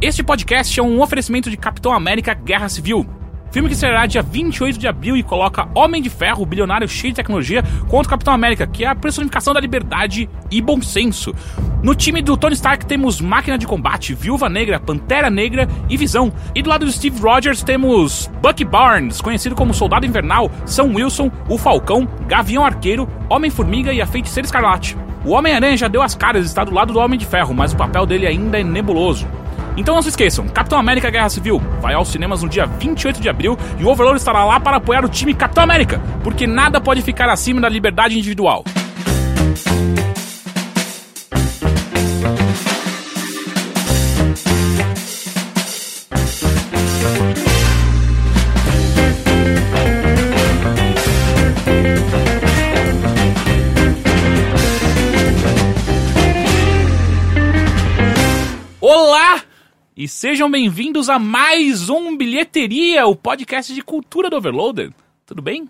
Este podcast é um oferecimento de Capitão América Guerra Civil. Filme que será dia 28 de abril e coloca Homem de Ferro, bilionário cheio de tecnologia, contra o Capitão América, que é a personificação da liberdade e bom senso. No time do Tony Stark temos Máquina de Combate, Viúva Negra, Pantera Negra e Visão. E do lado do Steve Rogers temos Bucky Barnes, conhecido como Soldado Invernal, Sam Wilson, o Falcão, Gavião Arqueiro, Homem-Formiga e a Feiticeira Escarlate. O Homem-Aranha já deu as caras e está do lado do Homem de Ferro, mas o papel dele ainda é nebuloso. Então não se esqueçam, Capitão América Guerra Civil vai aos cinemas no dia 28 de abril e o Overlord estará lá para apoiar o time Capitão América, porque nada pode ficar acima da liberdade individual. E sejam bem-vindos a mais um Bilheteria, o podcast de cultura do Overloader. Tudo bem?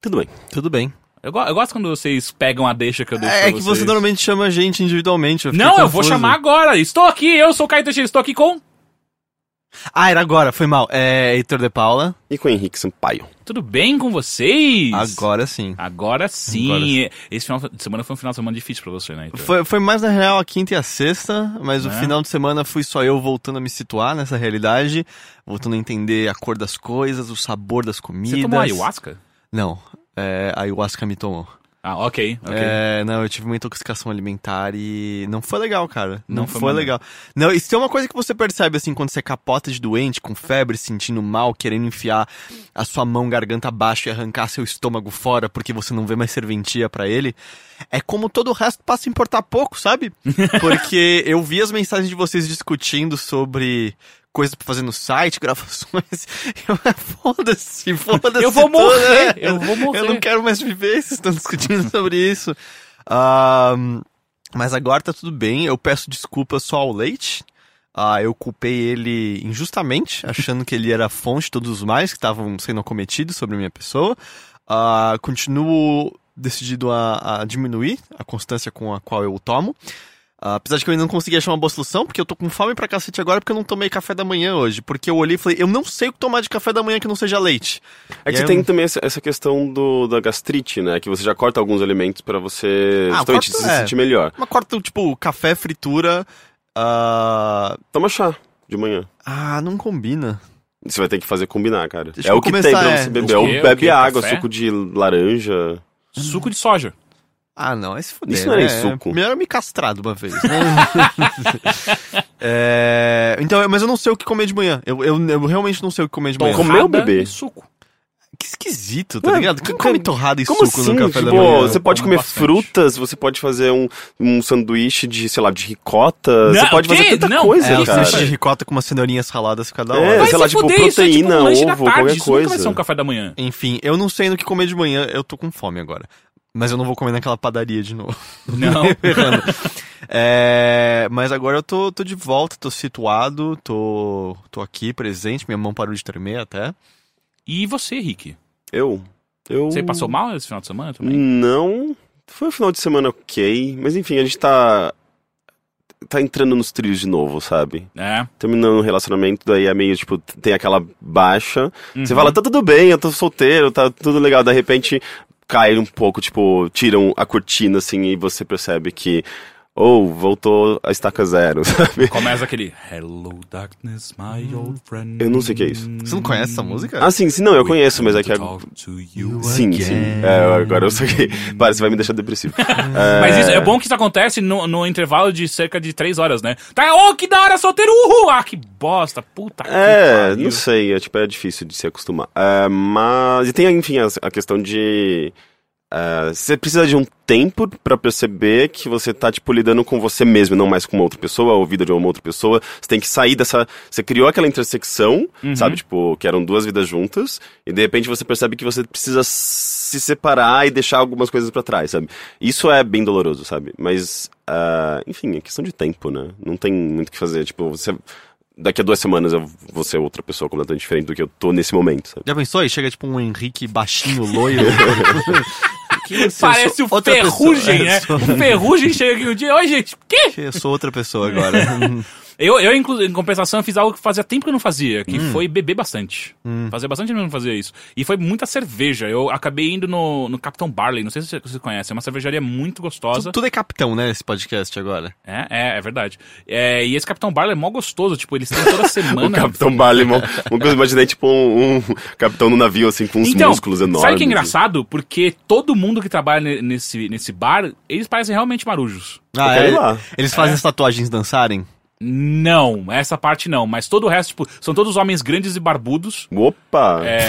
Tudo bem. Tudo bem. Eu, go- eu gosto quando vocês pegam a deixa que eu deixo É que vocês. você normalmente chama a gente individualmente. eu Não, eu vou confuso. chamar agora. Estou aqui, eu sou o Caio Teixeira, estou aqui com... Ah, era agora, foi mal. É Heitor de Paula. E com o Henrique Sampaio. Tudo bem com vocês? Agora sim. Agora sim. Agora sim. Esse final de semana foi um final de semana difícil pra você, né? Heitor? Foi, foi mais na real a quinta e a sexta, mas Né? o final de semana fui só eu voltando a me situar nessa realidade, voltando a entender a cor das coisas, o sabor das comidas. Você tomou ayahuasca? Não, é, a ayahuasca me tomou. Ah, ok, ok. É, não, eu tive uma intoxicação alimentar e não foi legal, cara. Não Não, foi foi, legal. Não, isso é uma coisa que você percebe, assim, quando você capota de doente, com febre, sentindo mal, querendo enfiar a sua mão garganta abaixo e arrancar seu estômago fora porque você não vê mais serventia pra ele. É como todo o resto passa a importar pouco, sabe? Porque eu vi as mensagens de vocês discutindo sobre coisas pra fazer no site, gravações. Eu, foda-se, foda-se. Eu vou morrer, né? eu vou morrer. Eu não quero mais viver, vocês estão discutindo sobre isso. Ahn, mas agora tá tudo bem, eu peço desculpas só ao Leite. Ah, eu culpei ele injustamente, achando que ele era a fonte de todos os males que estavam sendo acometidos sobre a minha pessoa. Ah, continuo decidido a, a diminuir a constância com a qual eu o tomo. Ah, apesar de que eu ainda não consegui achar uma boa solução, porque eu tô com fome pra cacete agora porque eu não tomei café da manhã hoje. Porque eu olhei e falei, eu não sei o que tomar de café da manhã que não seja leite. É que E você tem eu- também essa, questão do, da gastrite, né? Que você já corta alguns alimentos pra você Ah, corto, se é. sentir melhor. Uma corta, tipo, café, fritura. ah, Toma chá de manhã. Ah, não combina. Você vai ter que fazer combinar, cara. Deixa é o que começar, tem pra é. você beber. O Ou bebe água, Café? suco de laranja. Suco de soja. Ah, não, é se fuder, Isso não é né? suco. Melhor eu me castrar de uma vez, né? É, Então, mas eu não sei o que comer de manhã. Eu, eu, eu realmente não sei o que comer de manhã. Beber? e suco. Que esquisito, tá Ué, ligado? Que como- come torrada e Como suco assim? no café da Tipo, manhã? você pode comer bastante. frutas, você pode fazer um, um sanduíche de, sei lá, de ricota. Não, você pode fazer tanta Não, coisa, É, um Isso, cara. sanduíche de ricota com umas cenourinhas raladas cada É, hora. Vai sei lá, se tipo, fuder, isso é tipo um proteína, da ovo, tarde, qualquer isso nunca vai coisa. ser um café da manhã. Enfim, eu não sei no que comer de manhã, eu tô com fome agora. Mas eu não vou comer naquela padaria de novo. Não. É, mas agora eu tô, tô de volta, tô situado, tô, tô aqui presente, minha mão parou de tremer até. E você, Rick? Eu? Eu... Você passou mal esse final de semana também? Não. Foi um final de semana ok. Mas enfim, a gente tá. Tá entrando nos trios de novo, sabe? É. Terminando um relacionamento, daí é meio, tipo, tem aquela baixa. Você Uhum. fala, tá tudo bem, eu tô solteiro, tá tudo legal. De repente, cai um pouco, tipo, tiram a cortina, assim, e você percebe que. Ou voltou a estaca zero, sabe? Começa aquele Hello Darkness, my old friend. Eu não sei o que é isso. Você não conhece essa música? Ah, sim, sim, não, eu conheço, mas é que. To talk to you Sim, sim. again. É, agora eu saquei. Para, você vai me deixar depressivo. É, Mas isso, é bom que isso acontece no, no intervalo de cerca de três horas, né? Tá, ô, que da hora, solteiro, uhul! Ah, que bosta, puta que É, pariu. não sei, é, tipo, é difícil de se acostumar. É, mas. E tem, enfim, a, a questão de. É, você precisa de um tempo pra perceber que você tá, tipo, lidando com você mesmo, não mais com uma outra pessoa, ou vida de uma outra pessoa. Você tem que sair dessa. Você criou aquela intersecção, Uhum. sabe? Tipo, que eram duas vidas juntas, e de repente você percebe que você precisa se separar e deixar algumas coisas pra trás, sabe? Isso é bem doloroso, sabe? Mas, ah, enfim, é questão de tempo, né? Não tem muito o que fazer. Tipo, você. Daqui a duas semanas eu vou ser outra pessoa completamente diferente do que eu tô nesse momento, sabe? Já pensou? Aí chega tipo um Henrique baixinho, loiro. Parece o Ferrugem, pessoa. né? Eu sou- O Ferrugem chega aqui um dia, oi gente, quê? Eu sou outra pessoa agora. Eu, eu inclu- em compensação, fiz algo que fazia tempo que eu não fazia, que Hum. foi beber bastante. Fazia bastante tempo que eu não fazia isso. E foi muita cerveja. Eu acabei indo no, no Capitão Barley, não sei se você conhece, é uma cervejaria muito gostosa. Tudo é capitão, né, esse podcast agora. É, é, é verdade. É, e esse Capitão Barley é mó gostoso, tipo, eles têm toda O semana. Capitão Barley, uma uma coisa, imaginei tipo um, um capitão no navio, assim, com uns Então, músculos enormes. sabe o que é assim. engraçado? Porque todo mundo que trabalha ne- nesse, nesse bar, eles parecem realmente marujos. Ah, é? lá. Eles fazem as tatuagens dançarem? Não, essa parte não. Mas todo o resto, tipo, são todos homens grandes e barbudos. Opa! É...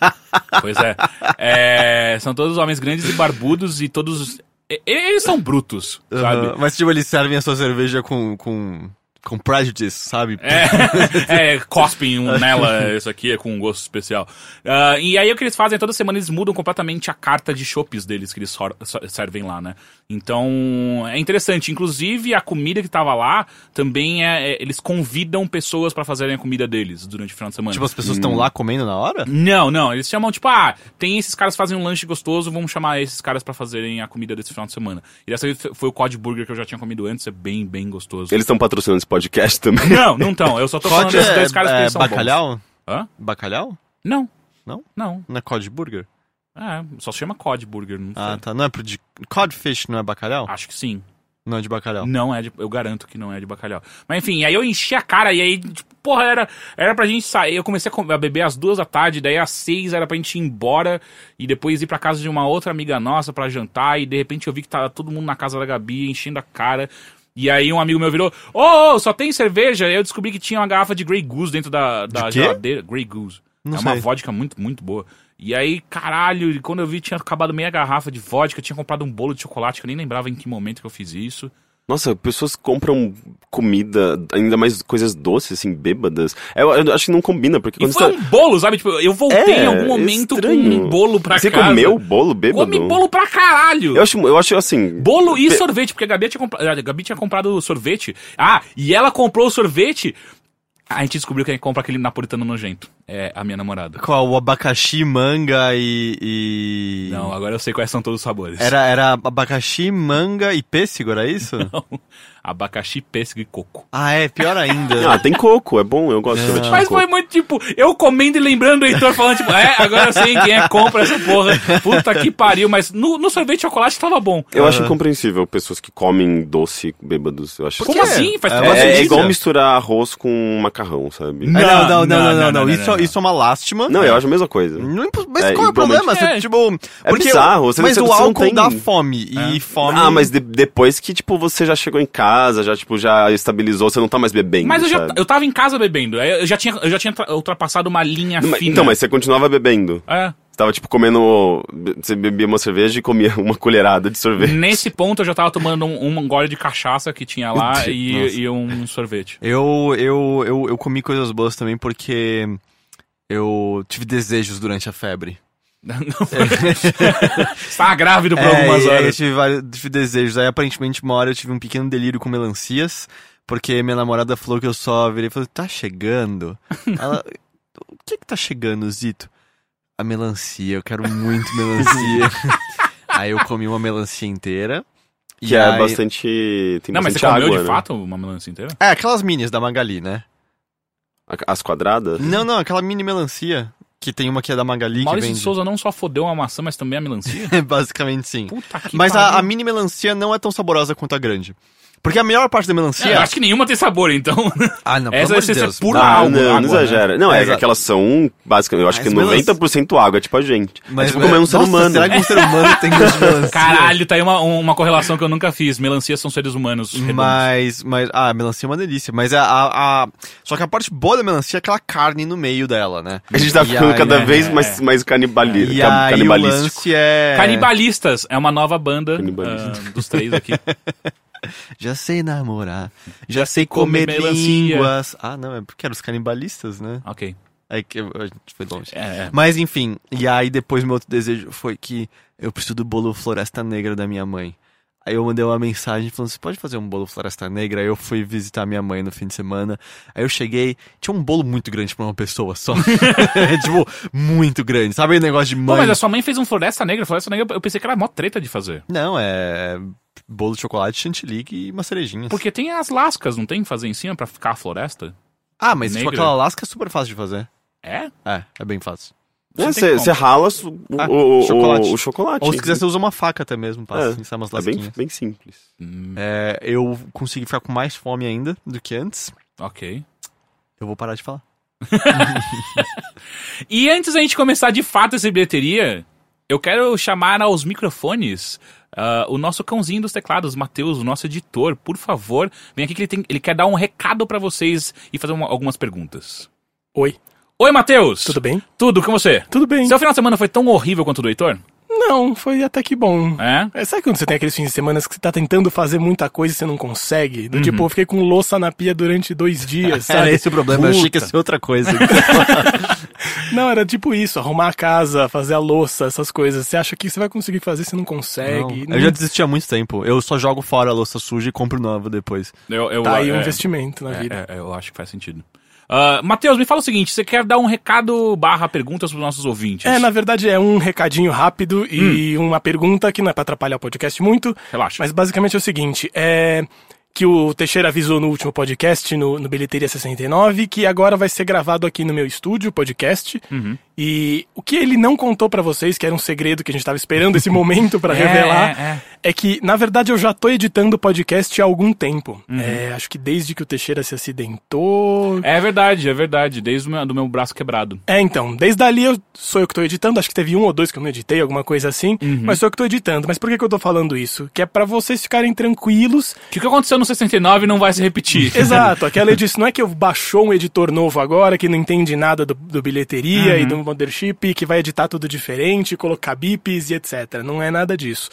pois é. É, São todos homens grandes e barbudos e todos. Eles são brutos, sabe? Aham. Mas, tipo, eles servem a sua cerveja com, com, com prejudice, sabe? É, é, cospem um nela, isso aqui é com um gosto especial. Ah, e aí o que eles fazem, toda semana eles mudam completamente a carta de chopes deles que eles sor- so- servem lá, né? Então, é interessante. Inclusive, a comida que tava lá também é. é- eles convidam pessoas pra fazerem a comida deles durante o final de semana. Tipo, as pessoas estão lá comendo na hora? Não, não, eles chamam, tipo, ah, tem esses caras que fazem um lanche gostoso, vamos chamar esses caras pra fazerem a comida desse final de semana. E dessa vez foi o Cod Burger que eu já tinha comido antes, é bem, bem gostoso. Eles estão patrocinando esse podcast também. Não, não estão, eu só tô falando desses é, dois caras que é eles são bacalhau? bons. Hã? Bacalhau? Não. Não? Não. Não é cod burger? É, só se chama Cod Burger, não Ah, sei. tá. Não é pro de... Codfish não é bacalhau? Acho que sim. Não é de bacalhau. Não é de, eu garanto que não é de bacalhau. Mas enfim, aí eu enchi a cara e aí, tipo, porra, era, era pra gente sair. Eu comecei a beber às duas da tarde, daí às seis era pra gente ir embora e depois ir pra casa de uma outra amiga nossa pra jantar. E de repente eu vi que tava todo mundo na casa da Gabi enchendo a cara. E aí um amigo meu virou, ô, ô, só tem cerveja? E eu descobri que tinha uma garrafa de Grey Goose dentro da, da De geladeira. Grey Goose. Não é uma sei. vodka muito, muito boa. E aí, caralho, e quando eu vi, tinha acabado meia garrafa de vodka, eu tinha comprado um bolo de chocolate, que eu nem lembrava em que momento que eu fiz isso. Nossa, pessoas compram comida, ainda mais coisas doces, assim, bêbadas. Eu, eu acho que não combina, porque E quando foi você. um bolo, sabe? Tipo, eu voltei É, em algum momento com estranho. um bolo pra Você casa. comeu bolo bêbado? Come bolo pra caralho! Eu acho, eu acho assim. Bolo e sorvete, porque a Gabi tinha, compra... a Gabi tinha comprado sorvete. Ah, e ela comprou o sorvete. A gente descobriu que a gente compra aquele napolitano nojento. É a minha namorada. Qual? O abacaxi, manga e... e... Não, agora eu sei quais são todos os sabores. Era, era abacaxi, manga e pêssego, era isso? Abacaxi, pêssego e coco. ah, é, pior ainda. Ah, tem coco, é bom, eu gosto de Não. sorvete de Mas coco. foi muito tipo, eu comendo e lembrando o Heitor falando, tipo, é, agora eu sei quem é compra essa porra. Puta que pariu, mas no, no sorvete de chocolate tava bom. Eu acho incompreensível pessoas que comem doce bêbados. Eu acho Como assim? Faz É, total É, é sentido. igual misturar arroz com macarrão, sabe? Não, É, não, não, não, não, não, não, não, Isso, não, não. isso é uma lástima. Não, eu acho a mesma coisa. Não, impo- mas É, qual é o problema? Você, É. tipo, É porque bizarro, você- mas você- o álcool tem- dá fome e fome. Ah, mas de- depois que, tipo, você já chegou em casa, já, tipo, já estabilizou, você não tá mais bebendo, Mas eu já eu tava em casa bebendo. Eu já tinha, eu já tinha tra- ultrapassado uma linha Não, mas- fina. Então, mas você continuava bebendo. É. Você tava, tipo, comendo... Você bebia uma cerveja e comia uma colherada de sorvete. Nesse ponto eu já tava tomando um, um gole de cachaça que tinha lá e, e um sorvete. Eu, eu, eu, eu comi coisas boas também porque eu tive desejos durante a febre. Estava grávido por É, algumas aí eu horas. tive vários tive desejos. Aí aparentemente uma hora eu tive um pequeno delírio com melancias, porque minha namorada falou que eu só virei e falei, tá chegando? Ela, o que que tá chegando, Zito? A melancia, eu quero muito melancia. aí eu comi uma melancia inteira. Que e é aí- bastante... Tem Não, mas você bastante comeu água, de né? fato uma melancia inteira? É, aquelas minis da Magali, né? As quadradas? Não, não, aquela mini melancia. Que tem uma que é da Magali que Maurício vende. de Souza não só fodeu uma maçã, mas também a melancia? Basicamente sim. Puta que Mas a, a mini melancia não é tão saborosa quanto a grande. Porque a melhor parte da melancia. É, eu acho que nenhuma tem sabor, então. Ah, não, Essa deve de ser pura Ah, água, não, água, não né? exagera. Não, É, é, que elas são, basicamente, eu acho Mas que melancia- 90% água, é tipo a gente. Mas, é tipo comer um ser nossa, humano. Será que um ser humano tem gosto de melancia? Caralho, tá aí uma, uma correlação que eu nunca fiz. Melancias são seres humanos. redondos. Mas, mas, ah, a melancia é uma delícia. Mas a, a, a- Só que a parte boa da melancia é aquela carne no meio dela, né? A gente tá E ficando aí- cada é, vez é. mais, mais canibali E ca- canibalístico. lance é... Canibalistas é uma nova banda ah, dos três aqui. Já sei namorar, já sei comer, melancia. línguas. Ah, não, é porque eram os canibalistas, né? ok. Aí que eu- a gente foi longe. É, é. Mas enfim, e aí depois meu outro desejo foi que eu preciso do bolo Floresta Negra da minha mãe. Aí eu mandei uma mensagem falando: você pode fazer um bolo Floresta Negra? Aí eu fui visitar minha mãe no fim de semana. Aí eu cheguei, tinha um bolo muito grande pra uma pessoa só. tipo, muito grande. Sabe o negócio de Pô, mãe? mas a sua mãe fez um Floresta Negra. Floresta Negra eu pensei que era mó treta de fazer. Não, é bolo de chocolate, chantilly e uma cerejinha. Porque tem as lascas, não tem que fazer em cima pra ficar a floresta? Ah, mas tipo, Negra. aquela lasca é super fácil de fazer. É? É, é bem fácil. Você você rala o, o- Ah, o- o- chocolate. o chocolate. Ou se quiser, você usa uma faca até mesmo, passa É, assim, umas É bem, bem simples. É, eu consegui ficar com mais fome ainda do que antes. Ok. Eu vou parar de falar. E antes da gente começar de fato essa bilheteria, eu quero chamar aos microfones ah, o nosso cãozinho dos teclados, Matheus, o nosso editor. Por favor, vem aqui que ele, tem- ele quer dar um recado pra vocês e fazer uma- algumas perguntas. Oi, Oi, Matheus! tudo bem? Tudo com você? Tudo bem. Seu final de semana foi tão horrível quanto o do Heitor? Não, foi até que bom. É? É, sabe quando você tem aqueles fins de semana que você tá tentando fazer muita coisa e você não consegue? Uhum. Do tipo, eu fiquei com louça na pia durante dois dias, Era sabe? esse o problema, eu achei que ia Puta. ser outra coisa. Não, era tipo isso, arrumar a casa, fazer a louça, essas coisas. Você acha que você vai conseguir fazer, você não consegue. Não, eu já desisti há muito tempo. Eu só jogo fora a louça suja e compro nova depois. Eu, eu, Tá aí um é, investimento na vida. é, é, eu acho que faz sentido. Ah, Matheus, me fala o seguinte, você quer dar um recado barra perguntas pros nossos ouvintes? É, na verdade é um recadinho rápido e Hum. uma pergunta que não é pra atrapalhar o podcast muito. Relaxa. Mas basicamente é o seguinte, é que o Teixeira avisou no último podcast, no, no Bilheteria 69, que agora vai ser gravado aqui no meu estúdio, o podcast. Uhum. E o que ele não contou pra vocês, que era um segredo que a gente tava esperando esse momento pra É, revelar, é, é que, na verdade, eu já tô editando o podcast há algum tempo. Uhum. É, acho que desde que o Teixeira se acidentou. É verdade, é verdade. Desde o meu, do meu braço quebrado. É, então, desde ali eu sou eu que tô editando, acho que teve um ou dois que eu não editei, alguma coisa assim, Uhum. mas sou eu que tô editando. Mas por que, que eu tô falando isso? Que é pra vocês ficarem tranquilos. Que o que aconteceu no 69 não vai se repetir. Exato, aquela edição não é que eu baixou um editor novo agora que não entende nada do, do bilheteria e do Mothership, que vai editar tudo diferente, colocar bips e etc. Não é nada disso.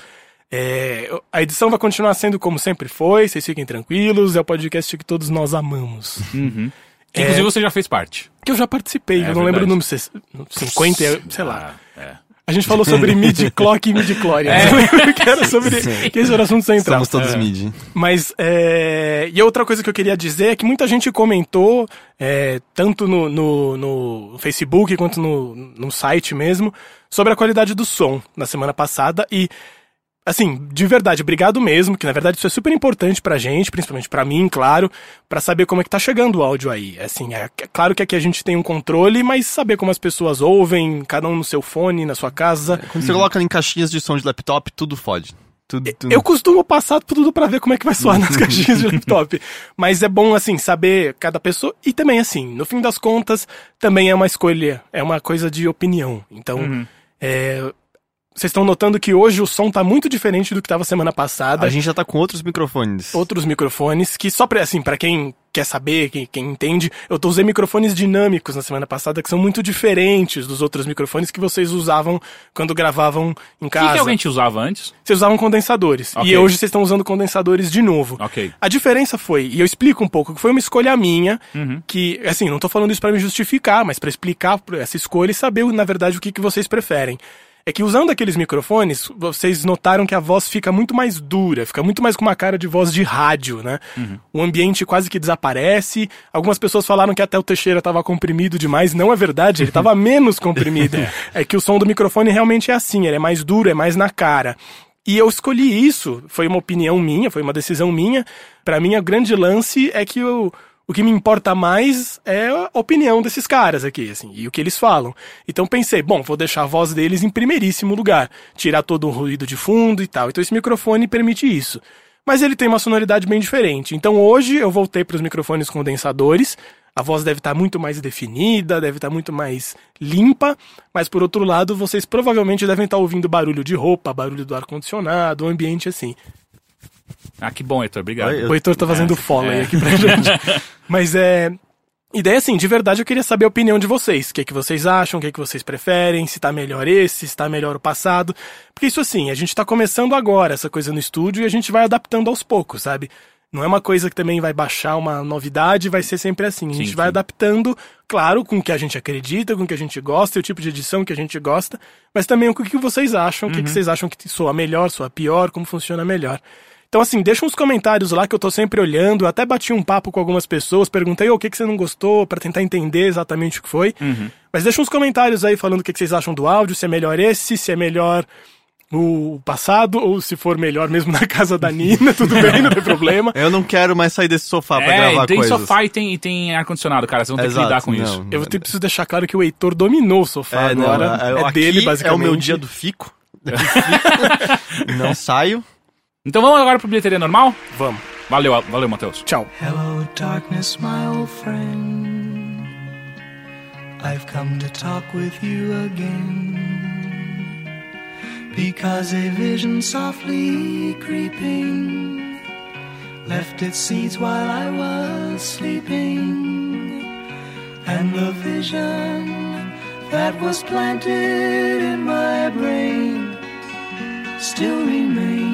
É, a edição vai continuar sendo como sempre foi, vocês fiquem tranquilos, é o podcast que todos nós amamos. Uhum. Que, inclusive você já fez parte. Que eu já participei, É eu não lembro verdade. o número, ses- 50, sei lá. Ah, é. A gente falou sobre midi-clock e midi-chlorian. Eu lembro que era sobre. Que esse era o assunto central. Estamos todos mid. Mas, é... E outra coisa que eu queria dizer é que muita gente comentou, é, tanto no, no, no Facebook quanto no, no site mesmo, sobre a qualidade do som na semana passada e. Assim, de verdade, obrigado mesmo, que na verdade isso é super importante pra gente, principalmente pra mim, claro, pra saber como é que tá chegando o áudio aí. Assim, é, é claro que aqui a gente tem um controle, mas saber como as pessoas ouvem, cada um no seu fone, na sua casa. Quando você coloca em caixinhas de som de laptop, tudo fode. Tudo, tudo. Eu costumo passar tudo pra ver como é que vai soar nas caixinhas de laptop. Mas é bom, assim, saber cada pessoa. E também, assim, no fim das contas, também é uma escolha. É uma coisa de opinião. Então, Uhum. é, Vocês estão notando que hoje o som tá muito diferente do que tava semana passada. A gente já tá com outros microfones. Outros microfones, que só pra, assim, pra quem quer saber, quem, quem entende, eu tô usando microfones dinâmicos na semana passada, que são muito diferentes dos outros microfones que vocês usavam quando gravavam em O casa. que, que alguém te usava antes? Vocês usavam condensadores. Ok. E hoje vocês estão usando condensadores de novo. Ok. A diferença foi, e eu explico um pouco, que foi uma escolha minha, Uhum. que, assim, não tô falando isso pra me justificar, mas pra explicar essa escolha e saber, na verdade, o que, que vocês preferem. É que usando aqueles microfones, vocês notaram que a voz fica muito mais dura, fica muito mais com uma cara de voz de rádio, né? O ambiente quase que desaparece. Algumas pessoas falaram que até o Teixeira estava comprimido demais. Não é verdade, ele estava menos comprimido. É que o som do microfone realmente é assim, ele é mais duro, é mais na cara. E eu escolhi isso, foi uma opinião minha, foi uma decisão minha. Pra mim, o grande lance é que eu, o que me importa mais é a opinião desses caras aqui, assim, e o que eles falam. Então pensei, bom, vou deixar a voz deles em primeiríssimo lugar, tirar todo o ruído de fundo e tal. Então esse microfone permite isso. Mas ele tem uma sonoridade bem diferente. Então hoje eu voltei para os microfones condensadores. A voz deve estar muito mais definida, deve estar muito mais limpa, mas por outro lado, vocês provavelmente devem estar ouvindo barulho de roupa, barulho do ar-condicionado, ambiente assim. Ah, que bom, Heitor. Obrigado. Oi, eu- O Heitor tá fazendo follow é. aqui pra gente. Mas é. Ideia assim, de verdade eu queria saber a opinião de vocês. O que, é que vocês acham, o que, é que vocês preferem, se tá melhor esse, se tá melhor o passado. Porque isso assim, a gente tá começando agora essa coisa no estúdio e a gente vai adaptando aos poucos, sabe? Não é uma coisa que também vai baixar uma novidade, vai ser sempre assim. A Sim, gente vai sim. adaptando, claro, com o que a gente acredita, com o que a gente gosta, o tipo de edição que a gente gosta, mas também com o que vocês acham, o que, que Uhum. vocês acham que soa melhor, soa pior, como funciona melhor. Então, assim, deixa uns comentários lá que eu tô sempre olhando. Até bati um papo com algumas pessoas, perguntei "Ô, o que, que você não gostou, pra tentar entender exatamente o que foi. Uhum. Mas deixa uns comentários aí falando o que, que vocês acham do áudio, se é melhor esse, se é melhor o passado, ou se for melhor mesmo na casa da Nina, tudo bem, não tem problema. Eu não quero mais sair desse sofá pra é, gravar e tem coisas. sofá e tem, e tem ar-condicionado, cara. Vocês vão ter Exato, que lidar com não. isso. Eu te- preciso deixar claro que o Heitor dominou o sofá É, não, agora. é, é aqui dele, é basicamente. o meu dia do fico. não saio. Então vamos agora pro bilheteria normal? Vamos. Valeu, valeu, Matheus. Tchau. Hello, darkness, my old friend. I've come to talk with you again. Because a vision softly creeping left its seeds while I was sleeping. And the vision that was planted in my brain still remains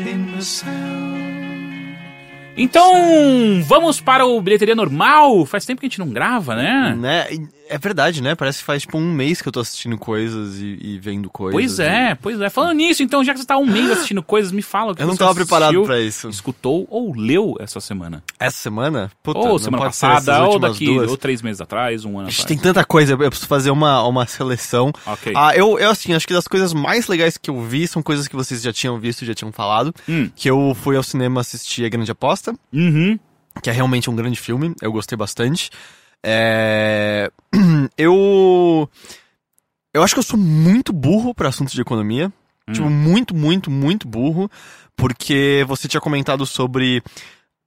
within the sound. Então, vamos para o bilheteria normal. Faz tempo que a gente não grava, né? Né? E É verdade, né? Parece que faz tipo um mês que eu tô assistindo coisas e, e vendo coisas. Pois é, pois é. Falando nisso, então, já que você tá um mês assistindo coisas, me fala o que Eu não você tava assistiu, preparado pra isso. Escutou ou leu essa semana? Essa semana? Puta, ou não semana passada, ou daqui, duas. ou três meses atrás, um ano Ixi, atrás. tem tanta coisa, eu preciso fazer uma, uma seleção. Ok. Ah, eu, eu, assim, acho que das coisas mais legais que eu vi são coisas que vocês já tinham visto, já tinham falado. Hum. Que eu fui ao cinema assistir A Grande Aposta, Uhum. que é realmente um grande filme, eu gostei bastante. É... Eu... Eu acho que eu sou muito burro para assuntos de economia. Tipo, muito, muito, muito burro. Porque você tinha comentado sobre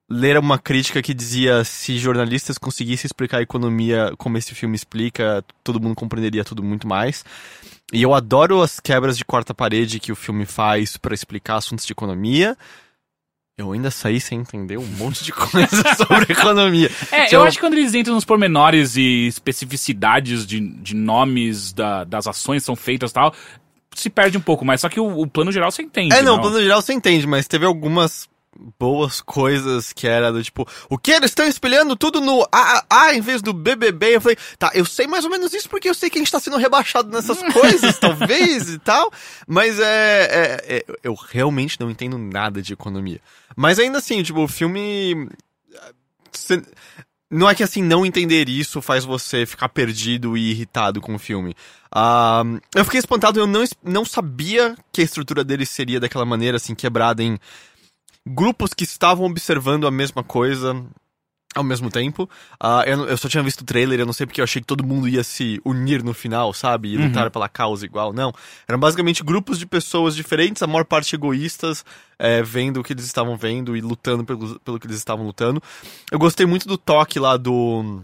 ler uma crítica que dizia se jornalistas conseguissem explicar a economia como esse filme explica, todo mundo compreenderia tudo muito mais. E eu adoro as quebras de quarta parede que o filme faz para explicar assuntos de economia. Eu ainda saí sem entender um monte de coisa sobre economia. É, Se eu acho que quando eles entram nos pormenores e especificidades de, de nomes da- das ações são feitas e tal, se perde um pouco, mas só que o, o plano geral você entende. É, não, plano geral você entende, mas teve algumas boas coisas que era do tipo, o que? Eles estão espelhando tudo no AAA em vez do BBB? Eu falei, tá, eu sei mais ou menos isso porque eu sei que a gente tá sendo rebaixado nessas coisas, talvez e tal, mas é, é- é- Eu realmente não entendo nada de economia. Mas ainda assim, tipo, o filme. não é que assim, não entender isso faz você ficar perdido e irritado com o filme. Ah, eu fiquei espantado, eu não, não sabia que a estrutura dele seria daquela maneira, assim, quebrada em grupos que estavam observando a mesma coisa ao mesmo tempo. Ah, eu, eu só tinha visto o trailer, eu não sei porque eu achei que todo mundo ia se unir no final, sabe? E lutar pela causa igual. Não. Eram basicamente grupos de pessoas diferentes, a maior parte egoístas, é, vendo o que eles estavam vendo e lutando pelo, pelo que eles estavam lutando. Eu gostei muito do toque lá do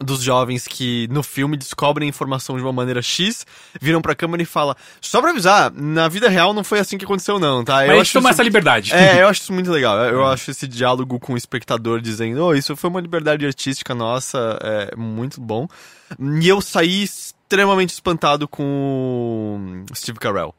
dos jovens que no filme descobrem a informação de uma maneira X, viram pra câmera e falam: Só pra avisar, na vida real não foi assim que aconteceu, não, tá? Mas a gente toma essa liberdade. É, eu acho isso muito legal. Eu eu acho esse diálogo com o espectador dizendo: Oh, isso foi uma liberdade artística nossa, é muito bom. E eu saí extremamente espantado com o Steve Carell.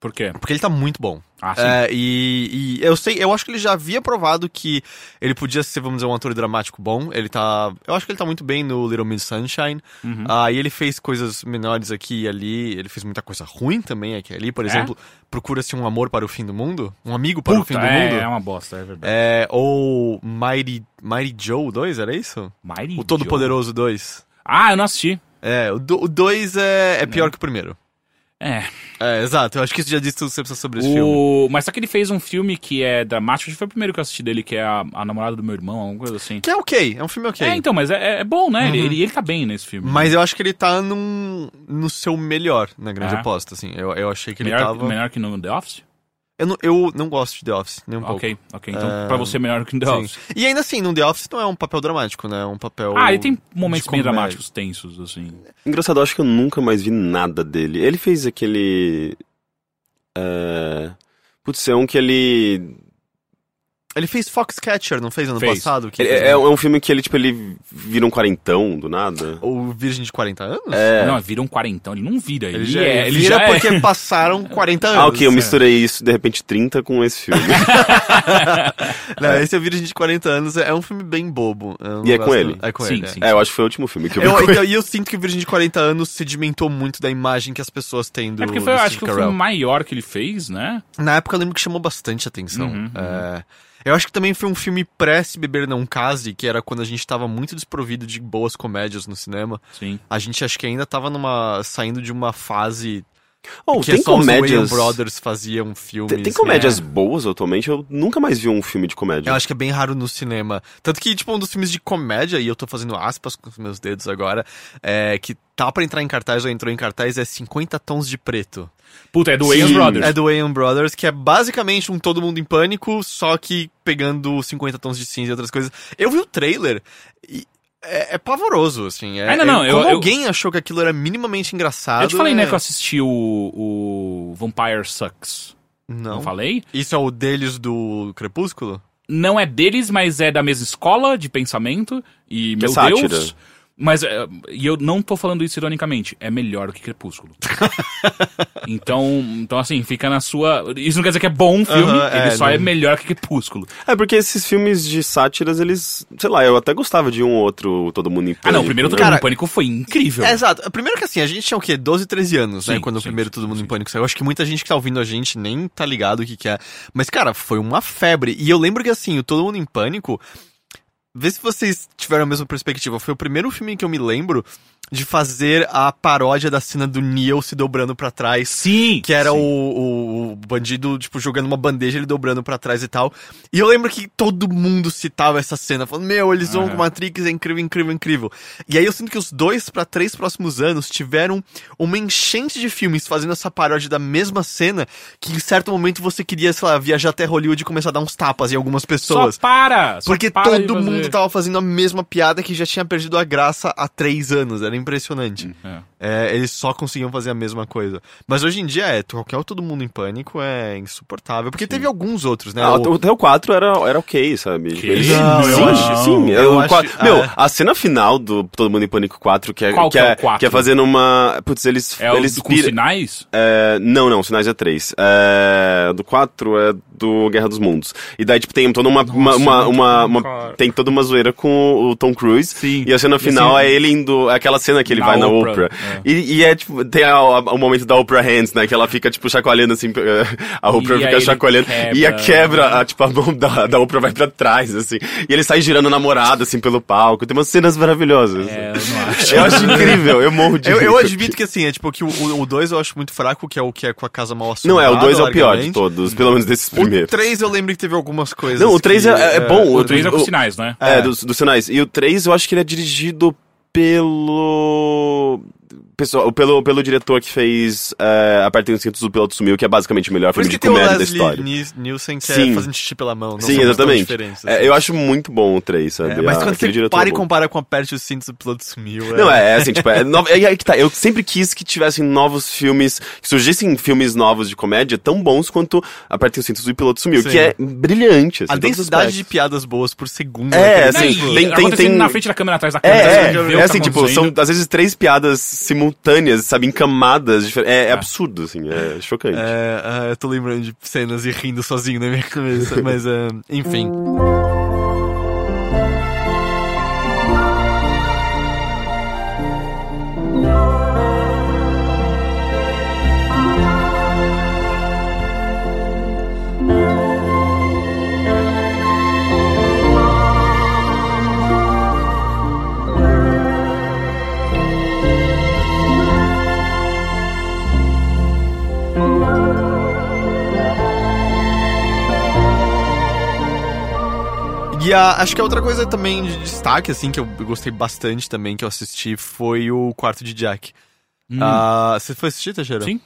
Por quê? Porque ele tá muito bom. Ah, sim. É, e, e eu sei, eu acho que ele já havia provado que ele podia ser, vamos dizer, um ator dramático bom. Ele tá. Eu acho que ele tá muito bem no Little Miss Sunshine. Uhum. Ah, e ele fez coisas menores aqui e ali. Ele fez muita coisa ruim também aqui e ali. Por É? exemplo, Procura-se um amor para o fim do mundo? Um amigo para o fim Puta, do é, mundo? é uma bosta, é verdade. É, ou Mighty, Mighty Joe 2, era isso? Mighty O Todo Joe. Poderoso 2. Ah, eu não assisti. É, o 2 é, é pior que o primeiro. É. É, exato. Eu acho que isso já diz tudo que você precisa sobre esse filme. O... Mas só que ele fez um filme que é dramático, acho que foi o primeiro que eu assisti dele, que é a, a namorada do meu irmão, alguma coisa assim. Que é ok, é um filme ok. É, então, mas é, é bom, né? Uhum. Ele, ele, ele tá bem nesse filme. Mas eu acho que ele tá num, no seu melhor, na grande É? aposta, assim. Eu, eu achei que ele melhor, tava... melhor que no The Office? Eu, não, eu não gosto de The Office, nem um pouco. ok, ok. Então, É, pra você, melhor que no The Sim. Office. E ainda assim, no The Office não é um papel dramático, né? É um papel... Ah, ele tem momentos bem dramáticos, tensos, assim. Engraçado, eu acho que eu nunca mais vi nada dele. Ele fez aquele. É... Putz, é um que ele. Ele fez Foxcatcher, não fez ano Fez. passado? Que É, é- é um filme que ele, tipo, ele vira um quarentão do nada. O Virgem de 40 anos? É. Não, vira um quarentão. Ele não vira. Ele, Ele já, é. Ele vira já é. porque passaram 40 anos. Ah, ok, eu É. misturei isso, de repente, 30 com esse filme. Não, esse é o Virgem de 40 anos, é um filme bem bobo. E é com ele? É com Sim, ele. é. sim. é, eu acho que foi o último filme que eu vi. Eu, então, e eu sinto que o Virgem de 40 anos sedimentou muito da imagem que as pessoas têm do É porque foi, do eu acho Steve que o filme maior que ele fez, né? Na época eu lembro que chamou bastante atenção. Uhum, É, Eu acho que também foi um filme pré-Se Beber Não Case, que era quando a gente tava muito desprovido de boas comédias no cinema. Sim. A gente acho que ainda tava numa. saindo de uma fase Oh, que tem só os Wayans comédias... Brothers faziam filmes. Tem, tem comédias É. boas atualmente, eu nunca mais vi um filme de comédia. Eu acho que é bem raro no cinema. Tanto que, tipo, um dos filmes de comédia, e eu tô fazendo aspas com os meus dedos agora, é, que tá pra entrar em cartaz ou entrou em cartaz, é 50 Tons de Preto. Puta, é do Sim. Brothers. É do Wayans Brothers, que é basicamente um Todo Mundo em Pânico, só que pegando 50 Tons de Cinza e outras coisas. Eu vi o trailer e é, é pavoroso, assim. É, Ah, não, não, é- eu- como eu- alguém achou que aquilo era minimamente engraçado... Eu te falei, é... né, que eu assisti o, o Vampire Sucks. Não. Não. falei? Isso é o deles do Crepúsculo? Não é deles, mas é da mesma escola de pensamento. E, Que é meu sátira. Deus. Mas, é, e eu não tô falando isso ironicamente, é melhor do que Crepúsculo. então, então, assim, fica na sua. Isso não quer dizer que é bom o filme, Aham, ele é, só é não- melhor que Crepúsculo. É porque esses filmes de sátiras, eles. Sei lá, eu até gostava de um ou outro Todo Mundo em Ah, não, o Pânico, primeiro né? Todo Mundo Cara, em Pânico foi incrível. É, exato. Primeiro que assim, a gente tinha o quê? 12, 13 anos, né? Sim, Quando o sim, primeiro sim, Todo Mundo sim. em Pânico saiu. Acho que muita gente que tá ouvindo a gente nem tá ligado o que que é. Mas, cara, foi uma febre. E eu lembro que assim, o Todo Mundo em Pânico... Vê se vocês tiveram a mesma perspectiva. Foi o primeiro filme que eu me lembro de fazer a paródia da cena do Neo se dobrando pra trás. Sim! Que era sim. o, o- bandido, tipo, jogando uma bandeja, ele dobrando pra trás e tal. E eu lembro que todo mundo citava essa cena, falando, meu, eles vão Aham. com Matrix, é incrível, incrível, incrível. E aí eu sinto que os dois pra três próximos anos tiveram uma enchente de filmes fazendo essa paródia da mesma cena, que em certo momento você queria, sei lá, viajar até Hollywood e começar a dar uns tapas em algumas pessoas. Só para! Só Porque para todo fazer. Mundo tava fazendo a mesma piada que já tinha perdido a graça há três anos. Era impressionante. É. É, eles só conseguiam fazer a mesma coisa. Mas hoje em dia é, qualquer Todo Mundo em Pânico é insuportável. Porque teve alguns outros, né? Ah, O- o- Até o 4 era, era ok, sabe? Que? Eles- Não, eu sim, acho- sim. eu eu- acho- qua- Meu, ah. a cena final do Todo Mundo em Pânico 4, que é, Qual que que é é, o 4? que é fazendo uma. Putz, eles. É o eles do- com pira- sinais? É, não, não, Sinais é 3. É, do 4 é do Guerra dos Mundos. E daí, tipo, tem toda uma. uma, uma, uma- uma- cara. tem toda uma zoeira com o Tom Cruise. Sim. E a cena final assim, é ele indo. Aquela cena que ele na vai na Oprah, Oprah. é. E, e é, tipo, tem a- a- o momento da Oprah Hands, né? Que ela fica, tipo, chacoalhando assim. A Oprah E fica chacoalhando. E a quebra. quebra, a, tipo, a mão da, da Oprah vai pra trás, assim. E ele sai girando a namorada, assim, pelo palco. Tem umas cenas maravilhosas. É, eu não acho. Eu acho incrível, eu morro de Eu, eu admito que assim, é tipo que o 2 eu acho muito fraco, que é o que é com a casa mal Não, assombrada. é, o 2 é o pior de todos, pelo menos desses O primeiros. 3 eu lembro que teve algumas coisas. Não, o 3 que, é, é bom. O 3 é com o- sinais, né? É, É. dos, dos sinais. E o 3 eu acho que ele é dirigido pelo. Pessoal, pelo, pelo diretor que fez é, Apertem os Cintos do Piloto Sumiu, que é basicamente o melhor Por filme de comédia da história. Nielsen que Sim. é fazendo xixi pela mão. Não Sim, exatamente. É, assim. eu acho muito bom o 3, sabe? É, mas Ah, quando você para é e compara com Aperte os Cintos do Piloto Sumiu... Não, é, é assim, tipo, é, é aí que tá. Eu sempre quis que tivessem novos filmes, que surgissem filmes novos de comédia tão bons quanto Apertem os Cintos do Piloto Sumiu, Sim. que é brilhante, assim, A densidade de piadas boas por segundo. É, naquele assim, tem- tem- tem- na frente da câmera, atrás da câmera. É, você é, é tá assim, tipo, são às vezes três piadas simultâneas, sabe, em camadas diferentes. É, é absurdo, assim, é chocante. É, ah, eu tô lembrando de cenas e rindo sozinho na minha cabeça, mas ah, enfim. E a- acho que a outra coisa também de destaque, assim, que eu gostei bastante também, que eu assisti, foi o Quarto de Jack. Hum. Ah, você foi assistir, Teixeira? Sim.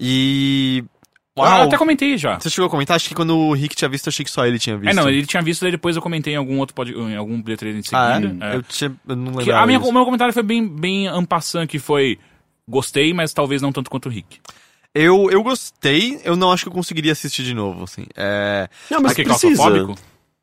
E... Ah, Uau, eu até comentei já. você chegou a comentar? Acho que quando o Rick tinha visto, achei que só ele tinha visto. É, não, ele tinha visto, daí depois eu comentei em algum outro pod... em algum bilheteria em Ah, seguida. é? é. Eu, tinha, eu não disso. o meu comentário foi bem, bem ampassant, que foi... Gostei, mas talvez não tanto quanto o Rick. Eu, eu gostei, eu não acho que eu conseguiria assistir de novo, assim. É... Não, mas é precisa.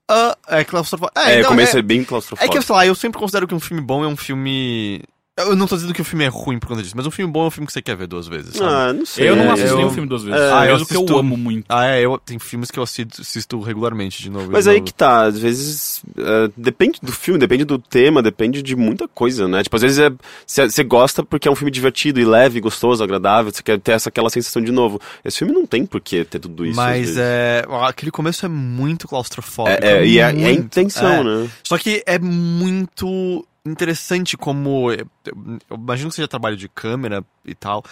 Ah, é claustrofóbico. É, o começo é, é, bem é claustrofóbico. que, sei lá, eu sempre considero que um filme bom é um filme... Eu não tô dizendo que o filme é ruim por conta disso, mas um filme bom é um filme que você quer ver duas vezes, sabe? Ah, não sei. Eu não É, assisti eu- nenhum filme duas vezes. É, Ah, eu mesmo que eu assisto- amo muito. Ah, é, eu, tem filmes que eu assisto, assisto regularmente de novo. Mas de aí novo. que tá, às vezes é, depende do filme, depende do tema, depende de muita coisa, né? Tipo, às vezes é, você você gosta porque é um filme divertido e leve, gostoso, agradável, você quer ter essa, aquela sensação de novo. Esse filme não tem por que ter tudo isso. às Mas vezes. é. Aquele começo é muito claustrofóbico. É, é, e é, é a muito, intenção, é. né? Só que é muito interessante como. Eu eu imagino que seja trabalho de câmera e tal.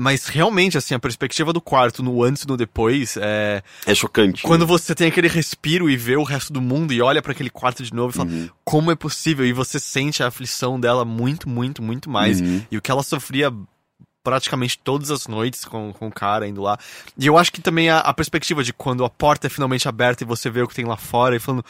Mas realmente, assim, a perspectiva do quarto no antes e no depois é. É chocante. Quando né? você tem aquele respiro e vê o resto do mundo e olha pra aquele quarto de novo e fala, Uhum. como é possível? E você sente a aflição dela muito, muito, muito mais. Uhum. E o que ela sofria praticamente todas as noites com, com o cara indo lá. E eu acho que também a, a perspectiva de quando a porta é finalmente aberta e você vê o que tem lá fora e falando.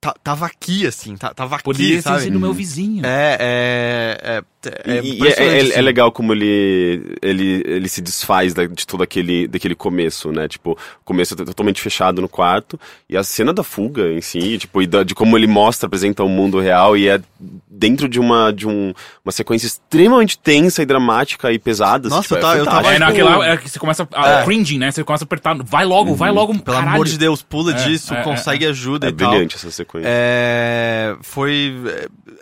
"Tá- tava aqui, assim, tá- tava aqui, Poderia sabe? sido meu vizinho. É, é, é, é, E- e é, impressionante, é- é assim. legal como ele, ele, ele se desfaz da- de todo aquele, daquele começo, né? Tipo, o começo é totalmente fechado no quarto. E a cena da fuga em si, tipo, e da- de como ele mostra, apresenta o mundo real e é dentro de uma, de um, uma sequência extremamente tensa e dramática e pesada. assim, Nossa, tipo, eu é tava- eu tava-. É, tipo- naquela é que você começa a É. cringing, né? Você começa a apertar. Vai logo, vai logo. Pelo caralho. amor de Deus, pula É, disso, é, consegue ajuda É e tal. brilhante essa sequência. É, foi.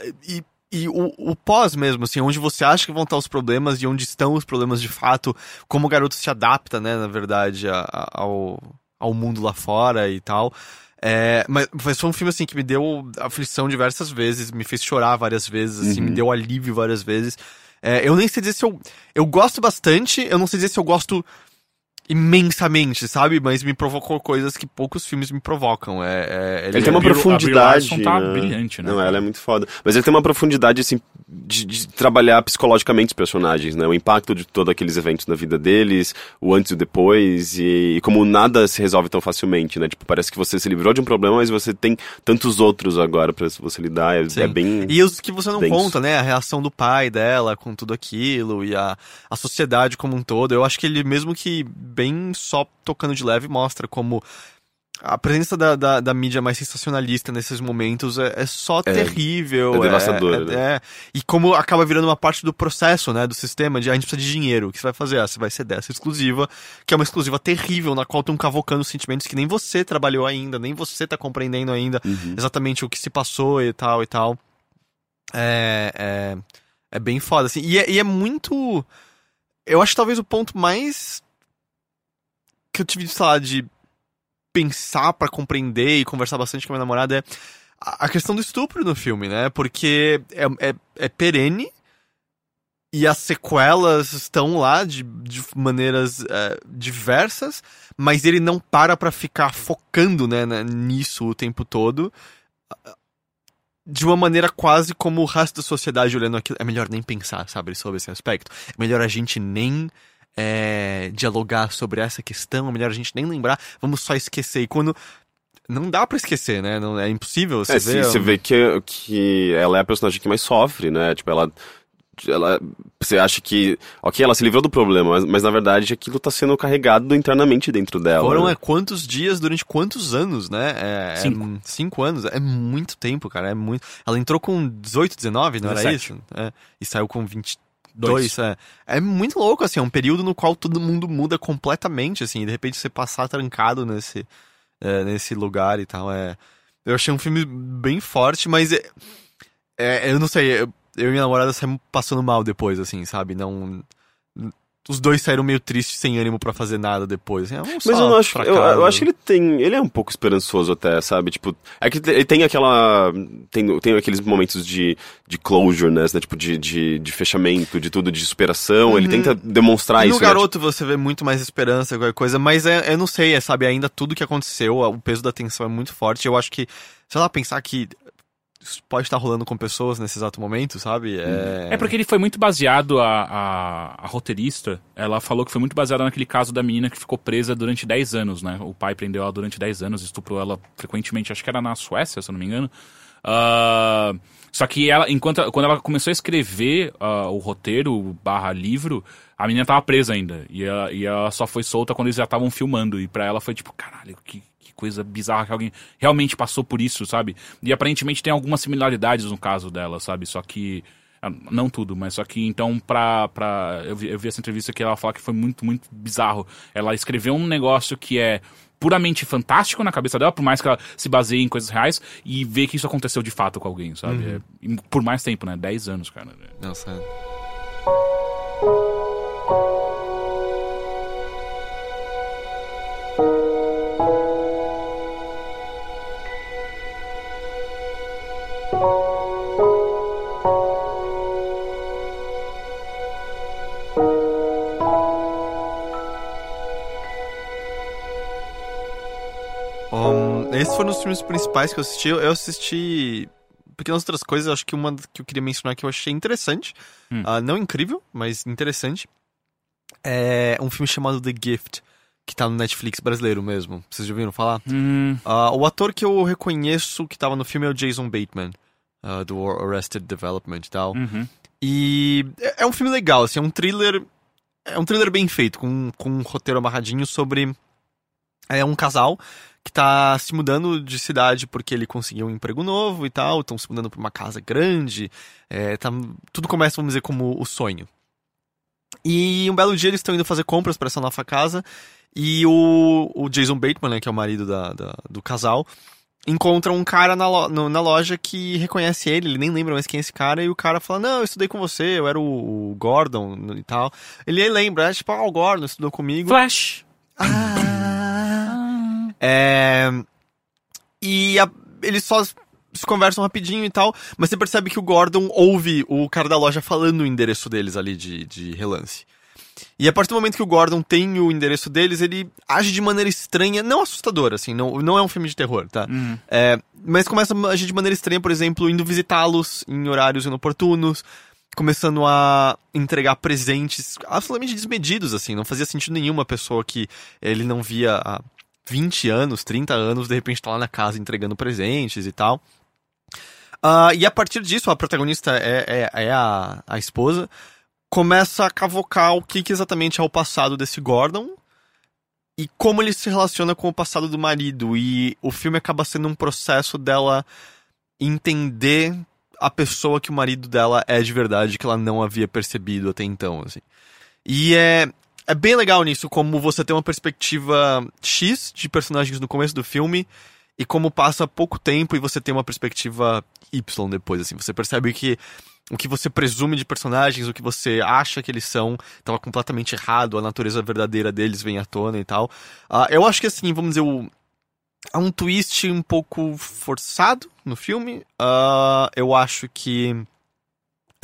é, E, e o, o pós mesmo, assim, onde você acha que vão estar os problemas e onde estão os problemas de fato, como o garoto se adapta, né, na verdade, a- a- ao, ao mundo lá fora e tal. É, mas mas foi um filme, assim, que me deu aflição diversas vezes, me fez chorar várias vezes, assim, Uhum. me deu alívio várias vezes. É, eu nem sei dizer se eu. Eu gosto bastante, eu não sei dizer se eu gosto imensamente, sabe? Mas me provocou coisas que poucos filmes me provocam. É, é- Ele tem uma A Brie- a Brie profundidade. Larson tá né? brilhante, né? Não, ela é muito foda. Mas ele tem uma profundidade, assim, de, de trabalhar psicologicamente os personagens, né? O impacto de todos aqueles eventos na vida deles, o antes e o depois, e, e como nada se resolve tão facilmente, né? Tipo, parece que você se livrou de um problema, mas você tem tantos outros agora pra você lidar. É, é bem. E os que você não denso. conta, né? A reação do pai dela com tudo aquilo e a, a sociedade como um todo. Eu acho que ele, mesmo que bem só tocando de leve, mostra como a presença da, da, da mídia mais sensacionalista nesses momentos é, é só terrível. é devastadora, é- né? é. E como acaba virando uma parte do processo, né? Do sistema de a gente precisa de dinheiro. O que você vai fazer? Ah, você vai ser dessa exclusiva, que é uma exclusiva terrível, na qual estão cavocando sentimentos que nem você trabalhou ainda, nem você tá compreendendo ainda Uhum. exatamente o que se passou e tal e tal. É, é, é bem foda, assim. E é, e é muito. Eu acho talvez o ponto mais. Que eu tive, sei lá, de pensar pra compreender e conversar bastante com a minha namorada é a questão do estupro no filme, né? Porque é, é, é perene e as sequelas estão lá de, de maneiras é, diversas, mas ele não para pra ficar focando né, na- nisso o tempo todo. De uma maneira quase como o resto da sociedade olhando aquilo. É melhor nem pensar, sabe, sobre esse aspecto. É melhor a gente nem é, dialogar sobre essa questão, é melhor a gente nem lembrar, vamos só esquecer. E quando. Não dá pra esquecer, né? Não, é impossível você É, ver. se- você vê que, que ela é a personagem que mais sofre, né? Tipo, ela. ela você acha que. Ok, ela se livrou do problema, mas, mas na verdade aquilo tá sendo carregado internamente dentro dela. Foram né? é, quantos dias durante quantos anos, né? É, é, Cinco. cinco anos. É muito tempo, cara. É muito. Ela entrou com 18, 19, não era 17. isso? É, e saiu com 22. Dois. É. é muito louco, assim. É um período no qual todo mundo muda completamente, assim. E de repente você passar trancado nesse, é, nesse lugar e tal. É, eu achei um filme bem forte, mas é, é, eu não sei. Eu, eu e minha namorada saímos passando mal depois, assim, sabe? Não. Os dois saíram meio tristes, sem ânimo pra fazer nada depois. assim, vamos Mas eu não acho. Eu, eu acho que ele tem. Ele é um pouco esperançoso até, sabe? Tipo, é que ele tem aquela. Tem, tem aqueles momentos de, de closure, né? Tipo, de, de, de fechamento, de tudo, de superação. Ele tenta demonstrar E isso. no né? garoto você vê muito mais esperança, qualquer coisa, mas é, eu não sei, é, sabe, ainda tudo que aconteceu, o peso da tensão é muito forte. Eu acho que, sei lá, pensar que pode estar rolando com pessoas nesse exato momento, sabe? É, É porque ele foi muito baseado, a, a, a roteirista, ela falou que foi muito baseada naquele caso da menina que ficou presa durante 10 anos, né? O pai prendeu ela durante 10 anos, estuprou ela frequentemente, acho que era na Suécia, se eu não me engano. Ah, só que ela, enquanto quando ela começou a escrever ah, o roteiro barra livro, a menina tava presa ainda. E ela, e ela só foi solta quando eles já estavam filmando. E pra ela foi tipo, caralho, que, que coisa bizarra que alguém realmente passou por isso, sabe? E aparentemente tem algumas similaridades no caso dela, sabe? Só que. ah, Não tudo, mas só que então pra. pra eu, vi, eu vi essa entrevista que ela fala que foi muito, muito bizarro. Ela escreveu um negócio que é puramente fantástico na cabeça dela, por mais que ela se baseie em coisas reais, e ver que isso aconteceu de fato com alguém, sabe? É- e por mais tempo, né? 10 anos, cara. Nossa. Um, esses foram os filmes principais que eu assisti. Eu assisti pequenas outras coisas. Acho que uma que eu queria mencionar que eu achei interessante. Hum. Ah, não incrível, mas interessante. É um filme chamado The Gift, que tá no Netflix brasileiro mesmo. Vocês já ouviram falar? Hum, Ah, o ator que eu reconheço que tava no filme é o Jason Bateman, ah, do Arrested Development e tal. uhum. E é é um filme legal, assim, é um thriller. É um thriller bem feito, com, com um roteiro amarradinho sobre. É um casal que tá se mudando de cidade porque ele conseguiu um emprego novo e tal, estão se mudando pra uma casa grande. é, tá- tudo começa, vamos dizer, como o sonho. E um belo dia eles estão indo fazer compras para essa nova casa. E o, o Jason Bateman, né, que é o marido da, da- do casal, encontra um cara na, lo- no- na loja que reconhece ele, ele nem lembra mais quem é esse cara, e o cara fala, não, eu estudei com você, eu era o, o Gordon e tal. Ele lembra, é tipo, ah, o Gordon estudou comigo. Flash. É... E a- eles só se conversam rapidinho e tal, mas você percebe que o Gordon ouve o cara da loja falando o endereço deles ali de, de relance. E a partir do momento que o Gordon tem o endereço deles, ele age de maneira estranha, não assustadora, assim, não, não é um filme de terror, tá? Uhum. É, mas começa a agir de maneira estranha, por exemplo, indo visitá-los em horários inoportunos, começando a entregar presentes absolutamente desmedidos, assim. Não fazia sentido nenhum uma pessoa que ele não via há 20 anos, 30 anos, de repente tá lá na casa entregando presentes e tal. Ah, e a partir disso, a protagonista é, é, é a, a esposa, começa a cavocar o que, que exatamente é o passado desse Gordon e como ele se relaciona com o passado do marido. E o filme acaba sendo um processo dela entender a pessoa que o marido dela é de verdade, que ela não havia percebido até então, assim. E é, é bem legal nisso, como você tem uma perspectiva X de personagens no começo do filme, e como passa pouco tempo e você tem uma perspectiva Y depois, assim. Você percebe que o que você presume de personagens, o que você acha que eles são, estava completamente errado, a natureza verdadeira deles vem à tona e tal. Ah, eu acho que, assim, vamos dizer, o, há um twist um pouco forçado no filme. Ah, eu acho que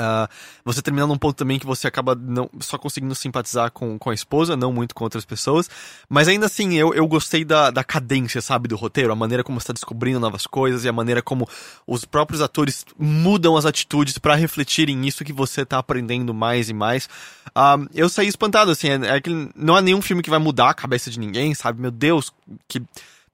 ah, você termina num ponto também que você acaba não, só conseguindo simpatizar com, com a esposa, não muito com outras pessoas. Mas ainda assim, eu, eu gostei da, da cadência, sabe, do roteiro, a maneira como está descobrindo novas coisas e a maneira como os próprios atores mudam as atitudes para refletirem nisso que você tá aprendendo mais e mais. Ah, eu saí espantado, assim, é, é que não é nenhum filme que vai mudar a cabeça de ninguém, sabe? Meu Deus, que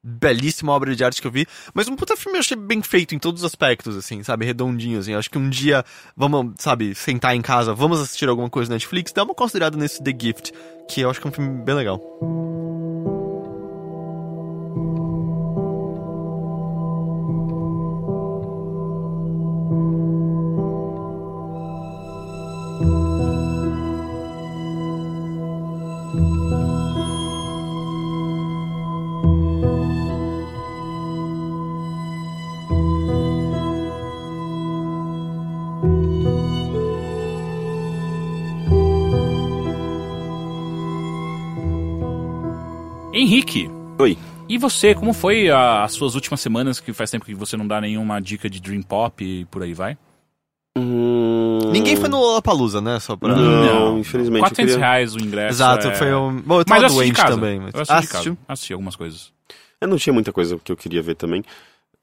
belíssima obra de arte que eu vi, mas um puta filme eu achei bem feito em todos os aspectos, assim, sabe, redondinho, assim, eu acho que um dia, vamos, sabe, sentar em casa, vamos assistir alguma coisa na Netflix, dá uma considerada nesse The Gift, que eu acho que é um filme bem legal. Henrique, Oi. e você, como foi a- as suas últimas semanas, que faz tempo que você não dá nenhuma dica de Dream Pop e por aí vai? Hum, Ninguém foi no Lollapalooza, né, só pra... Não, infelizmente. eu 400 queria- reais o ingresso. Exato, é... foi um... Bom, eu Mas tava assisti de doente também, mas... Eu assisti assistiu? Assisti algumas coisas. Eu não tinha muita coisa que eu queria ver também.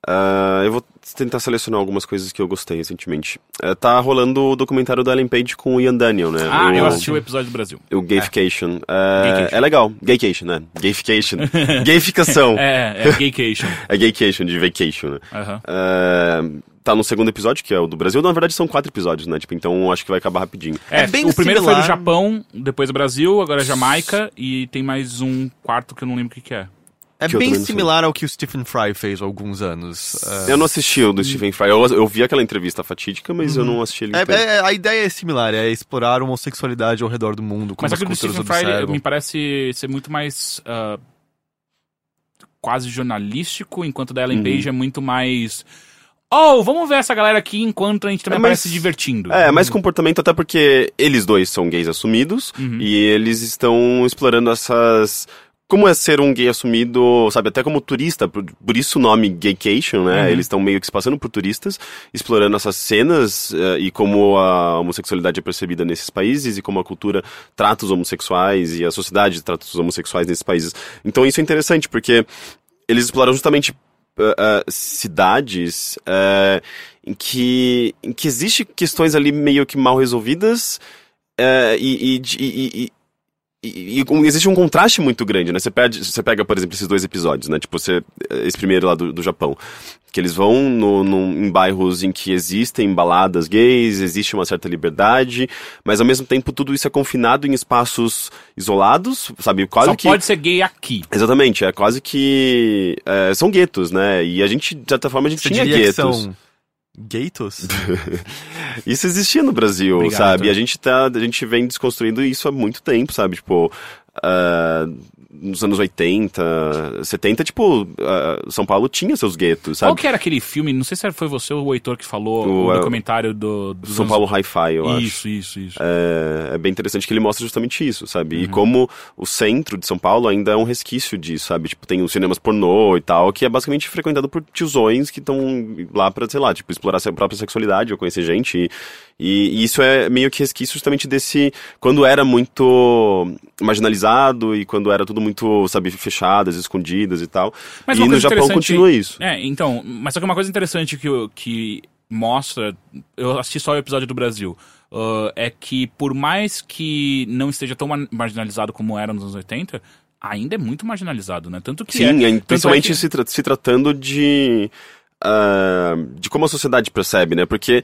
Ah, eu vou tentar selecionar algumas coisas que eu gostei recentemente. Eh, tá rolando o documentário do Ellen Page com o Ian Daniel, né? Ah, o, eu assisti o episódio do Brasil. O Gayfication. É, Gaycation. é legal. Gaycation, né? Gayfication. Gayficação. É, é Gaycation. É Gaycation, de vacation, né? É, tá no segundo episódio, que é o do Brasil. Na verdade, são quatro episódios, né? Tipo, então acho que vai acabar rapidinho. É, É bem o primeiro foi do similar. Japão, depois do Brasil, agora é Jamaica e tem mais um quarto que eu não lembro o que, que é. É Que bem similar ao que o Stephen Fry fez há alguns anos. É, Eu não assisti o do Stephen Fry. Eu, eu vi aquela entrevista fatídica, mas eu não assisti ele É, é, a ideia é similar, é explorar a homossexualidade ao redor do mundo, como Mas as aquele do Stephen Fry observam. me parece ser muito mais ah, quase jornalístico, enquanto o da Ellen Uhum. Page é muito mais. Oh, vamos ver essa galera aqui enquanto a gente também É, parece mas- se divertindo. É, mais comportamento até porque eles dois são gays assumidos Uhum. e eles estão explorando essas... Como é ser um gay assumido, sabe, até como turista, por, por isso o nome gaycation, né? Uhum. Eles estão meio que se passando por turistas, explorando essas cenas eh, e como a homossexualidade é percebida nesses países e como a cultura trata os homossexuais e a sociedade trata os homossexuais nesses países. Então isso é interessante, porque eles exploram justamente uh, uh, cidades uh, em, que, em que existem questões ali meio que mal resolvidas uh, e, e, e- e- e- e um- existe um contraste muito grande, né? Você, perde, você pega, por exemplo, esses dois episódios, né? Tipo, você, esse primeiro lá do, do Japão, que eles vão no, num- em bairros em que existem baladas gays, existe uma certa liberdade, mas ao mesmo tempo tudo isso é confinado em espaços isolados, sabe? Quase Só que... pode ser gay aqui. Exatamente, é quase que. é, são guetos, né? E a gente, de certa forma, a gente Você tinha guetos. São gaitos? Isso existia no Brasil, Obrigado. sabe? E a gente, tá, a gente vem desconstruindo isso há muito tempo, sabe? Tipo. Ah, nos anos 80, 70, tipo, ah, São Paulo tinha seus guetos, Qual sabe? que era aquele filme? Não sei se foi você ou o Heitor que falou O, o, é, documentário do, dos São anos- Paulo Hi-Fi, eu acho. Isso, isso, isso. É, é bem interessante que ele mostra justamente isso, sabe? Uhum. E como o centro de São Paulo ainda é um resquício disso, sabe? Tipo, tem os cinemas pornô e tal, que é basicamente frequentado por tiozões que estão lá pra, sei lá, tipo, explorar a própria sexualidade ou conhecer gente. E, e- e isso é meio que resquício justamente desse. Quando era muito marginalizado e quando era tudo muito, sabe, fechadas, escondidas e tal. Mas e no Japão interessante- continua isso. É, então, mas só que uma coisa interessante que, que mostra, eu assisti só o episódio do Brasil, ah, é que por mais que não esteja tão mar- marginalizado como era nos anos 80, ainda é muito marginalizado, né? Tanto que Sim, é, é, tanto principalmente é que- se, tra- se tratando de. ah, de como a sociedade percebe, né? Porque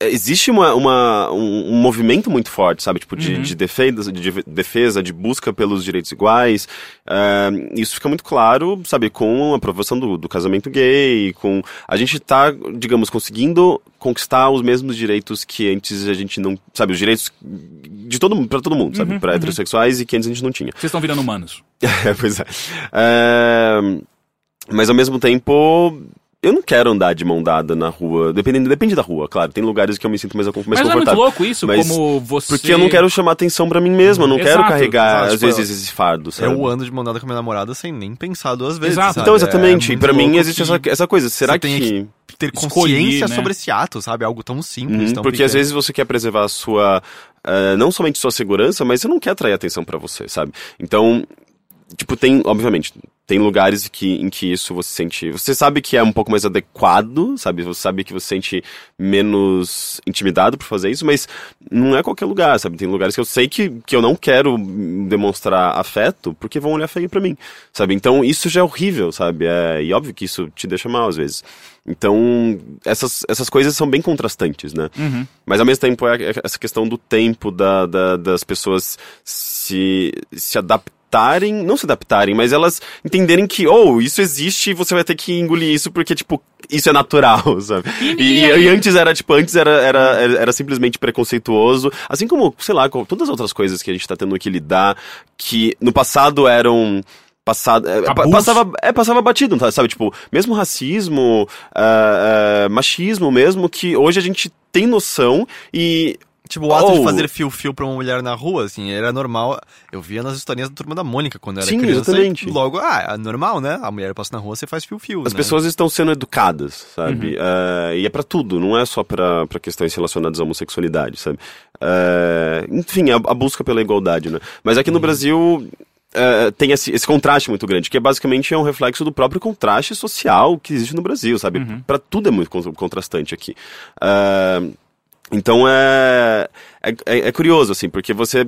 existe uma, uma- um, um movimento muito forte, sabe? Tipo, de, de defesa, de defesa, de busca pelos direitos iguais. Ah, isso fica muito claro, sabe? Com a aprovação do, do casamento gay, com... A gente tá, digamos, conseguindo conquistar os mesmos direitos que antes a gente não... Sabe? Os direitos de todo para todo mundo, sabe? Pra heterossexuais e que antes a gente não tinha. Vocês estão virando humanos. É, pois é. É, Mas ao mesmo tempo, eu não quero andar de mão dada na rua. Dependendo, depende da rua, claro. Tem lugares que eu me sinto mais, mais mas não é muito confortável. louco isso, mas- como você... Porque eu não quero chamar atenção pra mim mesmo, eu não quero Exato, carregar, exato. às vezes, esse fardo, sabe? Eu ando de mão dada com a minha namorada sem nem pensar duas vezes. Exato. sabe? Então, exatamente. É e pra muito mim existe que essa, essa coisa. Será você que. tem ter Escolher, consciência né? sobre esse ato, sabe? Algo tão simples, Uhum, tão porque às pequeno. vezes você quer preservar a sua. eh, não somente sua segurança, mas você não quer atrair atenção pra você, sabe? Então, tipo, tem, obviamente, tem lugares que, em que isso você sente. Você sabe que é um pouco mais adequado, sabe? Você sabe que você se sente menos intimidado por fazer isso, mas não é qualquer lugar, sabe? Tem lugares que eu sei que, que eu não quero demonstrar afeto porque vão olhar feio pra mim, sabe? Então isso já é horrível, sabe? É, e óbvio que isso te deixa mal às vezes. Então, essas, essas coisas são bem contrastantes, né? Uhum. Mas ao mesmo tempo é é essa questão do tempo da, da- das pessoas se, se adaptarem, não se adaptarem, mas elas entenderem que, oh, isso existe e você vai ter que engolir isso porque, tipo, isso é natural, sabe? E- E, e- antes era, tipo, antes era, era, era simplesmente preconceituoso, assim como, sei lá, com todas as outras coisas que a gente tá tendo que lidar, que no passado eram passado, é, passava, é, passava batido, tá, sabe? Tipo, mesmo racismo, ah, ah, machismo mesmo, que hoje a gente tem noção e Tipo, o ato Oh. de fazer fio-fio pra uma mulher na rua, assim, era normal. Eu via nas historinhas da Turma da Mônica quando eu era Sim, criança. exatamente. Logo, ah, é normal, né? A mulher passa na rua, você faz fio-fio, as né? pessoas estão sendo educadas, sabe? Ah, e é pra tudo, não é só pra pra questões relacionadas à homossexualidade, sabe? Ah, enfim, a, a busca pela igualdade, né? Mas aqui no Brasil, é, tem esse, esse contraste muito grande, que é basicamente é um reflexo do próprio contraste social que existe no Brasil, sabe? Pra tudo é muito con- contrastante aqui. É, então é, é, é- é curioso, assim, porque você.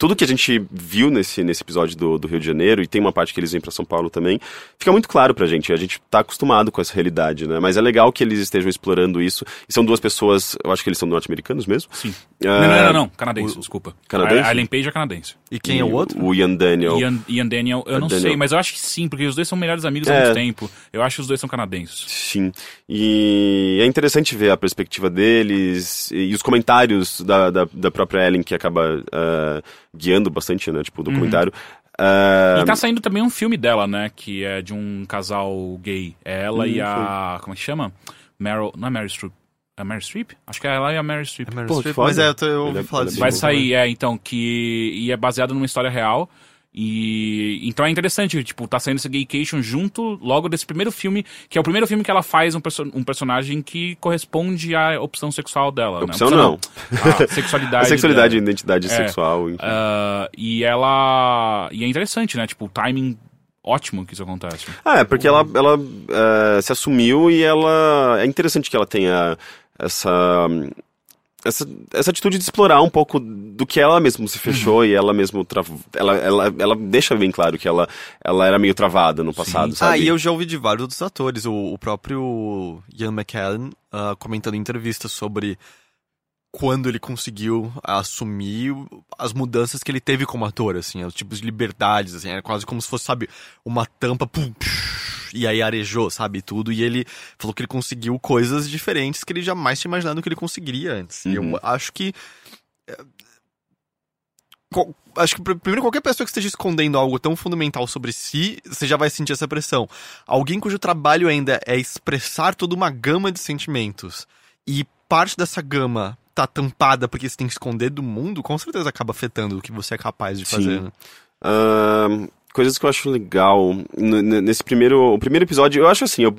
Tudo que a gente viu nesse, nesse episódio do, do Rio de Janeiro, e tem uma parte que eles vêm pra São Paulo também, fica muito claro pra gente. A gente tá acostumado com essa realidade, né? Mas é legal que eles estejam explorando isso. E são duas pessoas, eu acho que eles são norte-americanos mesmo. Sim. É, Não, não, não, não. Canadense, desculpa. Canadense? A Ellen Page é canadense. E quem é o outro? O Ian Daniel. Ian, Ian Daniel, eu não Daniel. sei, mas eu acho que sim, porque os dois são melhores amigos há É. muito tempo. Eu acho que os dois são canadenses. Sim. E é interessante ver a perspectiva deles e, e os comentários da, da, da própria Ellen, que acaba ah, guiando bastante, né? Tipo, o documentário. Ah, E tá saindo também um filme dela, né? Que é de um casal gay. É ela e a. Como é que chama? Meryl. Não é Meryl Streep. É Meryl Streep? Acho que é ela e a Meryl Streep. Meryl Pô, que Streep, foda. mas é, eu, tô- eu ouvi é- falar é disso. Vai sair, é, então, que. E é baseado numa história real. E então é interessante, tipo, tá saindo esse Gaycation junto logo desse primeiro filme, que é o primeiro filme que ela faz um, perso- um personagem que corresponde à opção sexual dela. Opção né? não. A sexualidade. a sexualidade e identidade É. sexual. enfim. Ah, e ela. E é interessante, né? Tipo, o timing ótimo que isso acontece. Ah, é, porque ela, ela eh, se assumiu e ela. É interessante que ela tenha essa. Essa, essa atitude de explorar um pouco do que ela mesma se fechou e ela mesma travou. Ela, ela, ela deixa bem claro que ela, ela era meio travada no passado, Ah, sabe? e eu já ouvi de vários outros atores. O, o próprio Ian McKellen ah, comentando em entrevistas sobre quando ele conseguiu assumir as mudanças que ele teve como ator, assim, os tipos de liberdades, assim, era quase como se fosse, sabe, uma tampa, pum, e aí arejou, sabe, tudo, e ele falou que ele conseguiu coisas diferentes que ele jamais tinha imaginado que ele conseguiria antes. E Uhum. eu acho que eh, acho que pr- primeiro qualquer pessoa que esteja escondendo algo tão fundamental sobre si, você já vai sentir essa pressão. Alguém cujo trabalho ainda é expressar toda uma gama de sentimentos e parte dessa gama tá tampada porque você tem que esconder do mundo, com certeza acaba afetando o que você é capaz de Sim. fazer. né? Ahn, coisas que eu acho legal. N- n- nesse primeiro. O primeiro episódio, eu acho assim. eu-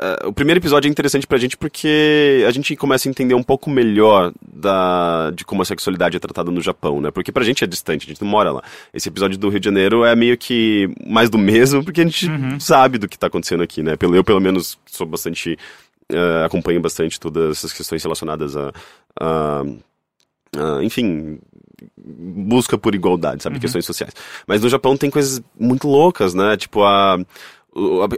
ah, o primeiro episódio é interessante pra gente porque a gente começa a entender um pouco melhor da, de como a sexualidade é tratada no Japão, né? Porque pra gente é distante, a gente não mora lá. Esse episódio do Rio de Janeiro é meio que mais do mesmo, porque a gente sabe do que tá acontecendo aqui, né? Pelo- Eu, pelo menos, sou bastante. Ah, acompanho bastante todas essas questões relacionadas a- a enfim, busca por igualdade, sabe? Questões sociais. Mas no Japão tem coisas muito loucas, né? Tipo a.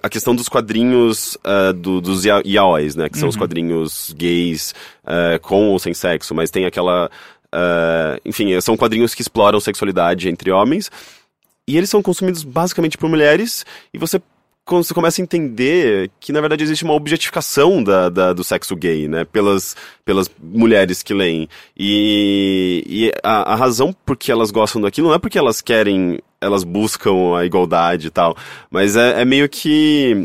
a- questão dos quadrinhos ah, do- dos ya- yaois, né? Que são os quadrinhos gays ah, com ou sem sexo, mas tem aquela. ah, enfim, são quadrinhos que exploram sexualidade entre homens. E eles são consumidos basicamente por mulheres, e você quando você começa a entender que, na verdade, existe uma objetificação da, da- do sexo gay, né? Pelas, pelas mulheres que leem. E, e a, a razão por que elas gostam daquilo não é porque elas querem, elas buscam a igualdade e tal, mas é, é meio que.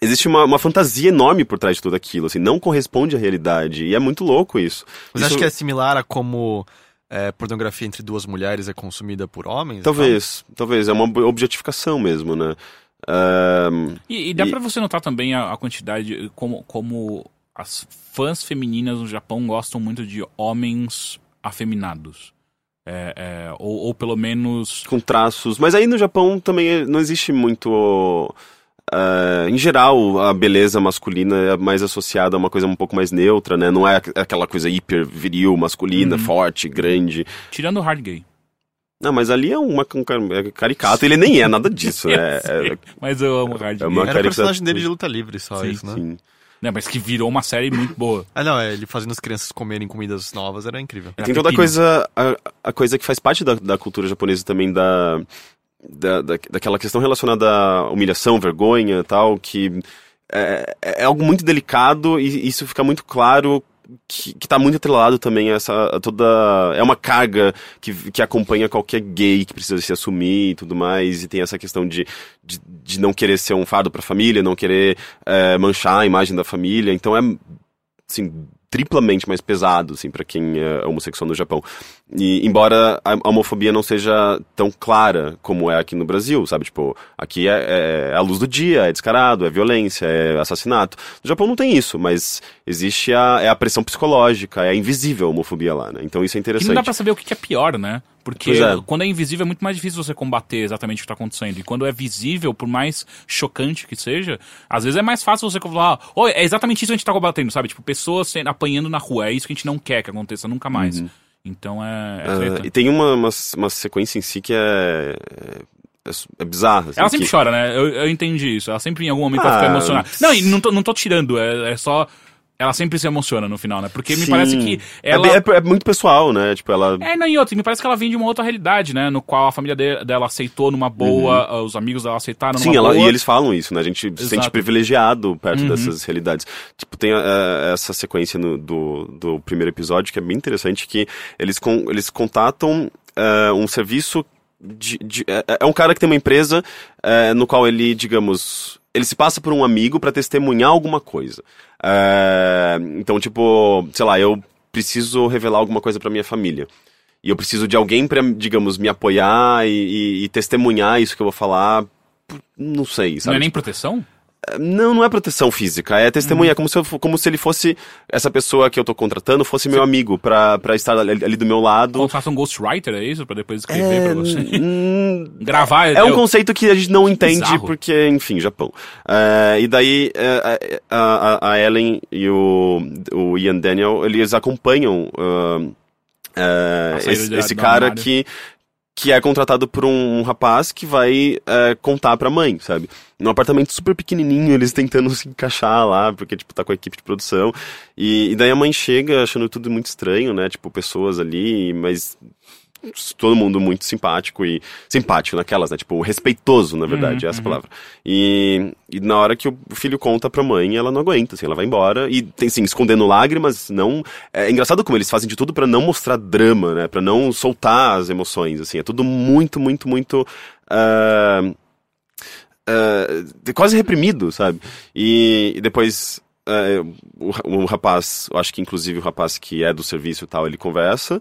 Existe uma, uma fantasia enorme por trás de tudo aquilo, assim, não corresponde à realidade. E é muito louco isso. Mas Isso- acho que é similar a como é, pornografia entre duas mulheres é consumida por homens? Talvez, talvez. É uma objetificação mesmo, né? Ahn, E, e dá E- pra você notar também a, a quantidade, como, como as fãs femininas no Japão gostam muito de homens afeminados. É, é, ou, ou pelo menos. com traços. Mas aí no Japão também é- não existe muito. ah, em geral, a beleza masculina é mais associada a uma coisa um pouco mais neutra, né? Não é aqu- aquela coisa hiper viril, masculina, forte, grande. Tirando o hard gay. Não, mas ali é uma um é caricato, ele nem é nada disso. é, é- Mas eu amo hard É gay. uma- Era o caricatura- personagem dele de luta livre só Sim, isso, né? sim. Né, mas que virou uma série muito boa. Ah, não, é, ele fazendo as crianças comerem comidas novas era incrível. Era Tem toda a pepino. coisa, a, a coisa que faz parte da, da cultura japonesa também da, da, da- daquela questão relacionada à humilhação, vergonha e tal, que é, é algo muito delicado e isso fica muito claro que, que tá muito atrelado também a essa a toda é uma carga que, que acompanha qualquer gay que precisa se assumir e tudo mais e tem essa questão de, de, de não querer ser um fardo pra família não querer é, manchar a imagem da família então é assim, triplamente mais pesado, assim, para quem é homossexual no Japão. E embora a a homofobia não seja tão clara como é aqui no Brasil, sabe? Tipo, aqui é, é a luz do dia, é descarado, é violência, é assassinato. No Japão não tem isso, mas existe a, é a pressão psicológica, é invisível a homofobia lá, né? Então isso é interessante. não dá pra saber o que é pior, né? Porque é. quando é invisível é muito mais difícil você combater exatamente o que tá acontecendo. E quando é visível, por mais chocante que seja, às vezes é mais fácil você falar, oi, é exatamente isso que a gente tá combatendo, sabe? Tipo, pessoas sendo, apanhando na rua. É isso que a gente não quer que aconteça nunca mais. Então é, é Ah, treta. e tem uma, uma, uma sequência em si que é. é, é bizarra. assim, Ela sempre que- chora, né? Eu, eu entendi isso. Ela sempre em algum momento Ah, vai ficar emocionada. Não, e não tô, não tô tirando, é, é só. Ela sempre se emociona no final, né? Porque me Sim. parece que É ela. bem- É, é muito pessoal, né? Tipo, ela. É, não, e outra, me parece que ela vem de uma outra realidade, né? No qual a família de- dela aceitou numa boa, ah, os amigos dela aceitaram numa Uhum. Sim, ela, boa. e eles falam isso, né? A gente se sente Exato. privilegiado perto Uhum. dessas realidades. Tipo, tem eh, essa sequência no- do, do primeiro episódio que é bem interessante, que eles, con- eles contatam eh, um serviço de... de- é, é um cara que tem uma empresa eh, no qual ele, digamos... Ele se passa por um amigo pra testemunhar alguma coisa. Eh, então, tipo, sei lá, eu preciso revelar alguma coisa pra minha família. E eu preciso de alguém pra, digamos, me apoiar e, e- e testemunhar isso que eu vou falar. Não sei, Não sabe? é nem proteção? Não, não é proteção física, é testemunha, Uhum. como, se eu, como se ele fosse, essa pessoa que eu tô contratando fosse meu amigo, pra, pra estar ali, ali do meu lado. Contrata um ghostwriter, é isso? Pra depois escrever pra você. Gravar, é um eu- conceito que a gente não entende, bizarro. porque, enfim, Japão. É, e daí, é, a, a- a Ellen e o, o Ian Daniel, eles acompanham é, saída esse, esse cara que, que é contratado por um, rapaz que vai é, contar pra mãe, sabe? Num apartamento super pequenininho, eles tentando se encaixar lá, porque, tipo, tá com a equipe de produção. E, e daí a mãe chega achando tudo muito estranho, né? Tipo, pessoas ali, mas todo mundo muito simpático e simpático naquelas, né? Tipo, respeitoso, na verdade, Uhum, é essa uhum. palavra. E, e na hora que o filho conta pra mãe, ela não aguenta, assim, ela vai embora e tem, assim, escondendo lágrimas, não... É engraçado como eles fazem de tudo pra não mostrar drama, né? Pra não soltar as emoções, assim, é tudo muito, muito, muito... ah, ah, quase reprimido, sabe? E, e depois... ah, o, o rapaz, eu acho que inclusive o rapaz que é do serviço e tal, ele conversa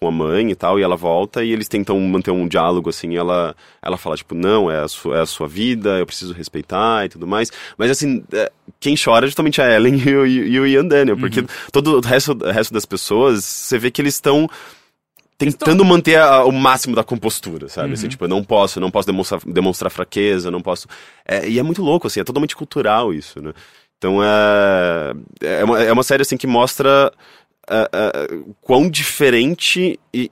com a mãe e tal, e ela volta e eles tentam manter um diálogo assim, e ela, ela fala, tipo, não, é a, sua, é a sua vida, eu preciso respeitar e tudo mais. Mas assim, é, quem chora é justamente a Ellen e o, e o Ian Daniel, porque todo o resto, o resto das pessoas, você vê que eles estão tentando manter a- o máximo da compostura, sabe? Assim, tipo, eu não posso, eu não posso demonstrar, demonstrar fraqueza, eu não posso... É, e é muito louco, assim, é totalmente cultural isso, né? Então é, é, uma, é uma série, assim, que mostra quão diferente e,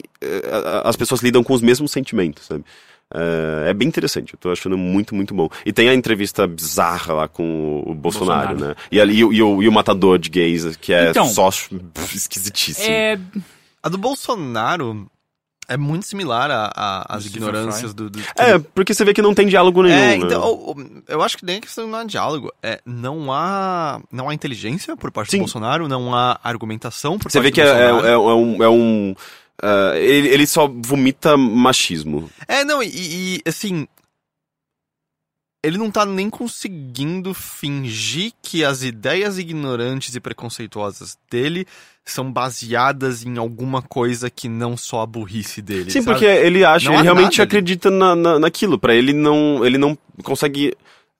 ah, as pessoas lidam com os mesmos sentimentos, sabe? Ah, é bem interessante, eu tô achando muito, muito bom. E tem a entrevista bizarra lá com o Bolsonaro, Bolsonaro. né? E, ali, e, o- e o, e o matador de gays, que é Então, só esquisitíssimo. É. A do Bolsonaro é muito similar às Do ignorâncias do, do É, porque você vê que não tem diálogo nenhum, É, né? então, o- o- eu acho que nem a questão não há diálogo. É, não há, não há inteligência por parte Sim. do Bolsonaro, não há argumentação por Você parte vê que do é, é, Bolsonaro. é um... É um ah, ele, ele só vomita machismo. É, não, e, e, assim. Ele não tá nem conseguindo fingir que as ideias ignorantes e preconceituosas dele são baseadas em alguma coisa que não só a burrice dele. Sim, sabe? porque ele acha, Não ele realmente acredita na, na, naquilo. Pra ele não, ele não consegue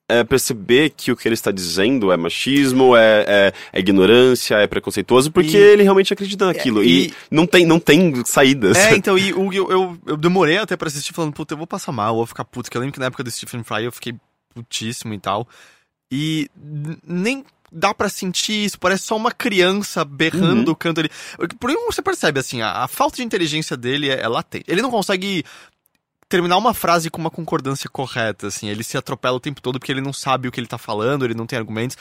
é, perceber que o que ele está dizendo é machismo, é, é, é ignorância, é preconceituoso, porque E- ele realmente acredita naquilo. E, e- não tem, não tem saídas. É, então, e eu, eu, eu demorei até pra assistir falando, puta, eu vou passar mal, eu vou ficar puto, que eu lembro que na época do Stephen Fry eu fiquei putíssimo e tal. E nem dá pra sentir isso, parece só uma criança berrando Uhum. do canto ali. Por isso você percebe, assim, a, a falta de inteligência dele é, é latente. Ele não consegue terminar uma frase com uma concordância correta, assim, ele se atropela o tempo todo porque ele não sabe o que ele tá falando, ele não tem argumentos.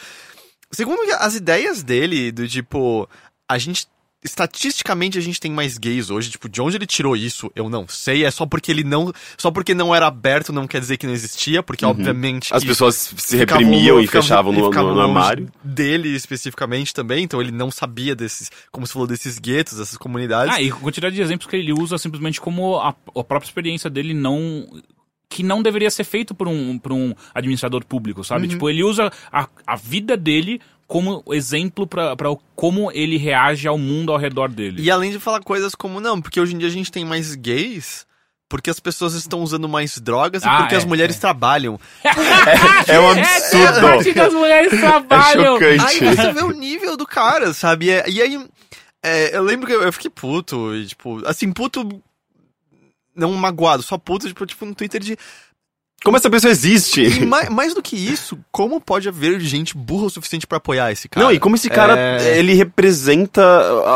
Segundo as ideias dele, do tipo, a gente. Estatisticamente a gente tem mais gays hoje, tipo, de onde ele tirou isso, eu não sei. É só porque ele não. Só porque não era aberto não quer dizer que não existia, porque obviamente. As pessoas se reprimiam lo- e fechavam no, no- no armário. Dele especificamente também, então ele não sabia desses. Como você falou, desses guetos, dessas comunidades. Ah, e a quantidade de exemplos que ele usa simplesmente como a, a própria experiência dele não. Que não deveria ser feito por um, por um administrador público, sabe? Tipo, ele usa a, a vida dele como exemplo pra pra como ele reage ao mundo ao redor dele. E além de falar coisas como, não, porque hoje em dia a gente tem mais gays. Porque as pessoas estão usando mais drogas e Ah, porque é, as mulheres é. trabalham. É um É a parte absurdo. que as mulheres É trabalham. Aí chocante. você vê o nível do cara, sabe? E, e aí, é, eu lembro que eu, eu fiquei puto, e, tipo, assim, puto não magoado, só puto, tipo, tipo no Twitter de. Como essa pessoa existe? E mais, mais do que isso, como pode haver gente burra o suficiente pra apoiar esse cara? Não, e como esse cara, É. ele representa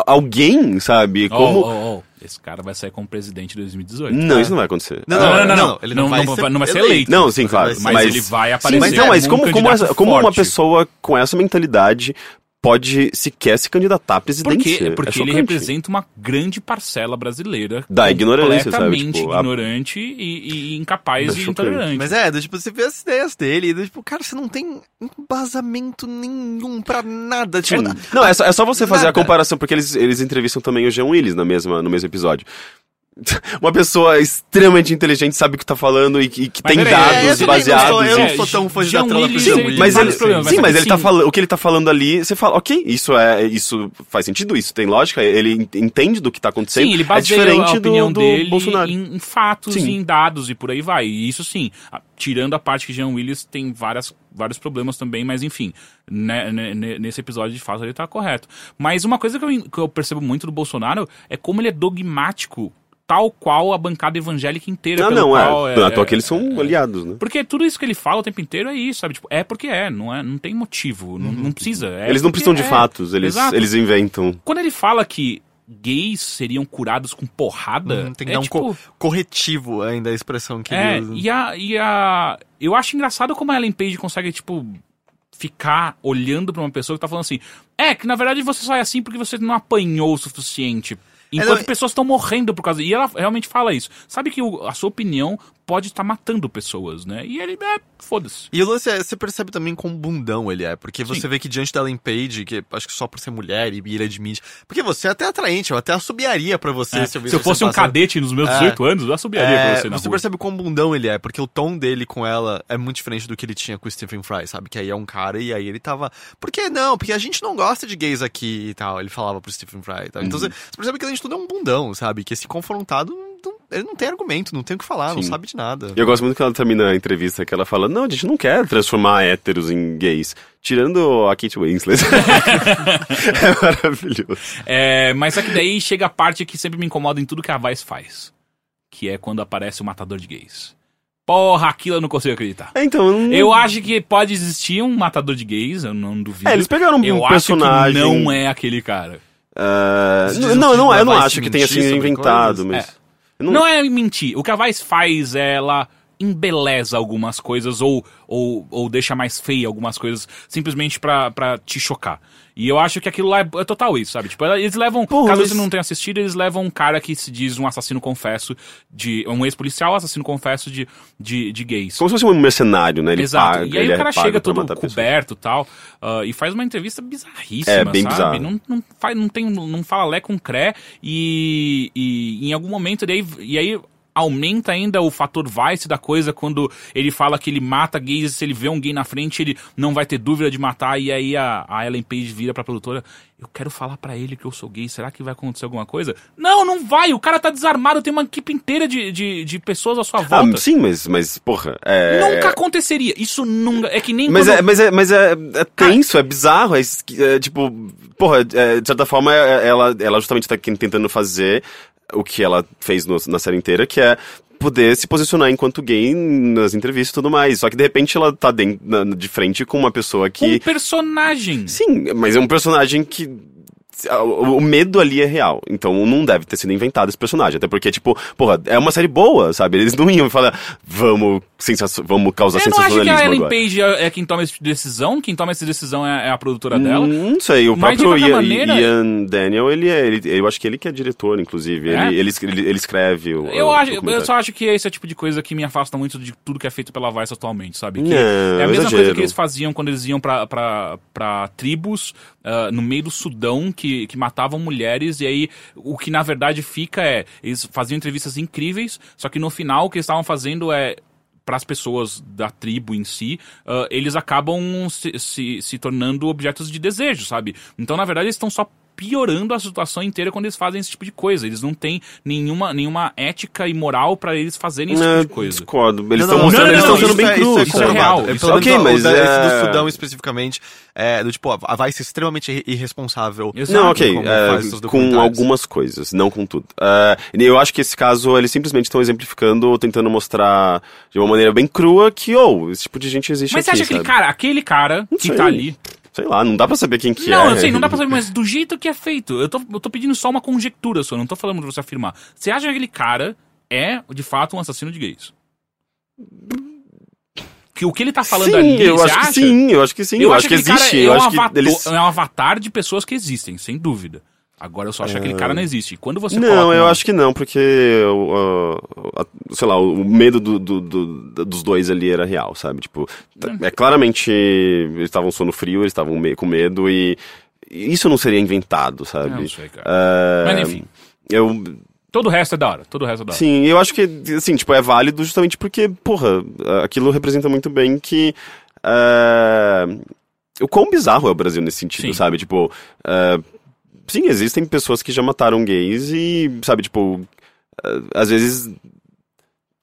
alguém, sabe? Como... Oh, oh, oh, Esse cara vai sair como presidente em 2018. Não, isso não vai acontecer. Não, Não, não, não, ele não, não, vai, não ser vai- não vai ser eleito. Não, sim, claro. ser- Mas, Mas- ele vai Sim, aparecer mas não, mas como, como, essa- como uma pessoa com essa mentalidade pode sequer se candidatar à Por presidência? quê? É Porque ele chocante. representa uma grande parcela brasileira. Da ignorância, sabe? completamente Tipo, a- ignorante e, e incapaz É e intolerante. Mas é, do tipo, você vê as ideias dele, e do tipo, cara, você não tem embasamento nenhum pra nada. Tipo, Sim. Não, é só, é só você fazer a Nada. comparação, porque eles, eles entrevistam também o Jean Willis na mesma, no mesmo episódio. Uma pessoa extremamente inteligente sabe o que tá falando e que, que tem peraí, dados é, não baseados. sou- eu não sou tão fã de dar trela pro Jean Willis. Mas ele, problemas, sim, mas ele tá sim. falando, o que ele tá falando ali, você fala, ok, isso é, isso faz sentido, isso tem lógica, ele en- entende do que tá acontecendo. Sim, ele é baseia diferente a opinião do, do dele Bolsonaro. em, em fatos Sim. e em dados e por aí vai. E isso sim, a- tirando a parte que Jean Willis tem várias, vários problemas também, mas enfim, né, né, né, nesse episódio de fato ele tá correto. Mas uma coisa que eu, que eu percebo muito do Bolsonaro é como ele é dogmático, tal qual a bancada evangélica inteira. Ah, pelo não, qual é. Não, à toa que eles são aliados, né? Porque tudo isso que ele fala o tempo inteiro é isso, sabe? Tipo, é porque é, não, é, não tem motivo, não, não precisa. é eles não precisam de é. fatos, eles, Exato. eles inventam. Quando ele fala que gays seriam curados com porrada, Hum, tem que é dar um tipo... co- corretivo ainda a expressão que É, ele usa. e a, e a. Eu acho engraçado como a Ellen Page consegue, tipo, ficar olhando pra uma pessoa que tá falando assim. É, que na verdade você só é assim porque você não apanhou o suficiente. Enquanto não, pessoas estão morrendo por causa. E ela realmente fala isso. Sabe que o- a sua opinião pode estar matando pessoas, né? E ele, é, foda-se. E o lance é, você percebe também quão bundão ele é, porque você Sim. vê que diante da Ellen Page, que acho que só por ser mulher e ele admite, porque você é até atraente, eu até assobiaria pra você É, se eu se eu fosse um cadete nos meus É. 18 anos, eu assobiaria É, pra você na você rua. percebe quão bundão ele é, porque o tom dele com ela é muito diferente do que ele tinha com o Stephen Fry, sabe? Que aí é um cara e aí ele tava. Por que não? Porque a gente não gosta de gays aqui e tal. Ele falava pro Stephen Fry e tal. Uhum. Então você, você percebe que além de tudo é um bundão, sabe? Que esse confrontado, ele não tem argumento, não tem o que falar, não Sim. sabe de nada. E eu gosto muito que ela termina a entrevista que ela fala: Não, a gente não quer transformar héteros em gays. Tirando a Kate Winslet. é maravilhoso. É, mas só que daí chega a parte que sempre me incomoda em tudo que a Vice faz. Que é quando aparece o matador de gays. Porra, aquilo eu não consigo acreditar. É, então. não- Eu acho que pode existir um matador de gays, eu não duvido. É, eles pegaram um eu personagem. acho que não é aquele cara. Você não, não, não, eu não acho que tenha sido inventado, coisas? mas. eu não- Não é mentir. O que a Vice faz, ela embeleza algumas coisas ou, ou, ou deixa mais feia algumas coisas simplesmente pra te chocar. E eu acho que aquilo lá é, é total isso, sabe? Tipo, eles levam, Porra, caso você não tenha assistido, eles levam um cara que se diz um assassino confesso de. um ex-policial assassino confesso de, de, de gays. Como se fosse um mercenário, né? Ele Exato. paga, e aí ele o cara é chega todo coberto e tal, ah, e faz uma entrevista bizarríssima, É, bem sabe? bizarro. Não, não, faz, não, tem, não fala lé com cré, e, e em algum momento, daí, e aí aumenta ainda o fator vice da coisa quando ele fala que ele mata gays e se ele vê um gay na frente ele não vai ter dúvida de matar e aí a, a Ellen Page vira pra produtora eu quero falar pra ele que eu sou gay, será que vai acontecer alguma coisa? Não, não vai, o cara tá desarmado, tem uma equipe inteira de, de, de pessoas à sua Ah, volta. sim, mas, mas porra. É... Nunca aconteceria, isso nunca, é que nem Mas, quando... é, mas, é, mas é, é tenso, é bizarro, é, é, tipo, porra, é, de certa forma é- ela, ela justamente tá tentando fazer o que ela fez no- na série inteira, que é poder se posicionar enquanto gay nas entrevistas e tudo mais. Só que de repente ela tá na- de frente com uma pessoa Um que. personagem. Sim, mas é um personagem que. O medo ali é real. Então não deve ter sido inventado esse personagem. Até porque, tipo, porra, é uma série boa, sabe? Eles não iam falar, vamos, sensacio- vamos causar Eu não acho que a sensacionalismo Ellen agora. Page é é quem toma essa decisão, quem toma essa decisão é, é a produtora dela. Hum, Não sei, o Mas, próprio Ian, maneira- Ian Daniel, ele é. Ele, eu acho que ele que é diretor, inclusive. É? Ele, ele, ele, ele escreve o. Eu, o acho, eu só acho que esse é o tipo de coisa que me afasta muito de tudo que é feito pela Vice atualmente, sabe? Que Não, é a mesma exagero. coisa que eles faziam quando eles iam pra, pra, pra tribos ah, no meio do Sudão que, que matavam mulheres, e aí o que na verdade fica é. Eles faziam entrevistas incríveis, só que no final o que eles estavam fazendo é. Para as pessoas da tribo em si, ah, eles acabam se, se, se tornando objetos de desejo, sabe? Então, na verdade, eles estão só piorando a situação inteira quando eles fazem esse tipo de coisa. Eles não têm nenhuma, nenhuma ética e moral pra eles fazerem esse É, tipo de coisa. discordo. Eles Não, estão não, mostrando, não, eles não, estão sendo isso bem é- crus. isso é sabe? real, É, isso ok, o mas esse é- do Sudão especificamente, é, do tipo, a Vice extremamente irresponsável. Exato. Não, ok, é, com algumas coisas, não com tudo. É, eu acho que esse caso, eles simplesmente estão exemplificando ou tentando mostrar de uma maneira bem crua que, oh, esse tipo de gente existe Mas você aqui, acha aquele sabe? cara, aquele cara que sei. tá ali. Sei lá, não dá pra saber quem que não, é. eu sei, não dá pra saber, mas do jeito que é feito. Eu tô, eu tô pedindo só uma conjectura só, não tô falando pra você afirmar. Você acha que aquele cara é, de fato, um assassino de gays? Que o que ele tá falando sim, ali, eu acho acha? que sim, eu acho que sim, eu, acho que aquele cara existe, é eu um acho que avatar- eles... É um avatar de pessoas que existem, sem dúvida. Agora eu só acho que aquele cara não existe. Quando você Não, coloca eu acho que não, porque, a- sei lá, o medo do- do- do- dos dois ali era real, sabe? Tipo, t- é claramente, eles estavam sono frio, eles estavam me- com medo e isso não seria inventado, sabe? Não sei, cara. É, Mas enfim. Eu, Todo o resto é da hora. Todo o resto é da hora. sim, eu acho que, assim, tipo, é válido justamente porque, porra, aquilo representa muito bem que... é, o quão bizarro é o Brasil nesse sentido, Sim. sabe? Tipo, é, sim, existem pessoas que já mataram gays e, sabe, tipo, às vezes.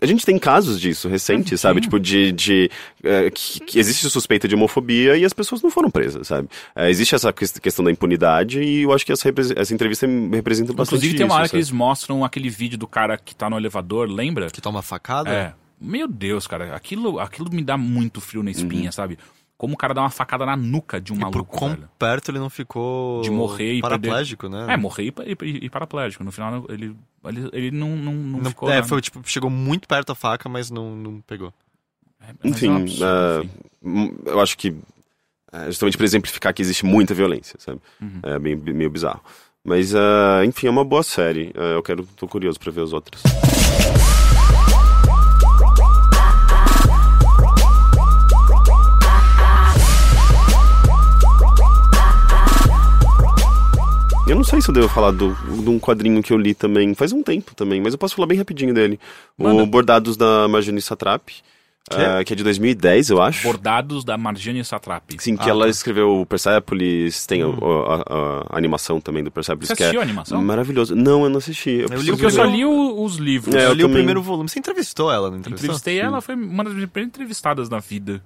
A gente tem casos disso recentes, sabe? Tipo, de. de é, que, que existe suspeita de homofobia e as pessoas não foram presas, sabe? É, existe essa ques- questão da impunidade e eu acho que essa, essa entrevista representa bastante Inclusive tem uma isso, hora que sabe? eles mostram aquele vídeo do cara que tá no elevador, lembra? Que toma facada? É. Meu Deus, cara, aquilo, aquilo me dá muito frio na Uhum. espinha, sabe? Como o cara dá uma facada na nuca de um E por maluco, quão velho. perto ele não ficou De morrer e paraplégico, né? É, morrer e, e, e paraplégico. No final, ele, ele, ele não, não, não, Não- ficou. é, foi tipo, chegou muito perto a faca, mas não, não pegou. É, mas Enfim, é um absurdo, é, enfim. Hum, eu acho que. é, justamente para exemplificar que existe muita violência, sabe? Uhum. É bem, bem- meio bizarro. Mas, é, enfim, é uma boa série. É, eu quero, tô curioso pra ver as outras. Eu não sei se eu devo falar do, de um quadrinho que eu li também, faz um tempo também, mas eu posso falar bem rapidinho dele. Manda. O Bordados da Marjane Satrap, é, que é de 2010, eu acho. Bordados da Marjane Satrapi. Sim, que Ah, ela tá. escreveu o Persepolis, tem a, a- a animação também do Persepolis, Você que é assistiu a animação? maravilhoso. Não, eu não assisti. Eu, li preciso Porque eu só li o- os livros. É, eu eu li o também. primeiro volume. Você entrevistou ela, não entrevistou? Entrevistei ela, foi uma das minhas primeiras entrevistadas na vida.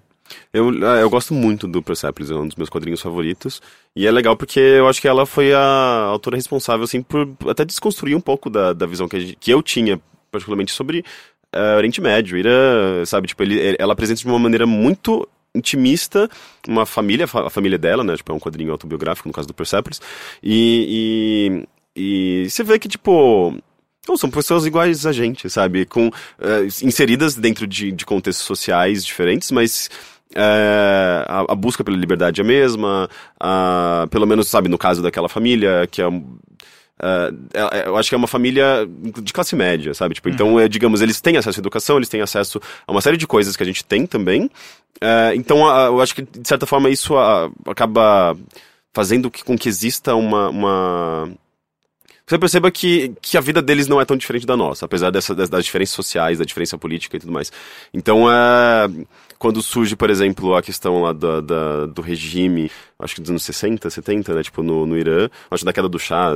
Eu, ah, eu gosto muito do Persepolis, é um dos meus quadrinhos favoritos. E é legal porque eu acho que ela foi a autora responsável, assim, por até desconstruir um pouco da, da visão que, gente- que eu tinha, particularmente, sobre eh, Oriente Médio. Irã, sabe, tipo, ele, ela apresenta de uma maneira muito intimista uma família, a família dela, né, tipo, é um quadrinho autobiográfico, no caso do Persepolis. E, e, e você vê que, tipo... Não, são pessoas iguais a gente, sabe? Com, eh, inseridas dentro de, de contextos sociais diferentes, mas é, a, a busca pela liberdade é a mesma, a- pelo menos, sabe, no caso daquela família, que é. é, eu acho que é uma família de classe média, sabe? Tipo, então, é, digamos, eles têm acesso à educação, eles têm acesso a uma série de coisas que a gente tem também. É, então, a- eu acho que, de certa forma, isso acaba fazendo que- com que exista uma. uma... Você perceba que, que a vida deles não é tão diferente da nossa, apesar dessa, das, das diferenças sociais, da diferença política e tudo mais. Então, é, quando surge, por exemplo, a questão lá da, da- do regime, acho que dos anos 60, 70, né? Tipo, no, no Irã, acho da queda do chá,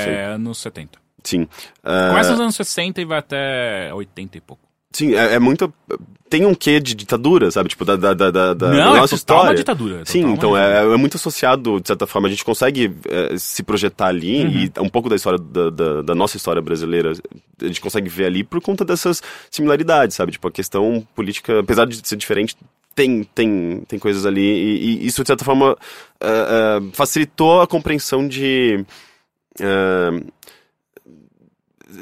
sei. É, anos 70. Sim. É, Começa nos anos 60 e vai até 80 e pouco. Sim, é, é muito. Tem um quê de ditadura, sabe? Tipo, da, da, da, da, Não, nossa é história. uma ditadura. é Sim, uma então ditadura. é, é muito associado, de certa forma, a gente consegue é, se projetar ali Uhum. e um pouco da história da, da, da nossa história brasileira, a gente consegue ver ali por conta dessas similaridades, sabe? Tipo, a questão política, apesar de ser diferente, tem, tem, tem coisas ali e, e isso, de certa forma, é, é, facilitou a compreensão de. é,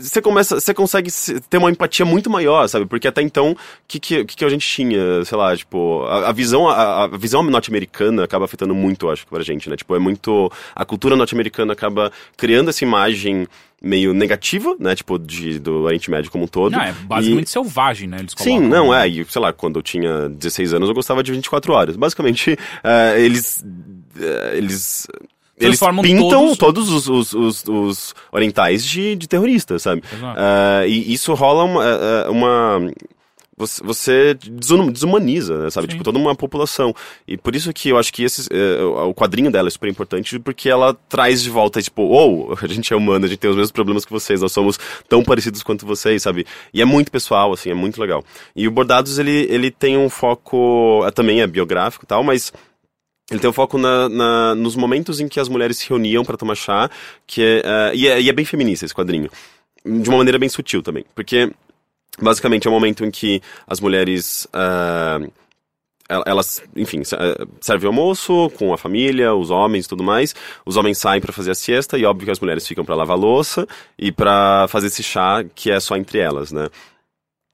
você começa, você consegue se- ter uma empatia muito maior, sabe? Porque até então, o que, que, que a gente tinha, sei lá, tipo, a, a visão, a, a visão norte-americana acaba afetando muito, acho, pra gente, né? Tipo, é muito, a cultura norte-americana acaba criando essa imagem meio negativa, né? Tipo, de, do Oriente Médio como um todo. Não, é basicamente selvagem, né? Eles Sim, não, é. E, sei lá, quando eu tinha 16 anos, eu gostava de 24 horas. Basicamente, eh, eles. eh, eles. Eles pintam todos- os, os, os- os orientais de, de terroristas, sabe? Eh, e isso rola uma. eh, eh, uma você, você desum- desumaniza, né, sabe? Sim. Tipo, toda uma população. E por isso que eu acho que esse, eh, o quadrinho dela é super importante, porque ela traz de volta, tipo, ou a gente é humano, a gente tem os mesmos problemas que vocês, nós somos tão parecidos quanto vocês, sabe? E é muito pessoal, assim, é muito legal. E o Bordados, ele, ele tem um foco, também é biográfico e tal, mas ele tem um foco na, na- nos momentos em que as mulheres se reuniam para tomar chá, que é, eh, e é, e é bem feminista esse quadrinho. De uma maneira bem sutil também. Porque, basicamente, é o momento em que as mulheres. el- elas, enfim, eh, servem almoço com a família, os homens e tudo mais. Os homens saem para fazer a siesta e, óbvio, que as mulheres ficam para lavar louça e para fazer esse chá que é só entre elas, né?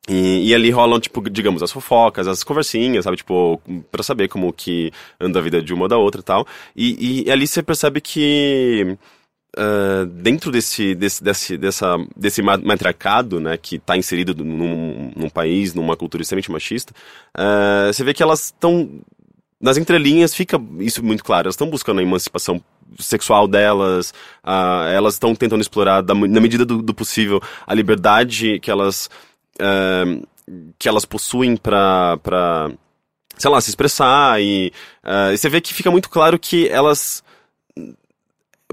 E, e ali rolam, tipo, digamos, as fofocas, as conversinhas, sabe? Tipo, pra saber como que anda a vida de uma ou da outra e tal. E, ali você percebe que ah, dentro desse, desse, desse, dessa, desse ma- matriarcado, né, que tá inserido num, num país, numa cultura extremamente machista, ah, você vê que elas estão nas entrelinhas fica isso muito claro. Elas estão buscando a emancipação sexual delas, ah, elas estão tentando explorar, da- na medida do, do possível, a liberdade que elas, ah, que elas possuem para para sei lá, se expressar. E, ah, e você vê que fica muito claro que elas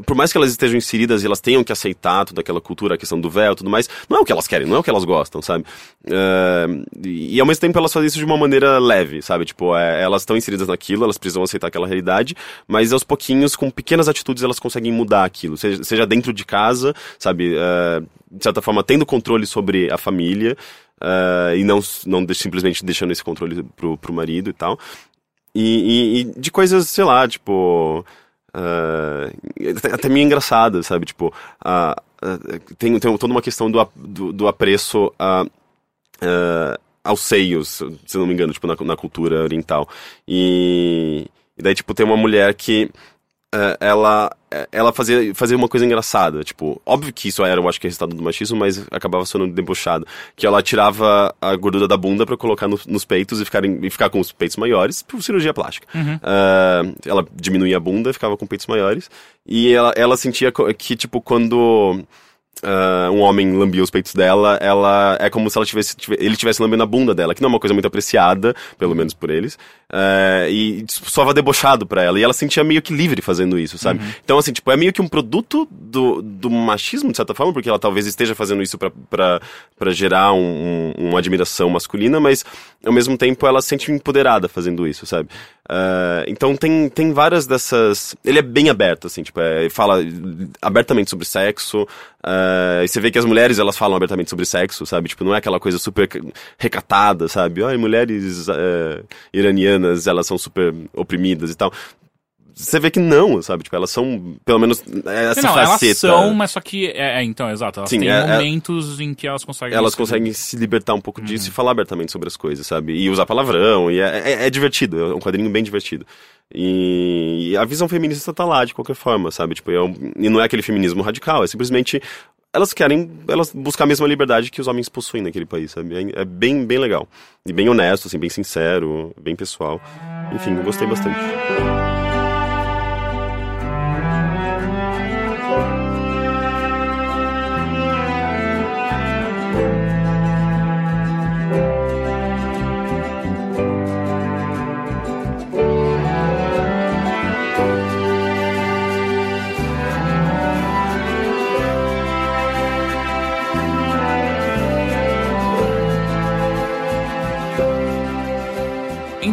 por mais que elas estejam inseridas e elas tenham que aceitar toda aquela cultura, a questão do véu tudo mais, não é o que elas querem, não é o que elas gostam, sabe? Eh, e, ao mesmo tempo elas fazem isso de uma maneira leve, sabe? Tipo, é, elas estão inseridas naquilo, elas precisam aceitar aquela realidade, mas aos pouquinhos, com pequenas atitudes, elas conseguem mudar aquilo, seja, seja dentro de casa, sabe? Eh, de certa forma, tendo controle sobre a família, eh, e não, não simplesmente deixando esse controle pro, pro marido e tal. E, e- e de coisas, sei lá, tipo. Ah, até, meio engraçada, sabe? Tipo, ah, ah, tem, tem toda uma questão do, do, do apreço a, aos seios, se não me engano, tipo, na, na cultura oriental. E, e daí, tipo, tem uma mulher que ela, eh, ela fazia, fazia uma coisa engraçada. Tipo, óbvio que isso era, eu acho que é resultado do machismo, mas acabava sendo debochado. Que ela tirava a gordura da bunda pra colocar no- nos peitos e, ficarem, e ficar com os peitos maiores por cirurgia plástica. Ah, ela diminuía a bunda e ficava com peitos maiores. E ela, ela sentia que, tipo, quando ah, um homem lambia os peitos dela, ela é como se ela tivesse, tive- ele tivesse lambendo a bunda dela, que não é uma coisa muito apreciada, pelo menos por eles, ah, e soava debochado pra ela, e ela se sentia meio que livre fazendo isso, sabe? Então, assim, tipo, é meio que um produto do, do machismo, de certa forma, porque ela talvez esteja fazendo isso pra gerar um, um- uma admiração masculina, mas, ao mesmo tempo, ela se sente empoderada fazendo isso, sabe? Ah, então tem, tem várias dessas. Ele é bem aberto, assim, tipo, é, ele fala abertamente sobre sexo. ah, e você vê que as mulheres elas falam abertamente sobre sexo, sabe? Tipo, não é aquela coisa super recatada, sabe? Ai, mulheres eh, iranianas, elas são super oprimidas e tal. Você vê que não, sabe? Tipo, elas são, pelo menos, essa não, faceta. elas são, mas só que. É, é, então, exato. Elas Sim, têm é- é- momentos em que elas conseguem. elas se- conseguem se libertar um pouco disso e falar abertamente sobre as coisas, sabe? E usar palavrão, e é, é- é divertido, é um quadrinho bem divertido. E, e a visão feminista tá lá, de qualquer forma, sabe? Tipo, é um- e não é aquele feminismo radical, é simplesmente elas querem elas buscar a mesma liberdade que os homens possuem naquele país, sabe? É, é bem, bem legal. E bem honesto, assim, bem sincero, bem pessoal. Enfim, eu gostei bastante.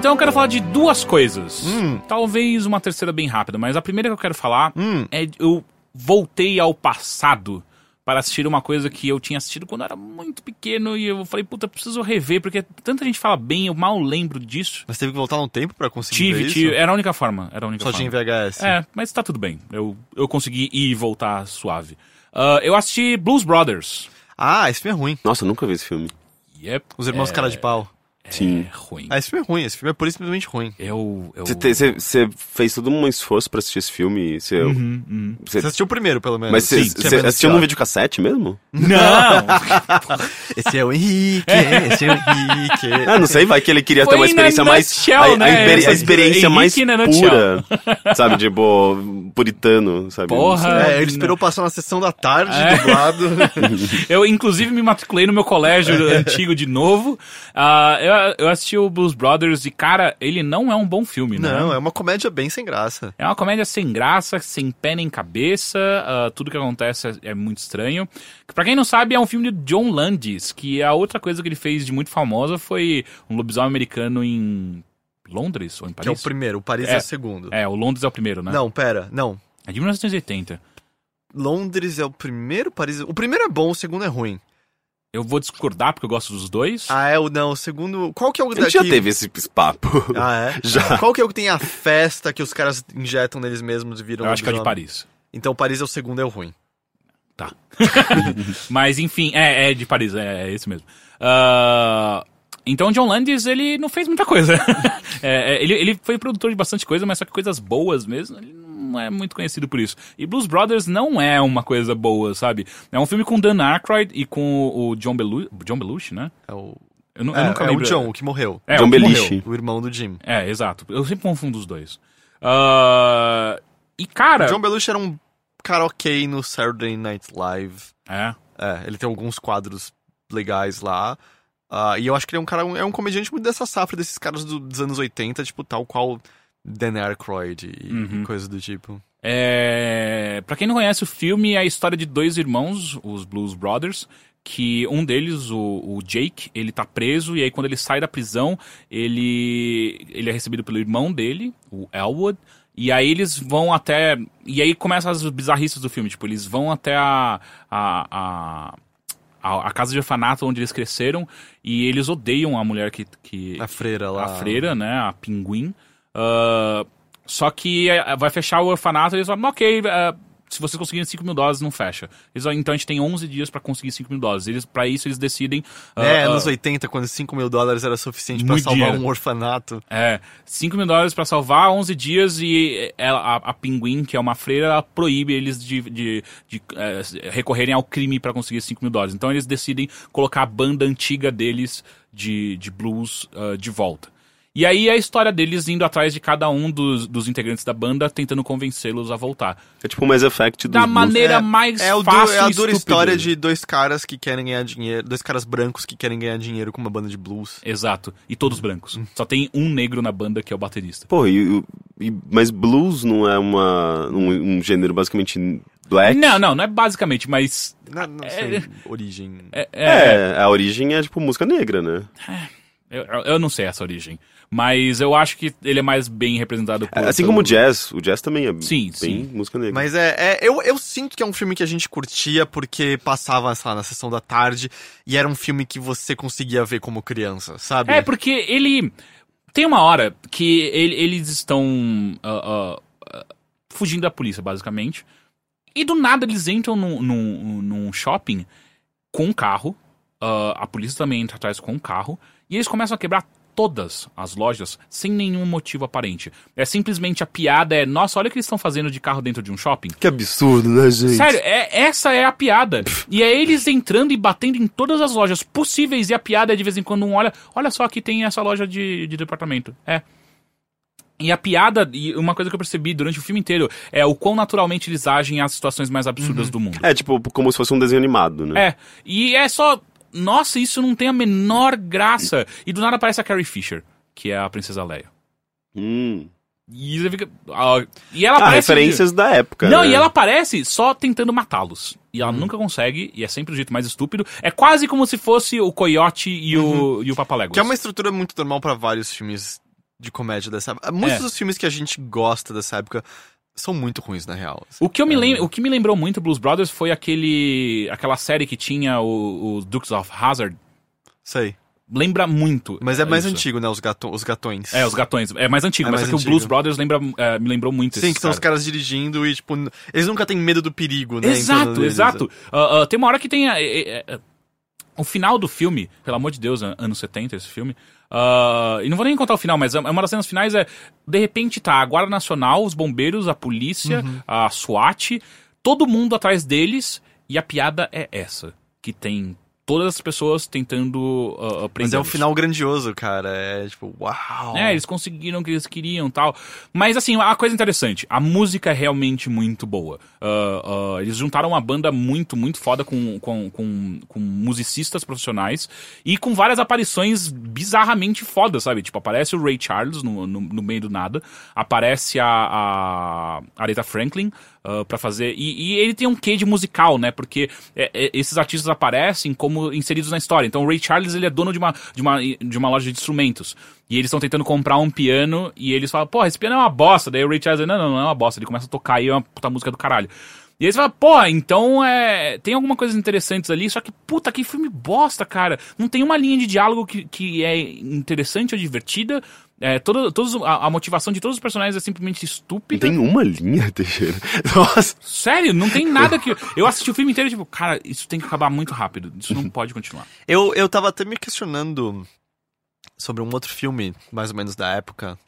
Então eu quero falar de duas coisas. Hum. Talvez uma terceira bem rápida, mas a primeira que eu quero falar Hum. é eu voltei ao passado para assistir uma coisa que eu tinha assistido quando eu era muito pequeno e eu falei, puta, preciso rever, porque tanta gente fala bem, eu mal lembro disso. Mas teve que voltar no tempo pra conseguir Tive, ver tive, isso? era a única forma, era a única Só forma. tinha em VHS. É, mas tá tudo bem. Eu, eu consegui ir e voltar suave. Ah, eu assisti Blues Brothers. Ah, esse filme é ruim. Nossa, eu nunca vi esse filme. Yep. Os irmãos É, cara de pau. Sim. é ruim. Ah, esse filme é ruim, esse filme é por isso simplesmente ruim. Eu. Você fez todo um esforço pra assistir esse filme? Você, Uhum, uhum. assistiu o primeiro, pelo menos. mas você é assistiu num videocassete mesmo? Não! Esse é o Henrique, esse é o Henrique. Ah, não sei, vai que ele queria Foi ter uma experiência mais. nutshell, a, a né? a experiência mais pura. Sabe, tipo, puritano, sabe? Porra! É, ele esperou passar na sessão da tarde, É. dublado. Eu, inclusive, me matriculei no meu colégio antigo de novo. Ah, eu, eu assisti o Blues Brothers e, cara, ele não é um bom filme, né? Não, é uma comédia bem sem graça. É uma comédia sem graça, sem pé nem cabeça, ah, tudo que acontece é, é muito estranho. Pra quem não sabe, é um filme de John Landis, que a outra coisa que ele fez de muito famosa foi um lobisomem americano em Londres ou em Que é o Paris? primeiro, o Paris é, É. o segundo. É, o Londres é o primeiro, né? Não, pera, não. É de 1980. Londres é o primeiro, Paris... O primeiro é bom, o segundo é ruim. Eu vou discordar porque eu gosto dos dois. Ah, é o... Não, o segundo... Qual que é o A gente já daqui? teve esse papo. Ah, é? Já. Qual que é o que tem a festa que os caras injetam neles mesmos e viram eu acho que é de lobisomem? Paris. Então Paris é o segundo, é o ruim. Mas enfim, é, é de Paris, é, é esse mesmo. Ah, então John Landis, ele não fez muita coisa. É, é, ele, ele foi produtor de bastante coisa, mas só que coisas boas mesmo, ele não é muito conhecido por isso. E Blues Brothers não é uma coisa boa, sabe? É um filme com Dan Aykroyd e com o John, Belu John Belushi, né? É o... Eu, É, nunca é o lembro. John, o que morreu. É, John o que morreu. Belushi. O irmão do Jim. É, exato. Eu sempre confundo os dois. Ah, e cara... O John Belushi era um cara ok no Saturday Night Live. É. É, ele tem alguns quadros legais lá. Ah, e eu acho que ele é um cara, é um comediante muito dessa safra, desses caras do- dos anos 80, tipo, tal qual Dan Aykroyd e, Uhum. e coisas do tipo. É... Pra quem não conhece o filme, é a história de dois irmãos, os Blues Brothers, que um deles, o, o Jake, ele tá preso, e aí quando ele sai da prisão, ele, ele é recebido pelo irmão dele, o Elwood, e aí eles vão até... E aí começam as bizarrices do filme, tipo, eles vão até a... a, a a, a casa de orfanato onde eles cresceram e eles odeiam a mulher que, que A freira lá. a freira, né? A pinguim. Ah, só que eh, vai fechar o orfanato e eles falam, ok, eh, se vocês conseguirem 5 mil dólares, não fecha. Eles então a gente tem 11 dias pra conseguir 5 mil dólares. Eles, pra isso eles decidem... ah, É, ah, anos 80, quando 5 mil dólares era suficiente pra Muito salvar dinheiro. um orfanato. É, 5 mil dólares pra salvar 11 dias e ela, a, a Pinguim, que é uma freira, ela proíbe eles de, de, de, eh, recorrerem ao crime pra conseguir 5 mil dólares. Então eles decidem colocar a banda antiga deles de, de blues ah, de volta. E aí a história deles indo atrás de cada um dos, dos integrantes da banda, tentando convencê-los a voltar. É tipo o Mass Effect dos Da blues. maneira É, mais É, o fácil é a dura história de dois caras que querem ganhar dinheiro, dois caras brancos que querem ganhar dinheiro com uma banda de blues. Exato. E todos brancos. Só tem um negro na banda que é o baterista. Pô, e, e- mas blues não é uma, um, um gênero basicamente black? Não, não, não é basicamente, mas. Não, não sei, origem. É, é- É, a origem é tipo música negra, né? eu, eu não sei essa origem. Mas eu acho que ele é mais bem representado por. Assim pelo- como o jazz, o jazz também é Sim, bem sim. música negra. Mas é, é- eu, eu sinto que é um filme que a gente curtia porque passava, sei lá, na sessão da tarde e era um filme que você conseguia ver como criança, sabe? É, porque ele. Tem uma hora que ele- eles estão ah, ah, fugindo da polícia, basicamente. E do nada eles entram num, num, num shopping com um carro. a polícia também entra atrás com um carro. E eles começam a quebrar todas as lojas sem nenhum motivo aparente. É simplesmente a piada é, nossa, olha o que eles estão fazendo de carro dentro de um shopping. Que absurdo, né, gente? Sério, é, essa é a piada. E é eles entrando e batendo em todas as lojas possíveis. E a piada é de vez em quando um olha. Olha só, aqui tem essa loja de, de departamento. É. E a piada, e uma coisa que eu percebi durante o filme inteiro, é o quão naturalmente eles agem às situações mais absurdas do mundo. É tipo como se fosse um desenho animado, né? É. E é só. Nossa, isso não tem a menor graça. E do nada aparece a Carrie Fisher, que é a Princesa Leia. Hum. E você fica. ah, e ela Ah, aparece. referências da época. Não, né? e ela aparece só tentando matá-los. E ela nunca consegue, e é sempre o jeito mais estúpido. É quase como se fosse o Coyote e o, e o Papaléguas. Que é uma estrutura muito normal pra vários filmes de comédia dessa época. Muitos É. dos filmes que a gente gosta dessa época são muito ruins, na real. O que, eu me É. lem... o que me lembrou muito Blues Brothers foi aquele aquela série que tinha o, o Dukes of Hazard. Sei. Lembra muito. Mas é mais isso. antigo, né? Os, gato, os gatões. É, os gatões. É mais antigo, É mas mais é que o antigo. Blues Brothers lembra, é, me lembrou muito Sim, que são os caras. dirigindo e, tipo, eles nunca têm medo do perigo, né? Exato, deles. exato. Ah, ah, tem uma hora que tem. é- o final do filme, pelo amor de Deus, an- anos 70, esse filme. Ah, e não vou nem contar o final, mas é uma das cenas finais é. De repente tá a Guarda Nacional, os bombeiros, a polícia, a SWAT, todo mundo atrás deles, e a piada é essa. Que tem todas as pessoas tentando uh, Mas é um final grandioso, cara. É tipo, uau. É, eles conseguiram o que eles queriam tal. Mas assim, uma coisa interessante, a música é realmente muito boa. Uh, uh, eles juntaram uma banda muito, muito foda com, com, com, com musicistas profissionais e com várias aparições bizarramente fodas, sabe? Tipo, aparece o Ray Charles no, no, no meio do nada, aparece a, a Aretha Franklin, uh, para fazer. E, e, ele tem um quê de musical, né? Porque é, é, esses artistas aparecem como inseridos na história. Então o Ray Charles ele é dono de uma, de uma, de uma loja de instrumentos. E eles estão tentando comprar um piano e eles falam, pô, esse piano é uma bosta. Daí o Ray Charles, não, não, não é uma bosta. Ele começa a tocar e é uma puta música do caralho. E aí você fala, pô, então é. Tem alguma coisa interessantes ali, só que, puta, que filme bosta, cara. Não tem uma linha de diálogo que, que é interessante ou divertida. É, toda, todos, a, a, motivação de todos os personagens é simplesmente estúpida. Não tem uma linha, Teixeira. Nossa. Sério, não tem nada que. Eu assisti o filme inteiro tipo, cara, isso tem que acabar muito rápido. Isso não pode continuar. Eu, eu tava até me questionando sobre um outro filme, mais ou menos da época,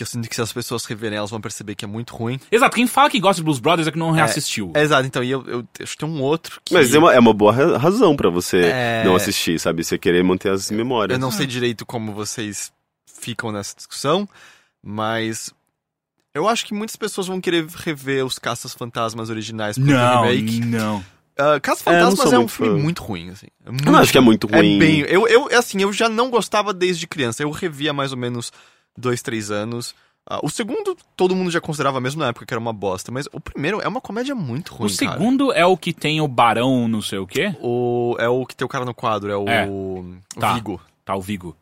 que eu sinto que se as pessoas reverem, elas vão perceber que é muito ruim. Exato, quem fala que gosta de Blues Brothers é que não reassistiu. É, exato, então, e eu, eu, acho que tem um outro que... Mas é uma, é uma boa razão para você é... não assistir, sabe? Você querer manter as memórias. Eu não sei direito como vocês ficam nessa discussão, mas eu acho que muitas pessoas vão querer rever os Caças Fantasmas originais pro não, remake. Não, uh, Caças Fantasmas é, é um filme fã. muito ruim, assim. É muito, eu não acho que é muito ruim. É bem, eu, eu, assim, eu já não gostava desde criança. Eu revia mais ou menos dois, três anos. Uh, o segundo, todo mundo já considerava mesmo na época que era uma bosta, mas o primeiro é uma comédia muito ruim. O segundo cara. é o que tem o Barão, não sei o quê? O, é o que tem o cara no quadro, é o, é. o tá. Vigo. Tá, o Vigo.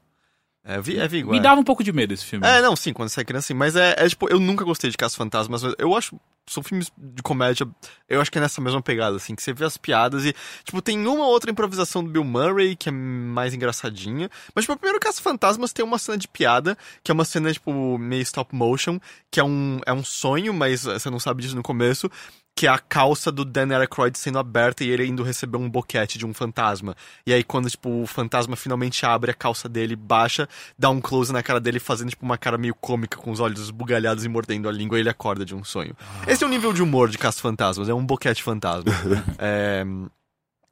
É, é Vigo. Me é. dava um pouco de medo esse filme. É, não, sim, quando você é criança, sim. Mas é, é tipo, eu nunca gostei de Caça Fantasmas, mas eu acho. São filmes de comédia, eu acho que é nessa mesma pegada, assim, que você vê as piadas e, tipo, tem uma outra improvisação do Bill Murray que é mais engraçadinha. Mas, tipo, o primeiro Caça Fantasmas tem uma cena de piada, que é uma cena, tipo, meio stop motion, que é um, é um sonho, mas você não sabe disso no começo que é a calça do Dan Aykroyd sendo aberta e ele indo receber um boquete de um fantasma. E aí quando, tipo, o fantasma finalmente abre a calça dele, baixa, dá um close na cara dele, fazendo, tipo, uma cara meio cômica, com os olhos esbugalhados e mordendo a língua, e ele acorda de um sonho. Esse é o nível de humor de Caça Fantasmas, é um boquete fantasma. é...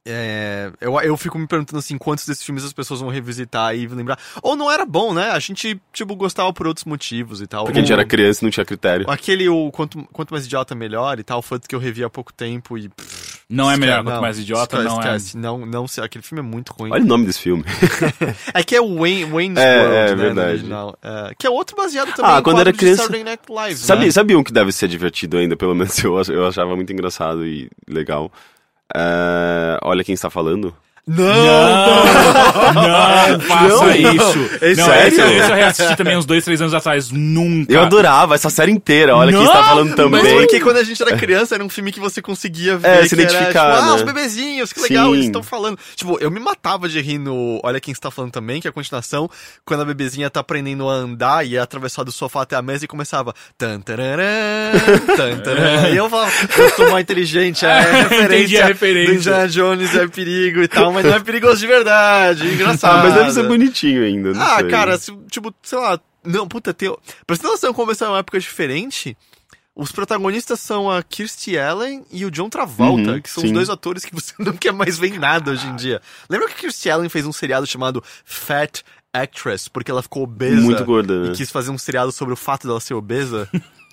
É, eu, eu fico me perguntando assim, quantos desses filmes as pessoas vão revisitar e lembrar. Ou não era bom, né? A gente, tipo, gostava por outros motivos e tal. Porque a gente era criança e não tinha critério. Aquele, o quanto, quanto mais idiota, melhor e tal, foi que eu revi há pouco tempo e. Pff, não é melhor quanto mais idiota, esquece, não esquece. é. Não, não, aquele filme é muito ruim. Olha o nome desse filme. é que é o Wayne, Wayne's é, World, é, né, verdade. É, que é outro baseado também ah, quando era criança. Live, sabe, né? sabe um que deve ser divertido ainda, pelo menos eu, eu achava muito engraçado e legal. Uh, olha quem está falando. Não! Não, não faça Não, isso. É não, sério? Esse, esse eu reassisti também uns dois, três anos atrás. Nunca. Eu adorava essa série inteira. Olha quem Não, está falando também. Mas porque quando a gente era criança era um filme que você conseguia ver. É, que se identificar, Era, tipo, ah, né? os bebezinhos, que legal, Sim. eles estão falando. Tipo, eu me matava de rir no Olha Quem Está Falando Também, que é a continuação, quando a bebezinha tá aprendendo a andar e ia atravessar do sofá até a mesa e começava. Tan, tararã, tan, tararã. E eu falava, eu sou mais inteligente, é referência. Entendi a referência. Do Indiana Jones é perigo e tal, mas não é perigoso de verdade. Engraçado. Mas deve ser bonitinho ainda. Não Ah, sei. cara, se- tipo, sei lá. Não, puta, tem. Pra você ter noção como essa é uma época diferente, os protagonistas são a Kirstie Allen e o John Travolta, Uhum, que são sim. os dois atores que você não quer mais ver em nada hoje em dia. Lembra que a Kirstie Allen fez um seriado chamado Fat Actress, porque ela ficou obesa Muito gorda, né? e quis fazer um seriado sobre o fato dela ser obesa?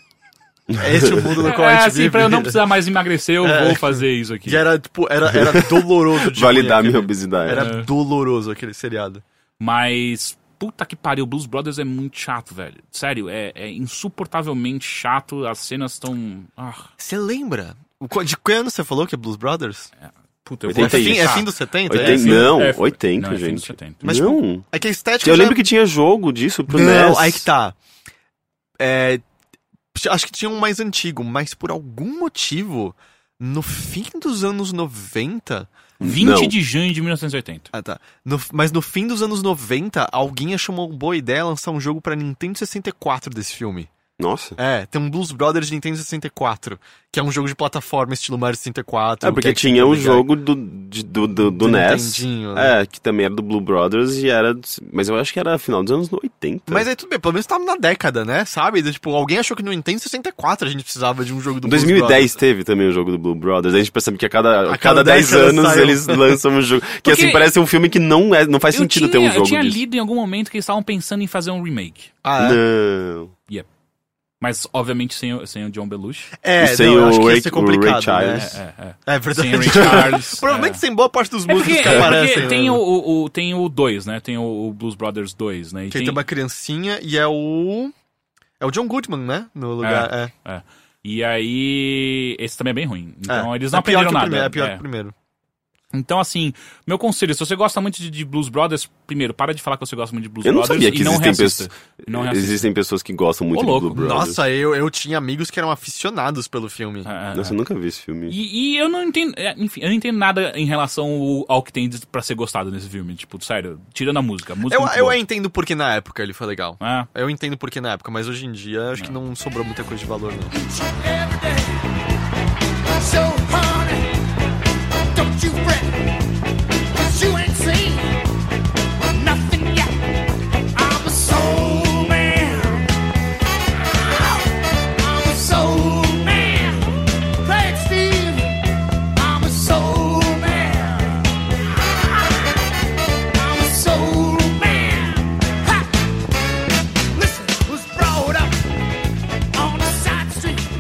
é esse o mundo no qual a É, gente assim, vive. pra eu não precisar mais emagrecer, eu É. vou fazer isso aqui. E era, tipo, era, era doloroso de Validar minha aquele- obesidade. Era É. doloroso aquele seriado. Mas, puta que pariu, Blues Brothers é muito chato, velho. Sério, é, é insuportavelmente chato, as cenas estão... Ah, Você lembra? O qu- De que ano você falou que é Blues Brothers? puta, eu É vou... 80 fim, é chato. fim dos 70? 80, É, fim- não, é, 80, não, é fim dos gente. 70. Mas, não. É que a estética. eu já- lembro que tinha jogo disso pro Não, NES. aí que tá. É, acho que tinha um mais antigo, mas por algum motivo, no fim dos anos 90. 20 Não. de junho de 1980. Ah, tá. No- mas no fim dos anos 90, alguém achou uma boa ideia lançar um jogo pra Nintendo 64 desse filme. Nossa. É, tem um Blues Brothers de Nintendo 64, que é um jogo de plataforma estilo Mario 64. É, porque que tinha um jogo do, de- do, do, do Do NES. Né? É, que também era do Blue Brothers e era. Mas eu acho que era final dos anos 80. Mas aí tudo bem, pelo menos tava na década, né? Sabe? Tipo, alguém achou que no Nintendo 64 a gente precisava de um jogo do Em Blues 2010 Brothers. teve também o jogo do Blue Brothers. A gente percebe que a cada, a A cada, cada 10 década anos sai um. eles lançam um jogo. Que assim, Porque- parece um filme que não, é, não faz Eu sentido tinha, ter um eu jogo tinha disso. lido em algum momento que eles estavam pensando em fazer um remake. Ah, é? Não. Mas, obviamente, sem, o- sem o John Belushi. É, E sem não, eu o acho que ia Ray- ser complicado, Charles. né? É, é, é. É verdade. Sem o Ray Charles. Provavelmente é. sem boa parte dos É músicos porque, que é porque aparecem. tem, né? o, o, o- tem o 2, né? Tem o, o Blues Brothers 2, né? E Que tem uma criancinha e é o... É o John Goodman, né? No lugar, é. é. E aí, esse também é bem ruim. Então, É. eles não é aprenderam nada. primeiro, é pior É. que o primeiro. Então, assim, meu conselho, se você gosta muito de, de Blues Brothers, primeiro, para de falar que você gosta muito de Blues Eu não Brothers sabia que e não existem, reassista. pessoas, não reassista. existem pessoas que gostam muito Ô, de louco. Blue Brothers. Nossa, eu, eu tinha amigos que eram aficionados pelo filme. É, é, Nossa, é. eu nunca vi esse filme. E, e eu não entendo, é, enfim, eu não entendo nada em relação ao, que tem pra ser gostado nesse filme. Tipo, sério, tirando a música. A música Eu, é eu boa. entendo porque na época ele foi legal. É. Eu entendo porque na época, mas hoje em dia acho que não sobrou muita coisa de valor, não.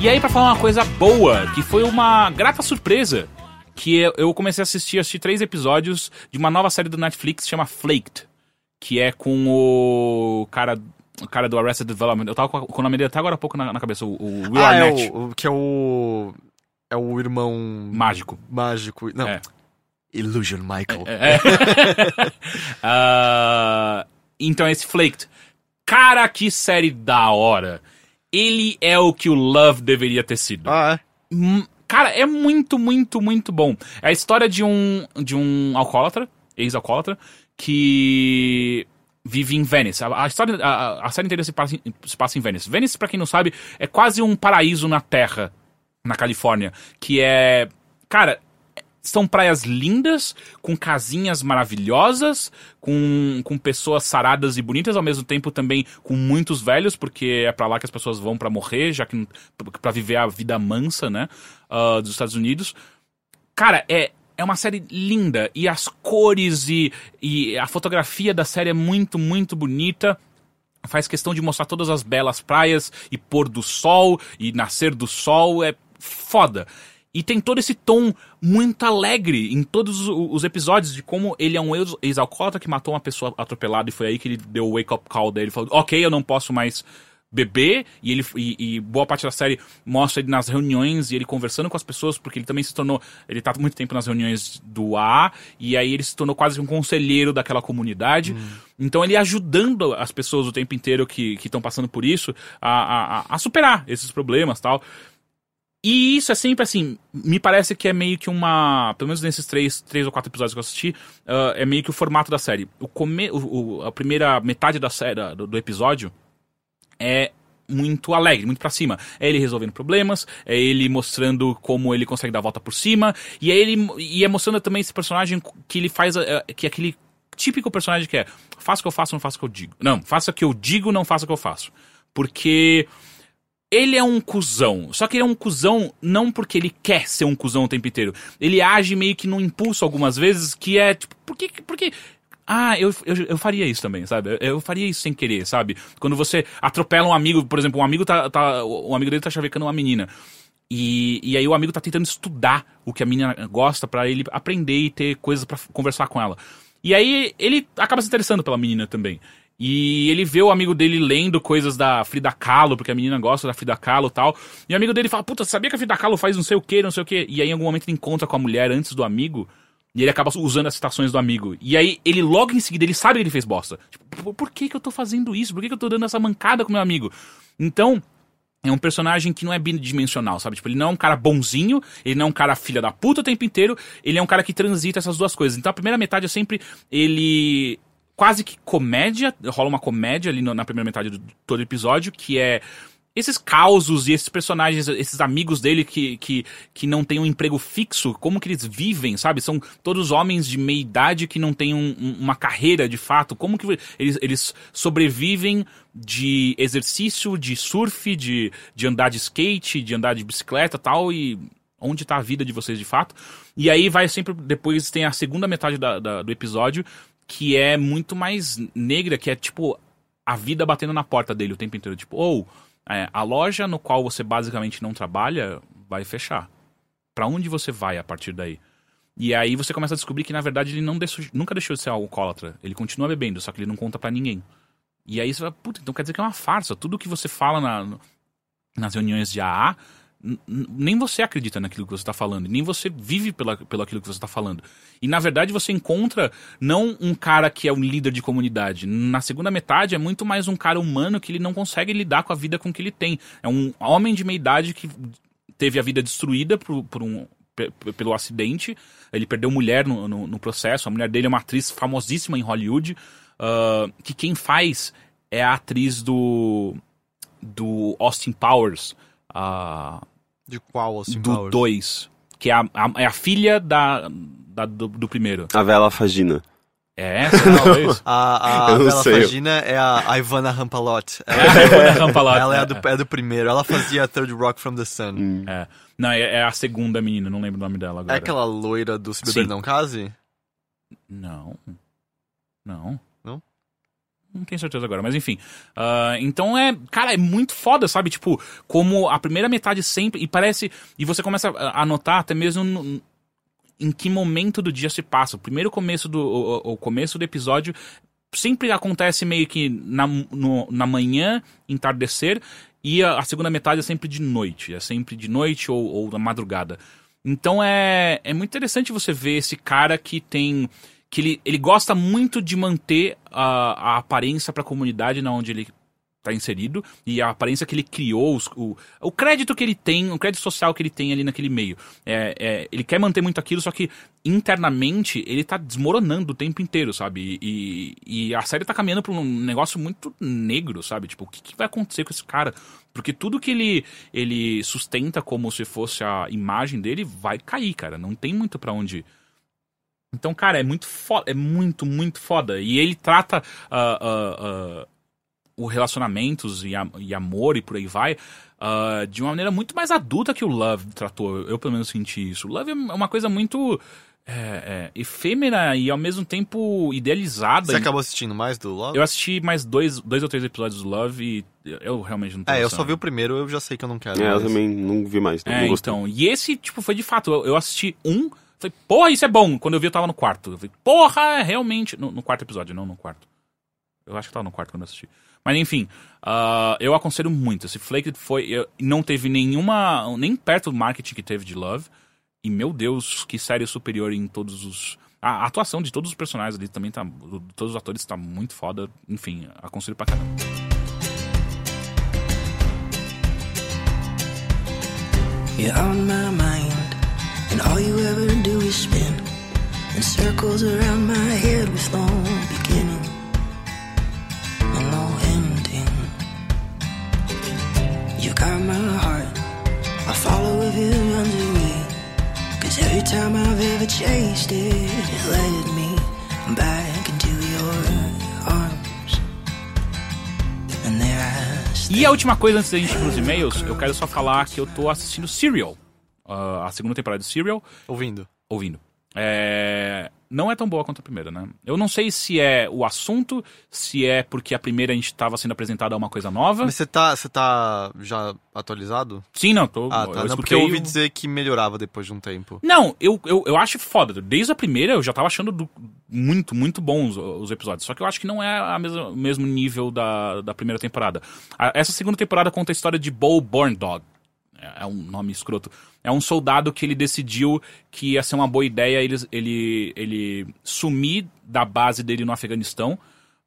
E aí, pra falar uma coisa boa, que foi uma grata surpresa, que eu- comecei a assistir, assisti três episódios de uma nova série do Netflix que chama Flaked, que é com o cara, o cara do Arrested Development. Eu tava com, o nome dele até agora há pouco na, na cabeça, o, o Will ah, é Arnett. o, o que é o... É o irmão... Mágico. Mágico. Não, É. Illusion Michael. É. Ah, então, esse Flaked. Cara, que série da hora. Ele é o que o Love deveria ter sido. Ah, é? Cara, é muito, muito, muito bom. É a história de um, de um alcoólatra, ex-alcoólatra, que vive em Venice. A, a história, a, a série inteira se passa, em, se passa em Venice. Venice, pra quem não sabe, é quase um paraíso na Terra, na Califórnia, que é, cara, são praias lindas, com casinhas maravilhosas, com, com pessoas saradas e bonitas, ao mesmo tempo também com muitos velhos, porque é pra lá que as pessoas vão pra morrer, já que pra viver a vida mansa, né, ah, dos Estados Unidos. Cara, é, é uma série linda, e as cores e, e a fotografia da série é muito, muito bonita faz questão de mostrar todas as belas praias e pôr do sol e nascer do sol é foda. E tem todo esse tom muito alegre em todos os episódios de como ele é um ex- ex-alcoólatra que matou uma pessoa atropelada e foi aí que ele deu o wake-up call dele. Falou, ok, eu não posso mais beber. E, ele, e, e boa parte da série mostra ele nas reuniões e ele conversando com as pessoas, porque ele também se tornou... Ele tá muito tempo nas reuniões do AA e aí ele se tornou quase um conselheiro daquela comunidade. Então ele ajudando as pessoas o tempo inteiro que estão passando por isso a, a, a- a superar esses problemas tal. E isso é sempre assim, me parece que é meio que uma. Pelo menos nesses três, três ou quatro episódios que eu assisti, ah, é meio que o formato da série. O come, o, o- a primeira metade da série, do, do episódio, é muito alegre, muito pra cima. É ele resolvendo problemas, é ele mostrando como ele consegue dar a volta por cima, e é ele e é mostrando também esse personagem que ele faz, eh, que é aquele típico personagem que é faça o que eu faço, não faça o que eu digo. Não, faça o que eu digo, não faça o que eu faço. Porque ele é um cuzão. Só que ele é um cuzão não porque ele quer ser um cuzão o tempo inteiro. Ele age meio que no impulso algumas vezes, que é tipo, por que. Por que ah, eu, eu, eu faria isso também, sabe? Eu, eu faria isso sem querer, sabe? Quando você atropela um amigo, por exemplo, um amigo tá. tá um amigo dele tá chavecando uma menina. E, e aí o amigo tá tentando estudar o que a menina gosta pra ele aprender e ter coisas pra conversar com ela. E aí ele acaba se interessando pela menina também. E ele vê o amigo dele lendo coisas da Frida Kahlo, porque a menina gosta da Frida Kahlo e tal. E o amigo dele fala, puta, sabia que a Frida Kahlo faz não sei o que, não sei o que. E aí em algum momento ele encontra com a mulher antes do amigo. E ele acaba usando as citações do amigo. E aí ele logo em seguida, ele sabe que ele fez bosta. Tipo, por, que que eu tô fazendo isso? Por que que eu tô dando essa mancada com meu amigo? Então, é um personagem que não é bidimensional, sabe? Tipo, ele não é um cara bonzinho, ele não é um cara filha da puta o tempo inteiro, ele é um cara que transita essas duas coisas. Então a primeira metade é sempre ele quase que comédia, rola uma comédia ali na primeira metade do todo episódio, que é esses causos e esses personagens, esses amigos dele que, que, que não têm um emprego fixo, como que eles vivem, sabe? São todos homens de meia idade que não têm um- um- uma carreira de fato. Como que eles, eles sobrevivem de exercício, de surf, de, de andar de skate, de andar de bicicleta tal, e onde tá a vida de vocês de fato. E aí vai sempre, depois tem a segunda metade da- da- do episódio, que é muito mais negra, que é tipo a vida batendo na porta dele o tempo inteiro. Tipo, ou é, a loja no qual você basicamente não trabalha vai fechar. Pra onde você vai a partir daí? E aí você começa a descobrir que na verdade ele não deixou- nunca deixou de ser alcoólatra. Ele continua bebendo, só que ele não conta pra ninguém. E aí você vai, puta, então quer dizer que é uma farsa. Tudo que você fala na- nas reuniões de AA, nem você acredita naquilo que você está falando, nem você vive pela, pelo aquilo que você está falando. E na verdade você encontra não um cara que é um líder de comunidade. Na segunda metade é muito mais um cara humano que ele não consegue lidar com a vida com que ele tem. É um homem de meia idade que teve a vida destruída por, por um, pe- pe- pelo acidente. Ele perdeu mulher no, no, no processo. A mulher dele é uma atriz famosíssima em Hollywood. ah, que quem faz é a atriz do do Austin Powers, De qual, assim, do 2, que é a, a- é a filha da, da- do, do primeiro. A Vela Fagina. É essa, talvez? A, a Eu não Bela sei. Fagina é a a Ivana Rampalot. É a Ivana Rampalot. Ela é, a do, é do primeiro. Ela fazia Third Rock from the Sun. É. Não, é, é a segunda menina, não lembro o nome dela agora. É aquela loira do Se Beber Sim. Não Case? Não. Não. Não? Tenho certeza agora, mas enfim. Ah, então é. Cara, é muito foda, sabe? Tipo, como a primeira metade sempre. E parece. E você começa a notar até mesmo no- em que momento do dia se passa. O primeiro começo do. O- o começo do episódio sempre acontece meio que na, no- na manhã, entardecer, e a, a segunda metade é sempre de noite. É sempre de noite ou, ou na madrugada. Então é, é muito interessante você ver esse cara que tem. Que ele, ele gosta muito de manter a, a aparência para a comunidade na onde ele tá inserido e a aparência que ele criou, os- o, o crédito que ele tem, o crédito social que ele tem ali naquele meio. É, é, ele quer manter muito aquilo, só que internamente ele tá desmoronando o tempo inteiro, sabe? E, e a série tá caminhando pra um negócio muito negro, sabe? Tipo, o que, que vai acontecer com esse cara? Porque tudo que ele, ele sustenta como se fosse a imagem dele vai cair, cara. Não tem muito pra onde. Então, cara, é muito foda, é muito, muito foda. E ele trata ah, ah, ah, o relacionamentos e, a- e amor e por aí vai de uma maneira muito mais adulta que o Love tratou. Eu, pelo menos, senti isso. O Love é uma coisa muito é, é, efêmera e, ao mesmo tempo, idealizada. Você acabou assistindo mais do Love? Eu assisti mais dois, dois ou três episódios do Love e eu realmente não tô É, eu só vi o primeiro, eu já sei que eu não quero. É, eu mais. também não vi mais. Não, É, não então. E esse, tipo, foi de fato. Eu, eu assisti um, falei, porra, isso é bom. Quando eu vi, eu tava no quarto. Eu falei, porra, é realmente. No, no quarto episódio, não no quarto. Eu acho que tava no quarto quando eu assisti. Mas enfim, ah, eu aconselho muito. Esse Flaked foi. eu- não teve nenhuma. Nem perto do marketing que teve de Love. E meu Deus, que série superior em todos os. A atuação de todos os personagens ali também tá. do- Todos os atores tá muito foda. Enfim, aconselho pra caramba. You're on my mind, and all you ever do circles around my head with no beginning and no ending. You got my heart, I follow if it runs away. Cause every time I've ever chased it, it led me back into your arms. And there I E a última coisa antes da gente ir pros e-mails, eu quero só falar que eu tô assistindo Serial. ah, a segunda temporada de Serial, Ouvindo. ouvindo. É, Não é tão boa quanto a primeira, né? Eu não sei se é o assunto, se é porque a primeira a gente tava sendo apresentada a uma coisa nova. Mas você tá, você tá já atualizado? Sim, não, tô. Ah, eu tá. Não, escutei porque eu ouvi o- dizer que melhorava depois de um tempo. Não, eu, eu, eu acho foda. Desde a primeira eu já tava achando do- muito, muito bons os, os episódios. Só que eu acho que não é a mesma- o mesmo nível da, da primeira temporada. A- essa segunda temporada conta a história de Bo Born Dog. É é um nome escroto. É um soldado que ele decidiu que ia ser uma boa ideia ele, ele, ele sumir da base dele no Afeganistão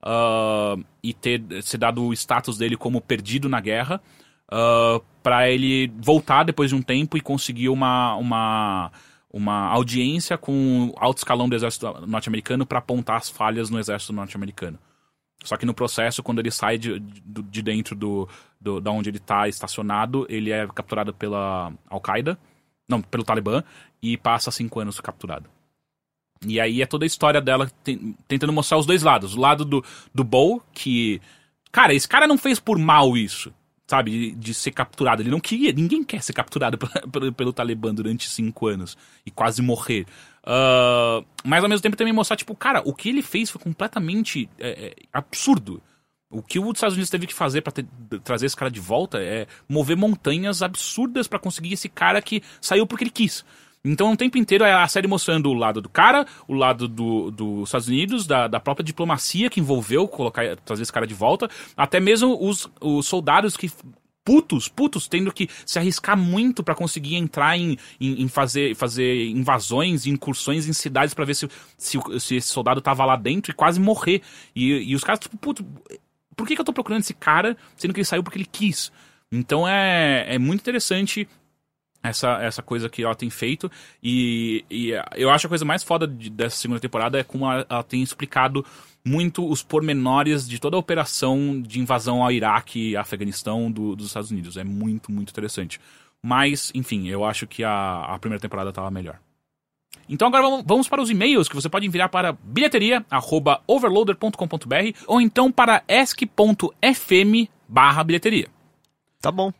ah, e ter se dado o status dele como perdido na guerra para pra ele voltar depois de um tempo e conseguir uma, uma, uma audiência com o alto escalão do exército norte-americano para apontar as falhas no exército norte-americano. Só que no processo, quando ele sai de, de, de dentro do, do, da onde ele tá estacionado, ele é capturado pela Al-Qaeda, não, pelo Talibã, e passa cinco anos capturado. E aí é toda a história dela ten- tentando mostrar os dois lados. O lado do, do Bo, que. Cara, esse cara não fez por mal isso, sabe? De, de ser capturado. Ele não queria. Ninguém quer ser capturado pelo, pelo Talibã durante cinco anos e quase morrer. Ah, mas ao mesmo tempo também mostrar, tipo, cara, o que ele fez foi completamente é, é, absurdo. O que os Estados Unidos teve que fazer ter- trazer esse cara de volta é mover montanhas absurdas pra conseguir esse cara que saiu porque ele quis. Então, o tempo inteiro é a série mostrando o lado do cara, o lado do- dos Estados Unidos, da, da própria diplomacia que envolveu colocar, trazer esse cara de volta, até mesmo os, os soldados que putos, putos, tendo que se arriscar muito pra conseguir entrar em, em, em fazer, fazer invasões incursões em cidades pra ver se, se, se esse soldado tava lá dentro e quase morrer. E, e os caras, tipo, puto, por que, que eu tô procurando esse cara, sendo que ele saiu porque ele quis? Então é, é muito interessante essa, essa coisa que ela tem feito. E, e eu acho a coisa mais foda de- dessa segunda temporada é como ela, ela tem explicado muito os pormenores de toda a operação de invasão ao Iraque e Afeganistão do- dos Estados Unidos. É muito, muito interessante. Mas, enfim, eu acho que a, a primeira temporada tava melhor. Então agora vamos- vamos para os e-mails que você pode enviar para bilheteria@overloader.com.br ou então para esc.fm barra bilheteria. Tá bom.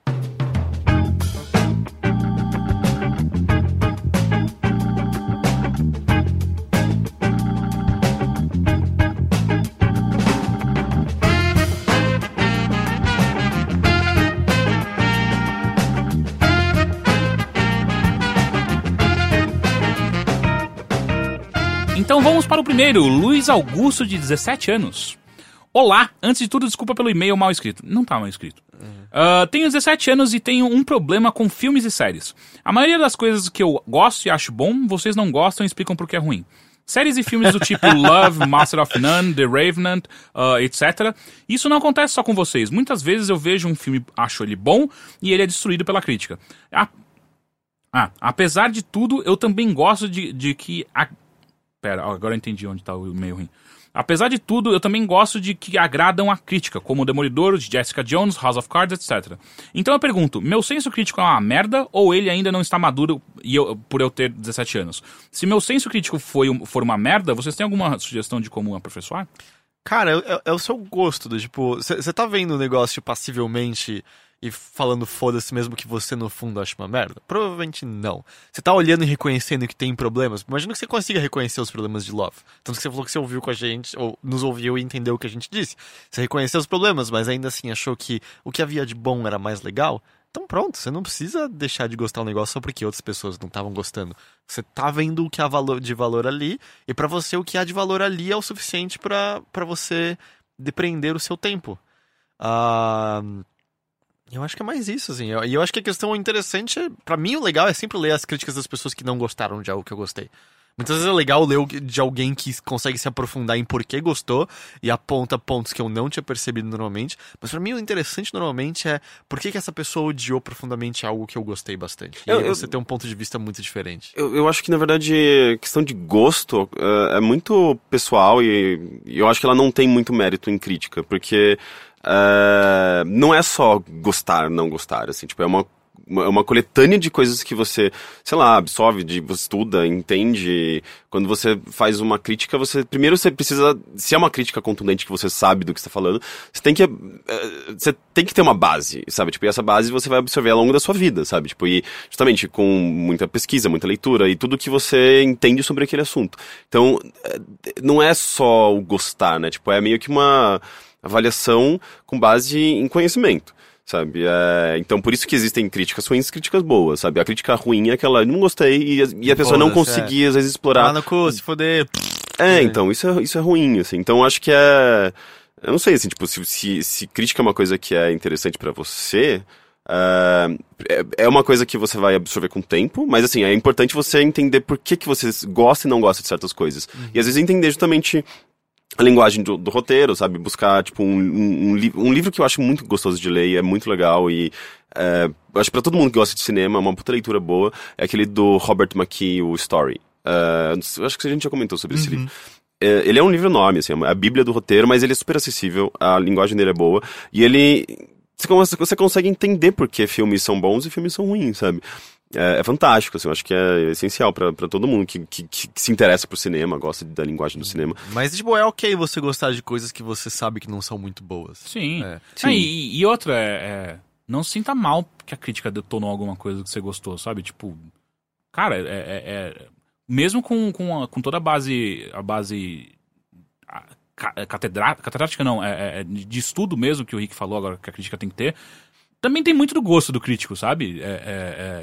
Então vamos para o primeiro, Luiz Augusto, de 17 anos. Olá, antes de tudo, desculpa pelo e-mail mal escrito. Não tá mal escrito. Ah, tenho 17 anos e tenho um problema com filmes e séries. A maioria das coisas que eu gosto e acho bom, vocês não gostam e explicam por que é ruim. Séries e filmes do tipo Love, Master of None, The Revenant, ah, etc. Isso não acontece só com vocês. Muitas vezes eu vejo um filme, acho ele bom e ele é destruído pela crítica. A- ah, apesar de tudo, eu também gosto de, de que. A... Pera, agora eu entendi onde tá o meio ruim. Apesar de tudo, eu também gosto de que agradam a crítica, como Demolidor, de Jessica Jones, House of Cards, etc. Então eu pergunto, meu senso crítico é uma merda ou ele ainda não está maduro e eu- por eu ter 17 anos? Se meu senso crítico foi, for uma merda, vocês têm alguma sugestão de como aperfeiçoar? Cara, é, é- é o seu gosto, do tipo, você tá vendo o negócio passivelmente e falando foda-se mesmo que você no fundo acha uma merda? Provavelmente não. Você tá olhando e reconhecendo que tem problemas. Imagina que você consiga reconhecer os problemas de Love. Tanto que você falou que você ouviu com a gente, ou nos ouviu e entendeu o que a gente disse. Você reconheceu os problemas, mas ainda assim achou que o que havia de bom era mais legal. Então pronto, você não precisa deixar de gostar do negócio só porque outras pessoas não estavam gostando. Você tá vendo o que há de valor ali, e pra você o que há de valor ali é o suficiente pra você depreender o seu tempo. Ah, eu acho que é mais isso, assim. Eu- E eu, acho que a questão interessante, é- pra mim o legal é sempre ler as críticas das pessoas que não gostaram de algo que eu gostei. Muitas vezes é legal ler de alguém que consegue se aprofundar em por que gostou e aponta pontos que eu não tinha percebido normalmente. Mas pra mim o interessante normalmente é por que, que essa pessoa odiou profundamente algo que eu gostei bastante. E Eu- aí eu- você tem um ponto de vista muito diferente. Eu, eu acho que, na verdade, questão de gosto eh, é muito pessoal e, e eu acho que ela não tem muito mérito em crítica, porque eh, não é só gostar, não gostar, assim, tipo, é uma, uma, é uma coletânea de coisas que você, sei lá, absorve, de, estuda, entende. Quando você faz uma crítica, você, primeiro você precisa, se é uma crítica contundente que você sabe do que está falando, você tem que, eh, você tem que ter uma base, sabe? Tipo, e essa base você vai absorver ao longo da sua vida, sabe? Tipo, e justamente com muita pesquisa, muita leitura e tudo que você entende sobre aquele assunto. Então, eh, não é só o gostar, né? Tipo, é meio que uma avaliação com base em conhecimento. Sabe? É, então, por isso que existem críticas ruins e críticas boas, sabe? A crítica ruim é aquela, não gostei, e, a- e a pessoa não Foda-se, é. conseguia, às vezes, explorar Ah, no cu, se foder. é, então, isso é, isso é ruim, assim. Então, acho que é. Eu não sei, assim, tipo, se, se, se crítica é uma coisa que é interessante pra você. ah, é, uma coisa que você vai absorver com o tempo, mas assim, é importante você entender por que, que você gosta e não gosta de certas coisas. E às vezes entender justamente a linguagem do, do roteiro, sabe? Buscar, tipo, um, um, um, li- um livro que eu acho muito gostoso de ler e é muito legal e é, acho que pra todo mundo que gosta de cinema, é uma puta leitura boa, é aquele do Robert McKee, o Story. É, acho que a gente já comentou sobre esse livro. é, ele é um livro enorme, assim, é a bíblia do roteiro, mas ele é super acessível, a linguagem dele é boa, e ele... Você consegue entender por que filmes são bons e filmes são ruins, sabe? É, é fantástico, assim, eu acho que é essencial pra pra todo mundo que, que, que se interessa por cinema, gosta da linguagem do cinema. Mas, tipo, é ok você gostar de coisas que você sabe que não são muito boas. Sim. É. Ah, e, e outra, é, é, não se sinta mal que a crítica detonou alguma coisa que você gostou, sabe? Tipo, cara, é, é- é- mesmo com, com, a- com toda a base, a base a, ca- é, catedrá- catedrática, não, é, é, de estudo mesmo que o Rick falou agora que a crítica tem que ter, também tem muito do gosto do crítico, sabe? É, é-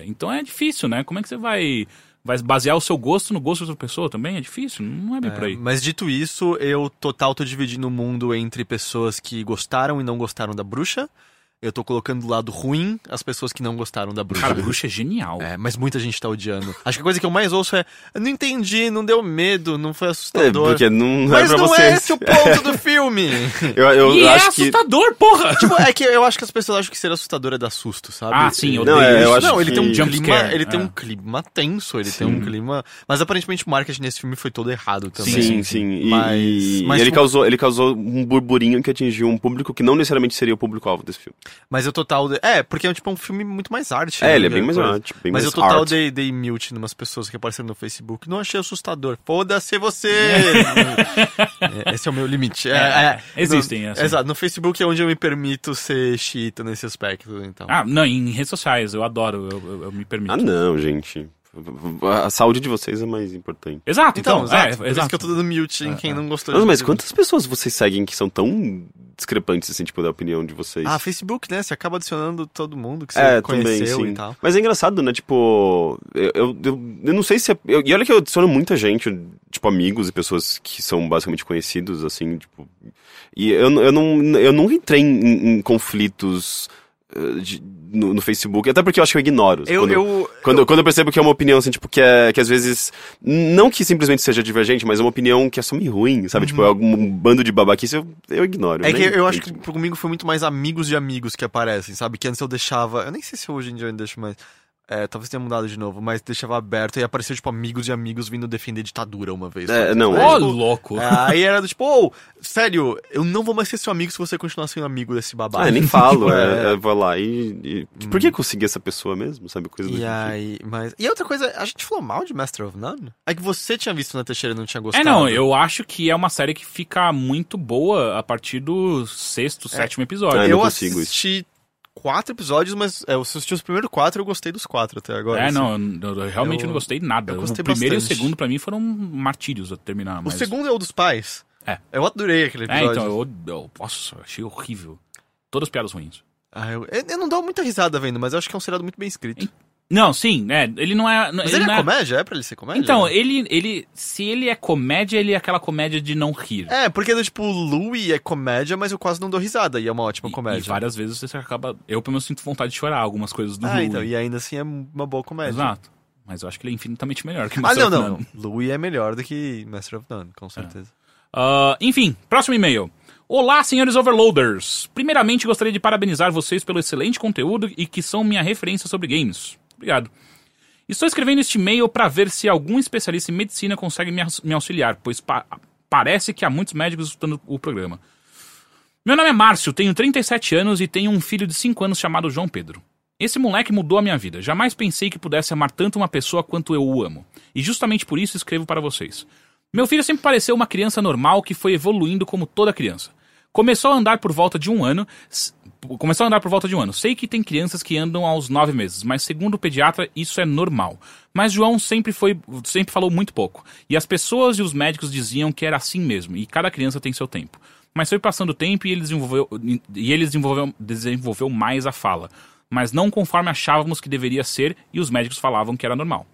é, então é difícil, né? Como é que você vai, vai basear o seu gosto no gosto de outra pessoa também? É difícil, não é bem por aí. Mas dito isso, eu total tô dividindo o mundo entre pessoas que gostaram e não gostaram da bruxa. Eu tô colocando do lado ruim as pessoas que não gostaram da bruxa. Cara, bruxa é genial. É, mas muita gente tá odiando. Acho que a coisa que eu mais ouço é: não entendi, não deu medo, não foi É, assustador. porque não mas é pra não você. é esse o ponto do filme. Eu, eu e é acho que. assustador, porra! tipo, é que eu acho que as pessoas acham que ser assustador é dar susto, sabe? Ah, sim, eu Não, é, eu acho não, ele que- tem um Jump clima, scare, ele tem é. um clima tenso, ele tem um clima, mas aparentemente o marketing nesse filme foi todo errado também. Sim, sim. E, Mas- e mas ele, causou, ele causou um burburinho que atingiu um público que não necessariamente seria o público-alvo desse filme. Mas eu total. de- É, porque é tipo um filme muito mais arte. É, né, ele é bem coisa. mais arte, bem Mas mais eu total art. dei, dei mute numas pessoas que apareceram no Facebook. Não achei assustador. Foda-se você! É, Esse é o meu limite. É, é, existem, no, assim. Exato. No Facebook é onde eu me permito ser xiita nesse aspecto. Então. Ah, não, em redes sociais, eu adoro, eu, eu- eu me permito. Ah, não, gente. A saúde de vocês é mais importante. Exato, Então, então, exato. é, Por isso exato. que eu tô dando mute em quem não gostou Mas, de mas mim. quantas pessoas vocês seguem que são tão discrepantes, assim, tipo, da opinião de vocês? Ah, Facebook, né? Você acaba adicionando todo mundo que você É, também, conheceu sim. e tal. Mas é engraçado, né? Tipo, eu, eu, eu, eu não sei se é. eu- e olha que eu adiciono muita gente, tipo, amigos e pessoas que são basicamente conhecidos, assim, tipo. E eu, eu, não, eu nunca entrei em, em conflitos eh, de- no, no Facebook, até porque eu acho que eu ignoro. Eu, quando, eu, quando, quando eu percebo que é uma opinião, assim, tipo, que, é, que às vezes. Não que simplesmente seja divergente, mas é uma opinião que é só meio ruim, sabe? Tipo, é algum bando de babaquice, eu, eu ignoro. Uhum. É que nem- eu acho que comigo foi muito mais amigos de amigos que aparecem, sabe? Que antes eu deixava. Eu nem sei se hoje em dia eu deixo mais. É, talvez tenha mudado de novo, mas deixava aberto e apareceu, tipo, amigos de amigos vindo defender ditadura uma vez. É, não, Ô, tipo, louco. é, aí era do tipo, ô, sério, eu não vou mais ser seu amigo se você continuar sendo amigo desse babaca. Ah, eu nem falo, Tipo, é, eu vou lá e. e- Por que que eu segui essa pessoa mesmo? Sabe? Coisa do E tipo. aí, mas. E outra coisa, a gente falou mal de Master of None? É que você tinha visto na Teixeira e não tinha gostado. É, não, eu acho que é uma série que fica muito boa a partir do sexto, sétimo episódio. Ah, eu não eu consigo isso. assisti quatro episódios, mas é, eu assisti os primeiros quatro eu gostei dos quatro até agora. É, assim. não, eu, eu realmente Eu- não gostei nada. eu gostei o primeiro bastante. e o segundo, pra mim, foram martírios a terminar. O Mas... segundo é o dos pais. É. Eu adorei aquele É, episódio. então, eu, eu. Nossa, achei horrível. Todas as piadas ruins. Ah, eu, eu- eu não dou muita risada vendo, mas eu acho que é um seriado muito bem escrito. Não, sim, é, ele não é. Mas ele, não é comédia? É pra ele ser comédia? Então, ele, ele. Se ele é comédia, ele é aquela comédia de não rir. É, porque tipo, Louie é comédia, mas eu quase não dou risada, e é uma ótima comédia. E várias vezes você acaba. Eu, pelo menos, sinto vontade de chorar algumas coisas do Ah, Louie. então, e ainda assim é uma boa comédia. Exato. Mas eu acho que ele é infinitamente melhor que Ah, Master não, of não. None. Louie é melhor do que Master of None, com certeza. Ah, enfim, próximo e-mail. Olá, senhores overloaders. Primeiramente, gostaria de parabenizar vocês pelo excelente conteúdo e que são minha referência sobre games. Obrigado. Estou escrevendo este e-mail para ver se algum especialista em medicina consegue me, auxiliar, pois pa- parece que há muitos médicos escutando o programa. Meu nome é Márcio, tenho 37 anos e tenho um filho de 5 anos chamado João Pedro. Esse moleque mudou a minha vida. Jamais pensei que pudesse amar tanto uma pessoa quanto eu o amo. E justamente por isso escrevo para vocês. Meu filho sempre pareceu uma criança normal que foi evoluindo como toda criança. Começou a andar por volta de um ano. Começou a andar por volta de um ano. Sei que tem crianças que andam aos nove meses, mas segundo o pediatra, isso é normal. Mas João sempre foi, sempre falou muito pouco. E as pessoas e os médicos diziam que era assim mesmo, e cada criança tem seu tempo. Mas foi passando o tempo e ele desenvolveu, e ele desenvolveu, desenvolveu mais a fala. Mas não conforme achávamos que deveria ser, e os médicos falavam que era normal.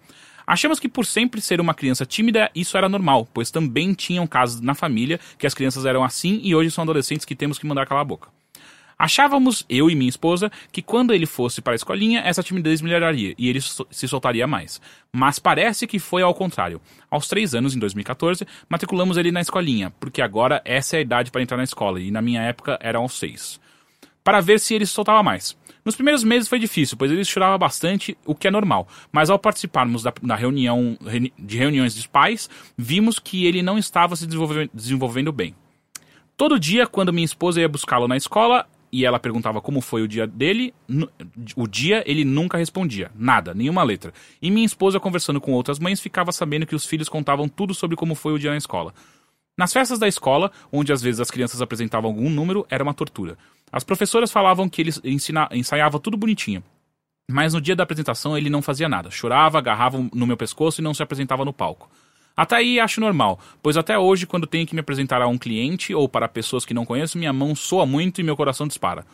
Achamos que por sempre ser uma criança tímida, isso era normal, pois também tinham casos na família que as crianças eram assim e hoje são adolescentes que temos que mandar calar a boca. Achávamos, eu e minha esposa, que quando ele fosse para a escolinha, essa timidez melhoraria e ele se soltaria mais. Mas parece que foi ao contrário. Aos três anos, em 2014, matriculamos ele na escolinha, porque agora essa é a idade para entrar na escola, e na minha época eram aos seis. para ver se ele se soltava mais. Nos primeiros meses foi difícil, pois ele chorava bastante, o que é normal. Mas ao participarmos da, da reunião reuni- de reuniões dos pais, vimos que ele não estava se desenvolve- desenvolvendo bem. Todo dia, quando minha esposa ia buscá-lo na escola e ela perguntava como foi o dia dele, o dia ele nunca respondia, nada, nenhuma letra. E minha esposa, conversando com outras mães, ficava sabendo que os filhos contavam tudo sobre como foi o dia na escola. Nas festas da escola, onde às vezes as crianças apresentavam algum número, era uma tortura. As professoras falavam que ele ensina- ensaiava tudo bonitinho. Mas no dia da apresentação ele não fazia nada. Chorava, agarrava no meu pescoço e não se apresentava no palco. Até aí acho normal, pois até hoje, quando tenho que me apresentar a um cliente ou para pessoas que não conheço, minha mão soa muito e meu coração dispara.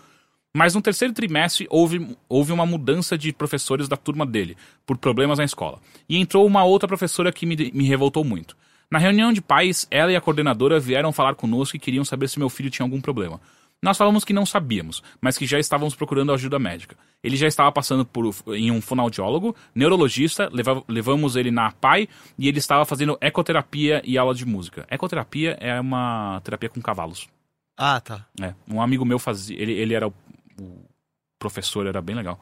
Mas no terceiro trimestre houve, houve uma mudança de professores da turma dele, por problemas na escola. E entrou uma outra professora que me, me revoltou muito. Na reunião de pais, ela e a coordenadora vieram falar conosco e queriam saber se meu filho tinha algum problema. Nós falamos que não sabíamos, mas que já estávamos procurando ajuda médica. Ele já estava passando por, em um fonoaudiólogo, neurologista, leva- levamos ele na PAI e ele estava fazendo ecoterapia e aula de música. Ecoterapia é uma terapia com cavalos. Ah, tá. É, um amigo meu fazia. Ele, ele era o, o professor, era bem legal.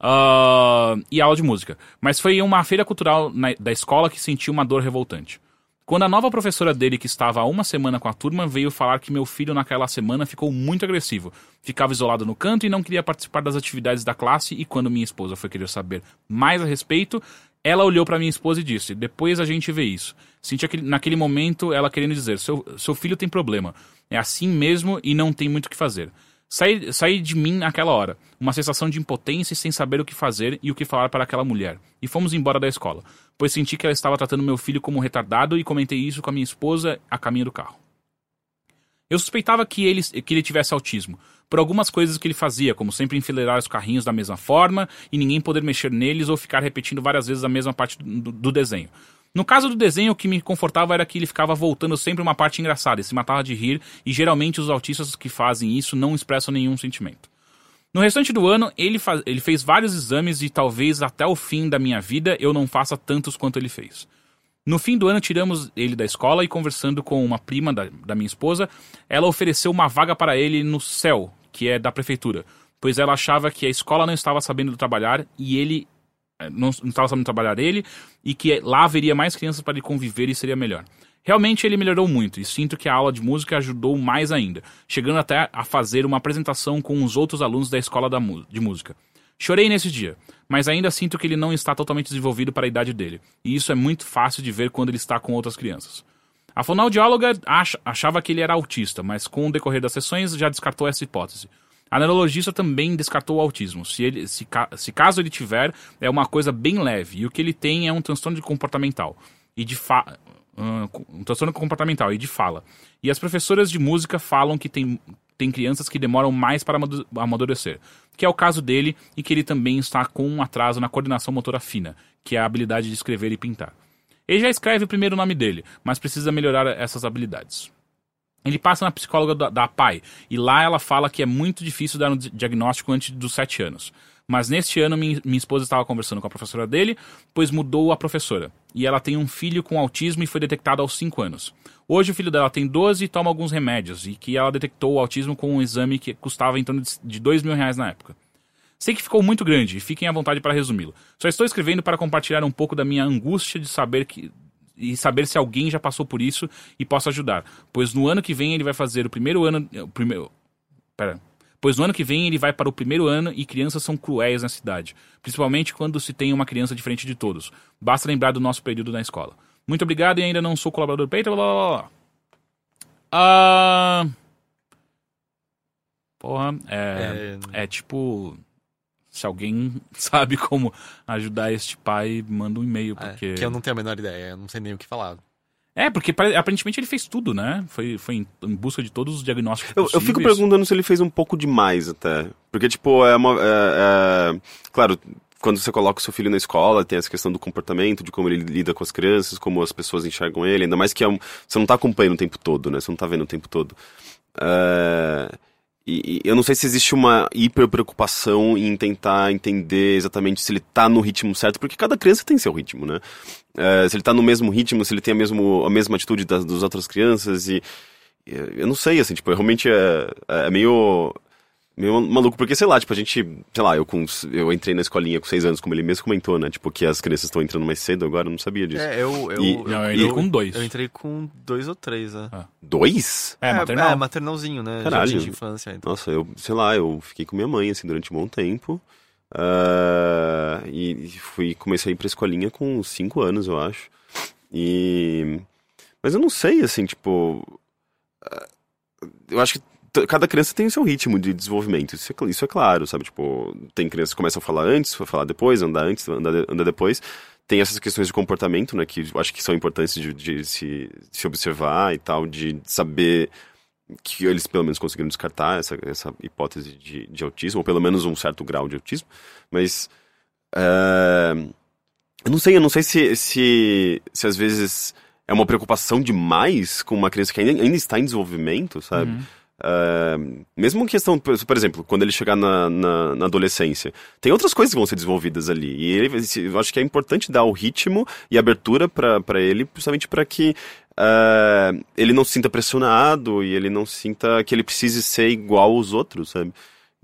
Ah, e aula de música. Mas foi em uma feira cultural na- da escola que senti uma dor revoltante. Quando a nova professora dele, que estava há uma semana com a turma, veio falar que meu filho naquela semana ficou muito agressivo. Ficava isolado no canto e não queria participar das atividades da classe. E quando minha esposa foi querer saber mais a respeito, ela olhou para minha esposa e disse: Depois a gente vê isso. Senti aquele, naquele momento ela querendo dizer: seu, seu filho tem problema. É assim mesmo e não tem muito o que fazer. Saí, saí de mim naquela hora, uma sensação de impotência e sem saber o que fazer e o que falar para aquela mulher. E fomos embora da escola, pois senti que ela estava tratando meu filho como retardado e comentei isso com a minha esposa a caminho do carro. Eu suspeitava que ele, que ele tivesse autismo, por algumas coisas que ele fazia, como sempre enfileirar os carrinhos da mesma forma e ninguém poder mexer neles ou ficar repetindo várias vezes a mesma parte do, do desenho. No caso do desenho, o que me confortava era que ele ficava voltando sempre uma parte engraçada e se matava de rir, e geralmente os autistas que fazem isso não expressam nenhum sentimento. No restante do ano, ele, faz- ele fez vários exames e talvez até o fim da minha vida eu não faça tantos quanto ele fez. No fim do ano, tiramos ele da escola e conversando com uma prima da, da minha esposa, ela ofereceu uma vaga para ele no CEL, que é da prefeitura, pois ela achava que a escola não estava sabendo trabalhar e ele eh, não, não estava sabendo trabalhar ele e que lá haveria mais crianças para ele conviver e seria melhor. Realmente ele melhorou muito e sinto que a aula de música ajudou mais ainda, chegando até a fazer uma apresentação com os outros alunos da escola da de música. Chorei nesse dia, mas ainda sinto que ele não está totalmente desenvolvido para a idade dele, e isso é muito fácil de ver quando ele está com outras crianças. A fonoaudióloga acha- achava que ele era autista, mas com o decorrer das sessões já descartou essa hipótese. A neurologista também descartou o autismo. Se, ele, se, se caso ele tiver, é uma coisa bem leve, e o que ele tem é um transtorno comportamental e de um transtorno comportamental e de fala. E as professoras de música falam que tem, tem crianças que demoram mais para amadu- amadurecer, que é o caso dele e que ele também está com um atraso na coordenação motora fina, que é a habilidade de escrever e pintar. Ele já escreve o primeiro nome dele, mas precisa melhorar essas habilidades. Ele passa na psicóloga da, da PAI, e lá ela fala que é muito difícil dar um di- diagnóstico antes dos 7 anos. Mas neste ano minha, esposa estava conversando com a professora dele, pois mudou a professora. E ela tem um filho com autismo e foi detectado aos 5 anos. Hoje o filho dela tem 12 e toma alguns remédios, e que ela detectou o autismo com um exame que custava em torno de- de 2 mil reais na época. Sei que ficou muito grande e fiquem à vontade para resumi-lo. Só estou escrevendo para compartilhar um pouco da minha angústia de saber que e saber se alguém já passou por isso e possa ajudar, pois no ano que vem ele vai fazer o primeiro ano, o primeiro, pera, pois no ano que vem ele vai para o primeiro ano e crianças são cruéis na cidade, principalmente quando se tem uma criança diferente de todos. Basta lembrar do nosso período na escola. Muito obrigado e ainda não sou colaborador do Peito, blá blá blá. Ah, porra, é, é tipo se alguém sabe como ajudar este pai, manda um e-mail, É, porque... que eu não tenho a menor ideia, eu não sei nem o que falar. É, porque pare- aparentemente ele fez tudo, né? Foi, foi em, busca de todos os diagnósticos Eu, eu fico perguntando se ele fez um pouco demais até. Porque, tipo, é uma. é- é- Claro, quando você coloca o seu filho na escola, tem essa questão do comportamento, de como ele lida com as crianças, como as pessoas enxergam ele, ainda mais que é um, você não tá acompanhando o tempo todo, né? Você não tá vendo o tempo todo. É, E, e eu não sei se existe uma hiper preocupação em tentar entender exatamente se ele tá no ritmo certo, porque cada criança tem seu ritmo, né? É, se ele tá no mesmo ritmo, se ele tem a, mesmo, a mesma atitude das, das outras crianças e. e Eu não sei, assim, tipo, realmente é, é meio meio maluco, porque, sei lá, tipo, a gente, sei lá, eu com. Eu entrei na escolinha com seis anos, como ele mesmo comentou, né? Tipo, que as crianças estão entrando mais cedo agora, eu não sabia disso. É, eu. eu, E- eu, Não, eu entrei com dois. eu entrei com dois ou três, né? Dois? É, maternal. É, maternalzinho, né? Caralho. De infância. Então. Nossa, eu, sei lá, eu fiquei com minha mãe, assim, durante um bom tempo. Ah, e e fui, comecei a ir pra escolinha com cinco anos, eu acho. E... Mas eu não sei, assim, tipo... ah, Eu acho que cada criança tem o seu ritmo de desenvolvimento, isso é, isso é claro, sabe? Tipo, tem crianças que começam a falar antes, vai falar depois, andar antes, andar, de- andar depois. Tem essas questões de comportamento, né, que acho que são importantes de, de se, se observar e tal, de saber que eles pelo menos conseguiram descartar essa, essa hipótese de, de autismo, ou pelo menos um certo grau de autismo, mas é, eu não sei, eu não sei se, se, se às vezes é uma preocupação demais com uma criança que ainda, ainda está em desenvolvimento, sabe? É, mesmo questão, por exemplo, quando ele chegar na, na, na adolescência, tem outras coisas que vão ser desenvolvidas ali. E ele, eu acho que é importante dar o ritmo e abertura para ele, justamente para que é, ele não se sinta pressionado e ele não sinta que ele precise ser igual aos outros, sabe?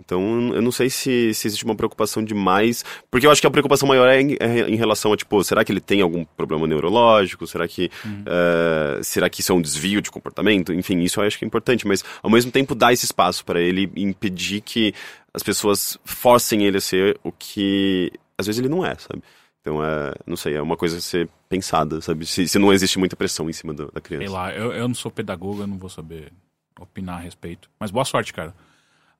Então, eu não sei se, se existe uma preocupação demais, porque eu acho que a preocupação maior é em, é em relação a, tipo, será que ele tem algum problema neurológico? Será que, eh, será que isso é um desvio de comportamento? Enfim, isso eu acho que é importante, mas ao mesmo tempo dar esse espaço para ele impedir que as pessoas forcem ele a ser o que às vezes ele não é, sabe? Então, é, não sei, é uma coisa a ser pensada, sabe? Se, se não existe muita pressão em cima do- da criança. Sei lá, eu, eu não sou pedagogo, eu não vou saber opinar a respeito. Mas boa sorte, cara.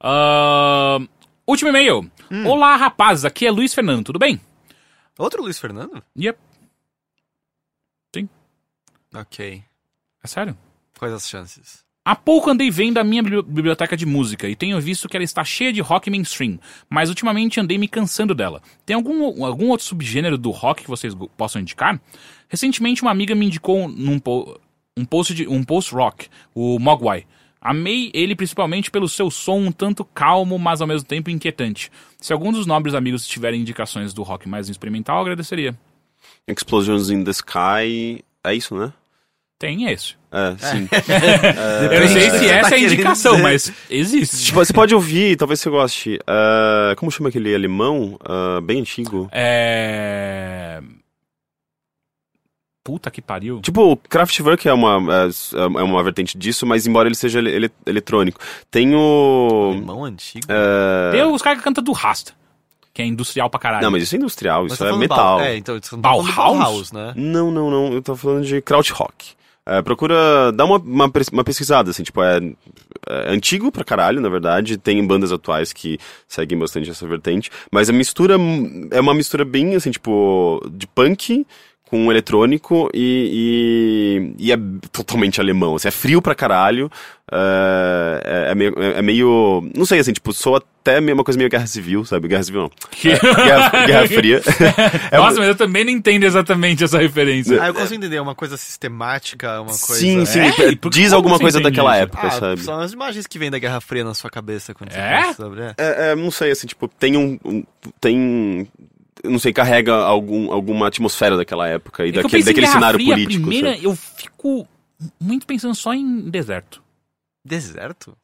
Ahn, último e-mail. Olá, rapazes, aqui é Luiz Fernando, tudo bem? Outro Luiz Fernando? Yep. Ok. É sério? Quais as chances? Há pouco andei vendo a minha bibli- biblioteca de música e tenho visto que ela está cheia de rock mainstream, mas ultimamente andei me cansando dela. Tem algum, algum outro subgênero do rock que vocês possam indicar? Recentemente uma amiga me indicou num po- um post de um post rock, o Mogwai. Amei ele principalmente pelo seu som um tanto calmo, mas ao mesmo tempo inquietante. Se algum dos nobres amigos tiverem indicações do rock mais experimental, eu agradeceria. Explosions in the Sky. É isso, né? Tem esse. É, sim. Eu não sei se essa tá é a querendo indicação, mas existe. Tipo, você pode ouvir, talvez você goste. Ah, como chama aquele alemão? Ah, bem antigo. É. Puta que pariu. Tipo, o Kraftwerk é uma, é, é uma vertente disso, mas embora ele seja ele- ele- eletrônico. Tem o... Alemão antigo? é, Tem os caras que cantam do Rasta, que é industrial pra caralho. Não, mas isso é industrial, Mas isso tá é metal. Bau- É, então, tá Bauhaus? Bauhaus, né? Não, não, não. Eu tô falando de krautrock. É, procura dar uma, uma, uma pesquisada, assim, tipo, é, é antigo pra caralho, na verdade. Tem bandas atuais que seguem bastante essa vertente. Mas a mistura é uma mistura bem, assim, tipo, de punk com eletrônico e, e, e é totalmente alemão. Assim, é frio pra caralho. É, é, é meio, é meio. Não sei, assim, tipo, soa até meio- uma coisa meio guerra civil, sabe? Guerra civil não. Guerra, guerra fria. É Nossa, mas eu também não entendo exatamente essa referência. Ah, eu consigo entender, é uma coisa sistemática, uma coisa... Sim, sim. É? Diz alguma coisa entende daquela época, Ah, sabe? são as imagens que vêm da Guerra Fria na sua cabeça quando você É? pensa sobre... É. É, é, não sei, assim, tipo, tem um. um- tem. Não sei, carrega algum, alguma atmosfera daquela época e É que eu daquele, daquele cenário Fria, político. Primeira, sabe? eu fico muito pensando só em deserto. Deserto?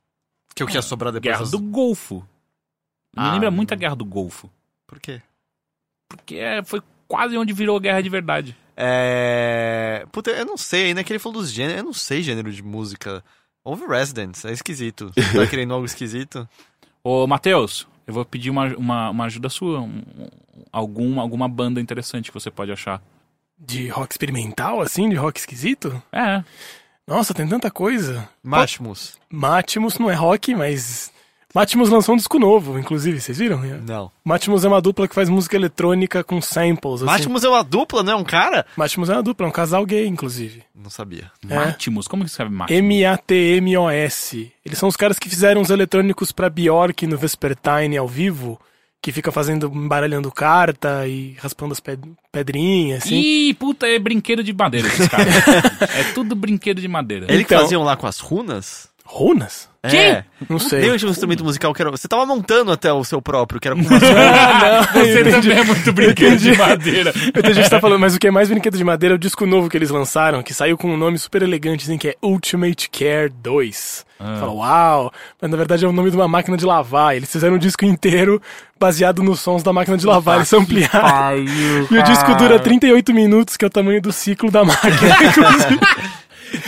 Que é o que ia sobrar depois Guerra das- do Golfo. Me Ah, lembra muito a não. Guerra do Golfo. Por quê? Porque é- foi quase onde virou a guerra de verdade. É... Puta, eu não sei, ainda que ele falou dos gêneros, eu não sei gênero de música. Ouve Residents, é esquisito. Você tá querendo algo esquisito? Ô, Matheus, eu vou pedir uma, uma, uma ajuda sua. um- um- algum, alguma banda interessante que você pode achar. De rock experimental, assim? De rock esquisito? É. Nossa, tem tanta coisa. Matmos? Matmos não é rock, mas. Matmos lançou um disco novo, inclusive, vocês viram? Não. Matmos é uma dupla que faz música eletrônica com samples. Assim. Matmos é uma dupla, não é um cara? Matmos é uma dupla, é um casal gay, inclusive. Não sabia. É. Matmos, como que escreve Matmos? M-A-T-M-O-S. Eles são os caras que fizeram os eletrônicos pra Bjork no Vespertine ao vivo, que fica fazendo, embaralhando carta e raspando as ped- pedrinhas, assim. Ih, puta, é brinquedo de madeira esses caras. é tudo brinquedo de madeira. Ele que Então- faziam lá com as runas? Runas? É. Não sei. Nem um instrumento musical que era. Você tava montando até o seu próprio, que era com umas Ah, não, Você entendi. também é muito brinquedo de madeira. Eu entendi o que você tá falando, mas o que é mais brinquedo de madeira é o disco novo que eles lançaram, que saiu com um nome super elegante, assim, que é Ultimate Care 2. Ah. Fala, uau! Mas na verdade é o nome de uma máquina de lavar. Eles fizeram um disco inteiro baseado nos sons da máquina de lavar. Eles ampliaram. E o disco dura 38 minutos, que é o tamanho do ciclo da máquina. inclusive.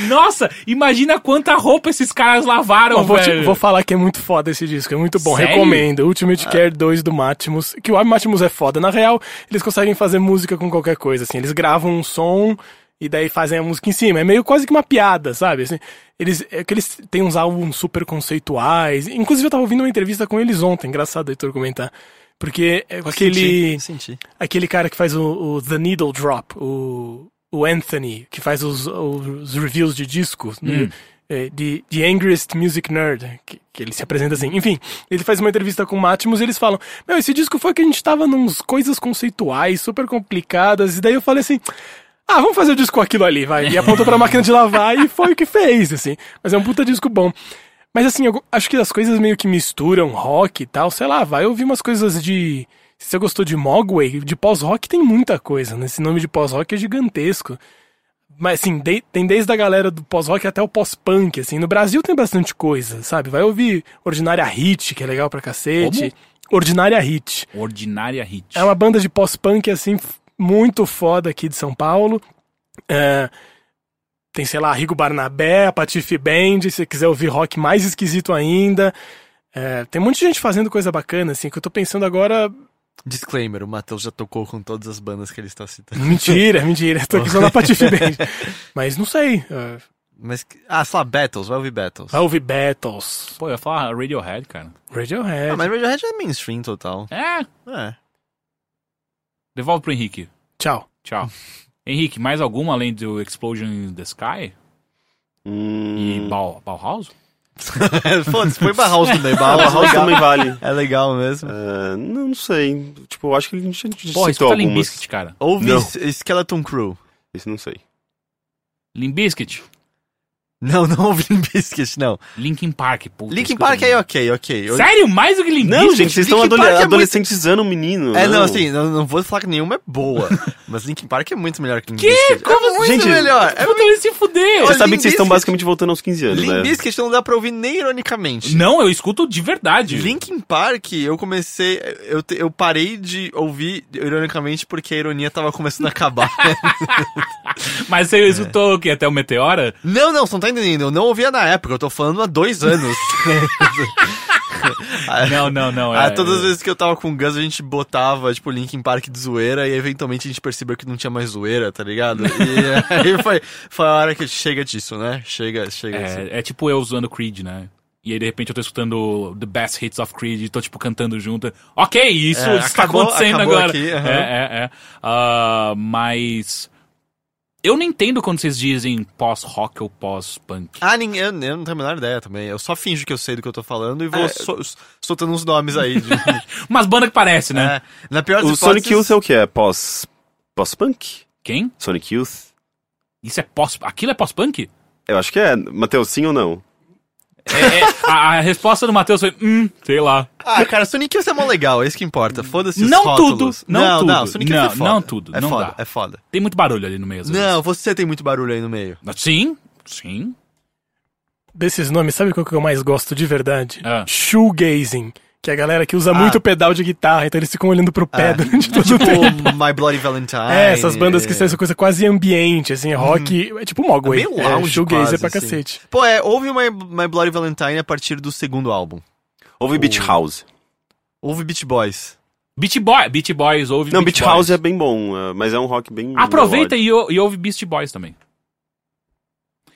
Nossa, imagina quanta roupa esses caras lavaram, Ó, vou, te- velho. vou falar que é muito foda esse disco, é muito bom. Sério? Recomendo. Ultimate Care 2 do Matmos. Que o Matmos é foda. Na real, eles conseguem fazer música com qualquer coisa, assim. Eles gravam um som e daí fazem a música em cima. É meio quase que uma piada, sabe? Assim, eles, é que eles têm uns álbuns super conceituais. Inclusive, eu tava ouvindo uma entrevista com eles ontem. Engraçado, Heitor, comentar. Porque é aquele Senti. aquele cara que faz o, o The Needle Drop, o, o Anthony, que faz os, os reviews de discos, né? É, de The Angriest Music Nerd, que, que ele se apresenta assim. Enfim, ele faz uma entrevista com o Matmos e eles falam: Meu, esse disco foi que a gente tava nos coisas conceituais, super complicadas, e daí eu falei assim. Ah, vamos fazer o disco com aquilo ali, vai. E apontou pra máquina de lavar e foi o que fez, assim. Mas é um puta disco bom. Mas assim, eu acho que as coisas meio que misturam rock e tal, sei lá, vai ouvir umas coisas de. Se você gostou de Mogwai, de pós-rock tem muita coisa, né? Esse nome de pós-rock é gigantesco. Mas assim, de- tem desde a galera do pós-rock até o pós-punk, assim. No Brasil tem bastante coisa, sabe? Vai ouvir Ordinária Hit, que é legal pra cacete. Ordinária Hit. Ordinária hit. É uma banda de pós-punk, assim, muito foda aqui de São Paulo. É, tem, sei lá, Rigo Barnabé, a Patife Band, se você quiser ouvir rock mais esquisito ainda. É, tem de gente fazendo coisa bacana, assim, que eu tô pensando agora. Disclaimer, o Matheus já tocou com todas as bandas que ele está citando. Mentira, mentira, tô aqui só na Patife Band. Mas não sei. é, Mas, ah, sei lá, Battles, vai ouvir Battles. vai ouvir Battles, Pô, eu ia falar Radiohead, cara. Radiohead. Ah, mas Radiohead é mainstream total. É, É. devolve pro Henrique. Tchau. Tchau. Henrique, mais alguma além do Explosion in the Sky? Hum, E Bau, Bauhaus? Foda-se, põe Bauhaus também. Também vale. É legal mesmo. É, não, não sei. Tipo, eu acho que a gente já Porra, citou escuta Limp algumas. Bizkit, cara. Ouve Não. Skeleton Crew. Esse não sei. Limp Bizkit. Não, não ouve Limp Bizkit, não. Linkin Park, puta. Linkin Park aí, ok, ok. Eu- Sério? Mais do que Limp Não, Bizkit? gente, vocês estão Linkin adole Park é muito- adolescentizando o menino. É, não, assim, não, não vou falar que nenhuma é boa. mas Linkin Park é muito melhor que Limp Que? Bizkit. Como é muito Gente, melhor. É Puta, ele se fuder. Você Olha, sabe Limp que vocês estão Bizkit- basicamente voltando aos 15 anos, Limp né? Bizkit não dá pra ouvir nem ironicamente. Não, eu escuto de verdade. Linkin Park, eu comecei. Eu, te- eu parei de ouvir ironicamente porque a ironia tava começando a acabar. Mas você escutou o quê? Até o Meteora? não, não, você não tá Eu não ouvia na época, eu tô falando há dois anos. Não, não, não. Ah, é- todas as vezes que eu tava com o Gus, a gente botava, tipo, Linkin Park de zoeira e eventualmente a gente percebeu que não tinha mais zoeira, tá ligado? E aí foi, foi a hora que chega disso, né? Chega, chega assim. É, é tipo eu usando Creed, né? E aí, de repente, eu tô escutando The Best Hits of Creed e tô, tipo, cantando junto. Ok, isso É, está acabou- acontecendo acabou agora. aqui, aham. É, é, é. Ah, mas... Eu não entendo quando vocês dizem pós-rock ou pós-punk. Ah, ninguém, eu, eu não tenho a menor ideia também. Eu só finjo que eu sei do que eu tô falando e vou É. so- soltando uns nomes aí. De, Umas bandas que parece, né? é, na pior O das Sonic hipóteses- Youth é o que? É pós... Pós-punk? Quem? Sonic Youth? Isso é pós... Aquilo é pós-punk? Eu acho que é. Matheus, sim ou não? É, é, a, a resposta do Matheus foi, hum, sei lá. Ah, cara, Sonic Youth é mó legal, é isso que importa. Foda-se os Não rótulos. tudo, não não, tudo. não, Sonic Youth Não, é foda. não tudo, É não foda, dá. é foda. Tem muito barulho ali no meio, às vezes. Não, você tem muito barulho aí no meio. Sim, sim. Desses nomes, sabe qual que eu mais gosto de verdade? Ah. Shoegazing. Que é a galera que usa muito pedal de guitarra, então eles ficam olhando pro pé É. durante todo tipo o tempo. My Bloody Valentine. É, essas bandas que são essa coisa quase ambiente, assim, é rock. É tipo Mogwai. É meio lounge shoegazer quase, pra assim. cacete. Pô, é, houve My, My Bloody Valentine a partir do segundo álbum. Houve Beach House. Houve Beach Boys. Beat Boy, Beat Boys, ouve Não, Beach Beach House Boys. é bem bom, é, mas é um rock bem... Aproveita e, e ouve Beast Boys também.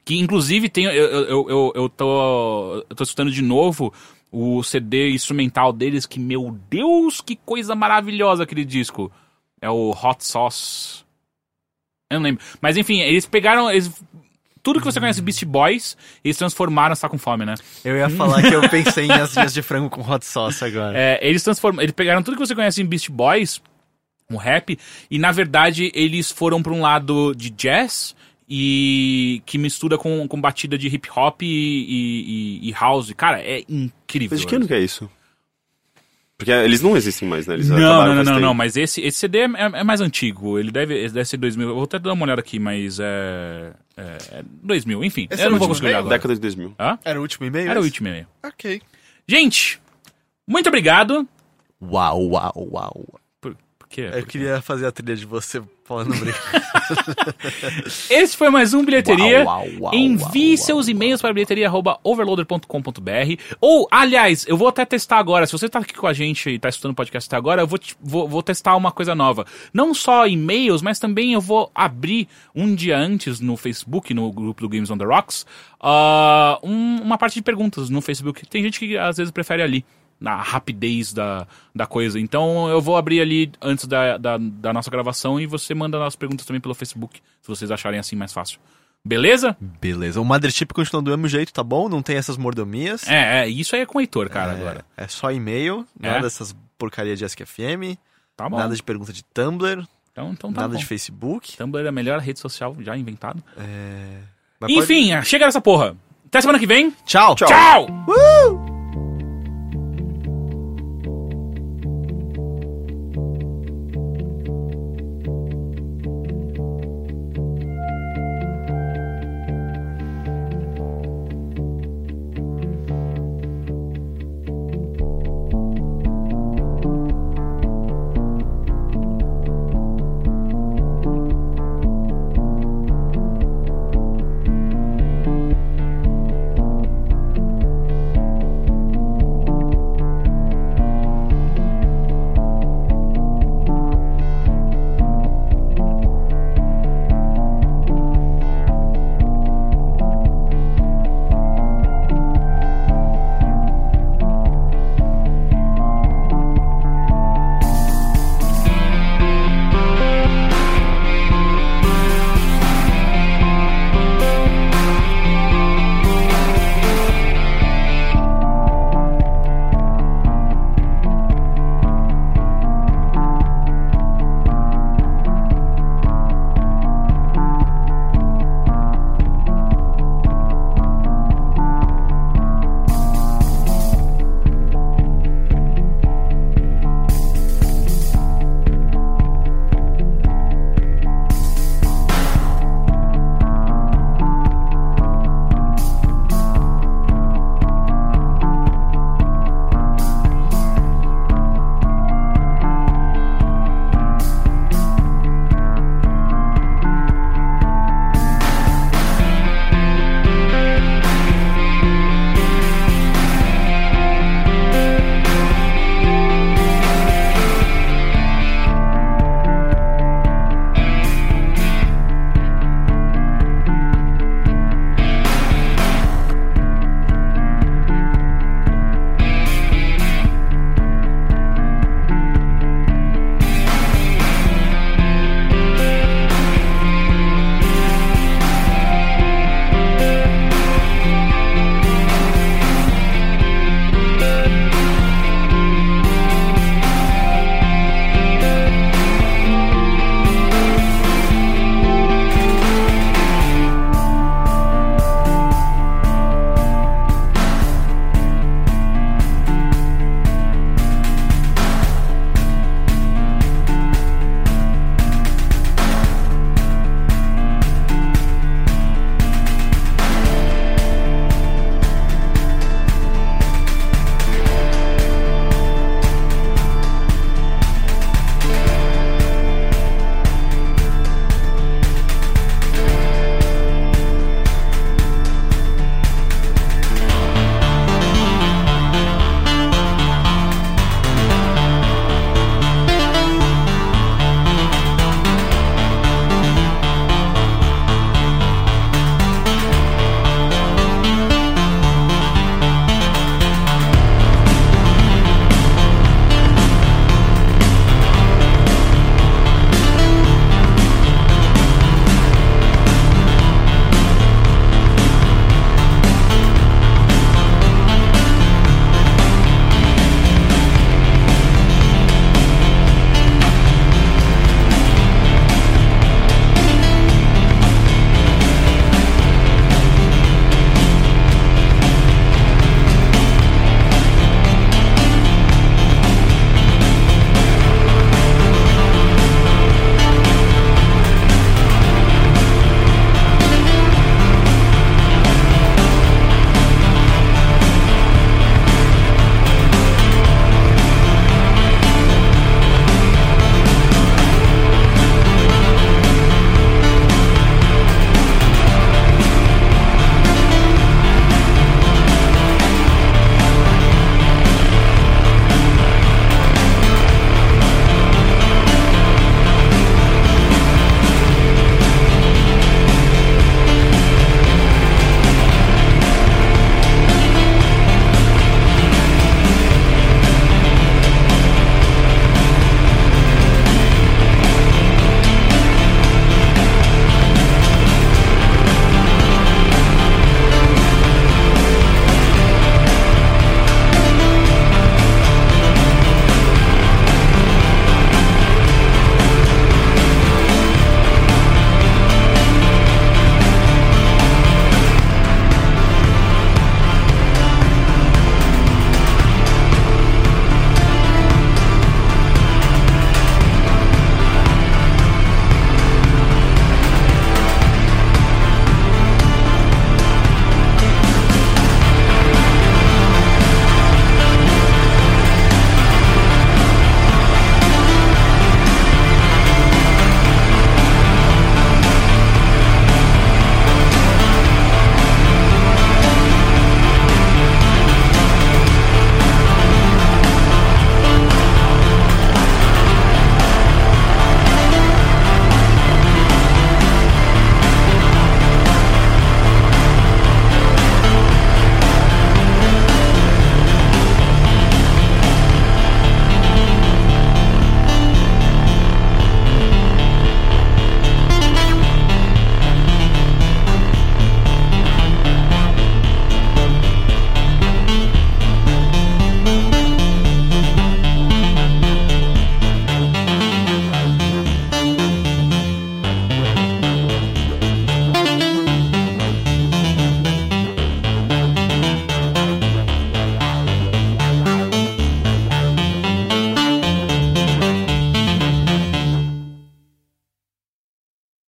Que inclusive tem. Eu, eu, eu, eu, tô. Eu tô escutando de novo o CD instrumental deles, que, meu Deus, que coisa maravilhosa aquele disco. É o Hot Sauce. Eu não lembro. Mas enfim, eles pegaram. Eles, tudo que você conhece Beast Boys, eles transformaram. Você tá com fome, né? Eu ia falar que eu pensei em as dias de frango com hot sauce agora. É, eles transformam, eles pegaram tudo que você conhece em Beast Boys, um rap, e na verdade eles foram pra um lado de jazz e que mistura com, com batida de hip hop e, e- e- e house. Cara, é incrível. Mas de que ano que é isso? Porque eles não existem mais, né? Eles Não, não, não, não, não, mas esse, esse CD é, é- é mais antigo. Ele deve, ele deve ser 2000. Eu vou até dar uma olhada aqui, mas é. É, é 2000, enfim. Esse eu é não o vou conseguir olhar agora. Década de 2000. Hã? Era o último e-mail? Era o último e-mail. Ok. Gente, muito obrigado. Uau, uau, uau. Eu queria fazer a trilha de você falando obrigado. Esse foi mais um Bilheteria. Uau, uau, uau, Envie seus e-mails para bilheteria.overloader.com.br Ou, aliás, eu vou até testar agora. Se você tá aqui com a gente e tá escutando o podcast até agora, eu vou, te- vou, vou testar uma coisa nova. Não só e-mails, mas também eu vou abrir um dia antes no Facebook, no grupo do Games on the Rocks, ah, um- uma parte de perguntas no Facebook. Tem gente que às vezes prefere ali. Na rapidez da, da coisa. Então eu vou abrir ali antes da, da, da nossa gravação e você manda as perguntas também pelo Facebook, se vocês acharem assim mais fácil. Beleza? Beleza. O Mothership continua do mesmo jeito, tá bom? Não tem essas mordomias. É, é, isso aí é com o Heitor, cara, agora. É só e-mail, É? nada dessas porcaria de AskFM, Tá bom. nada de pergunta de Tumblr, Então, então tá nada bom. de Facebook. Tumblr é a melhor rede social já inventado. É... Mas pode- Enfim, chega nessa porra. Até semana que vem. Tchau. Tchau! Uh!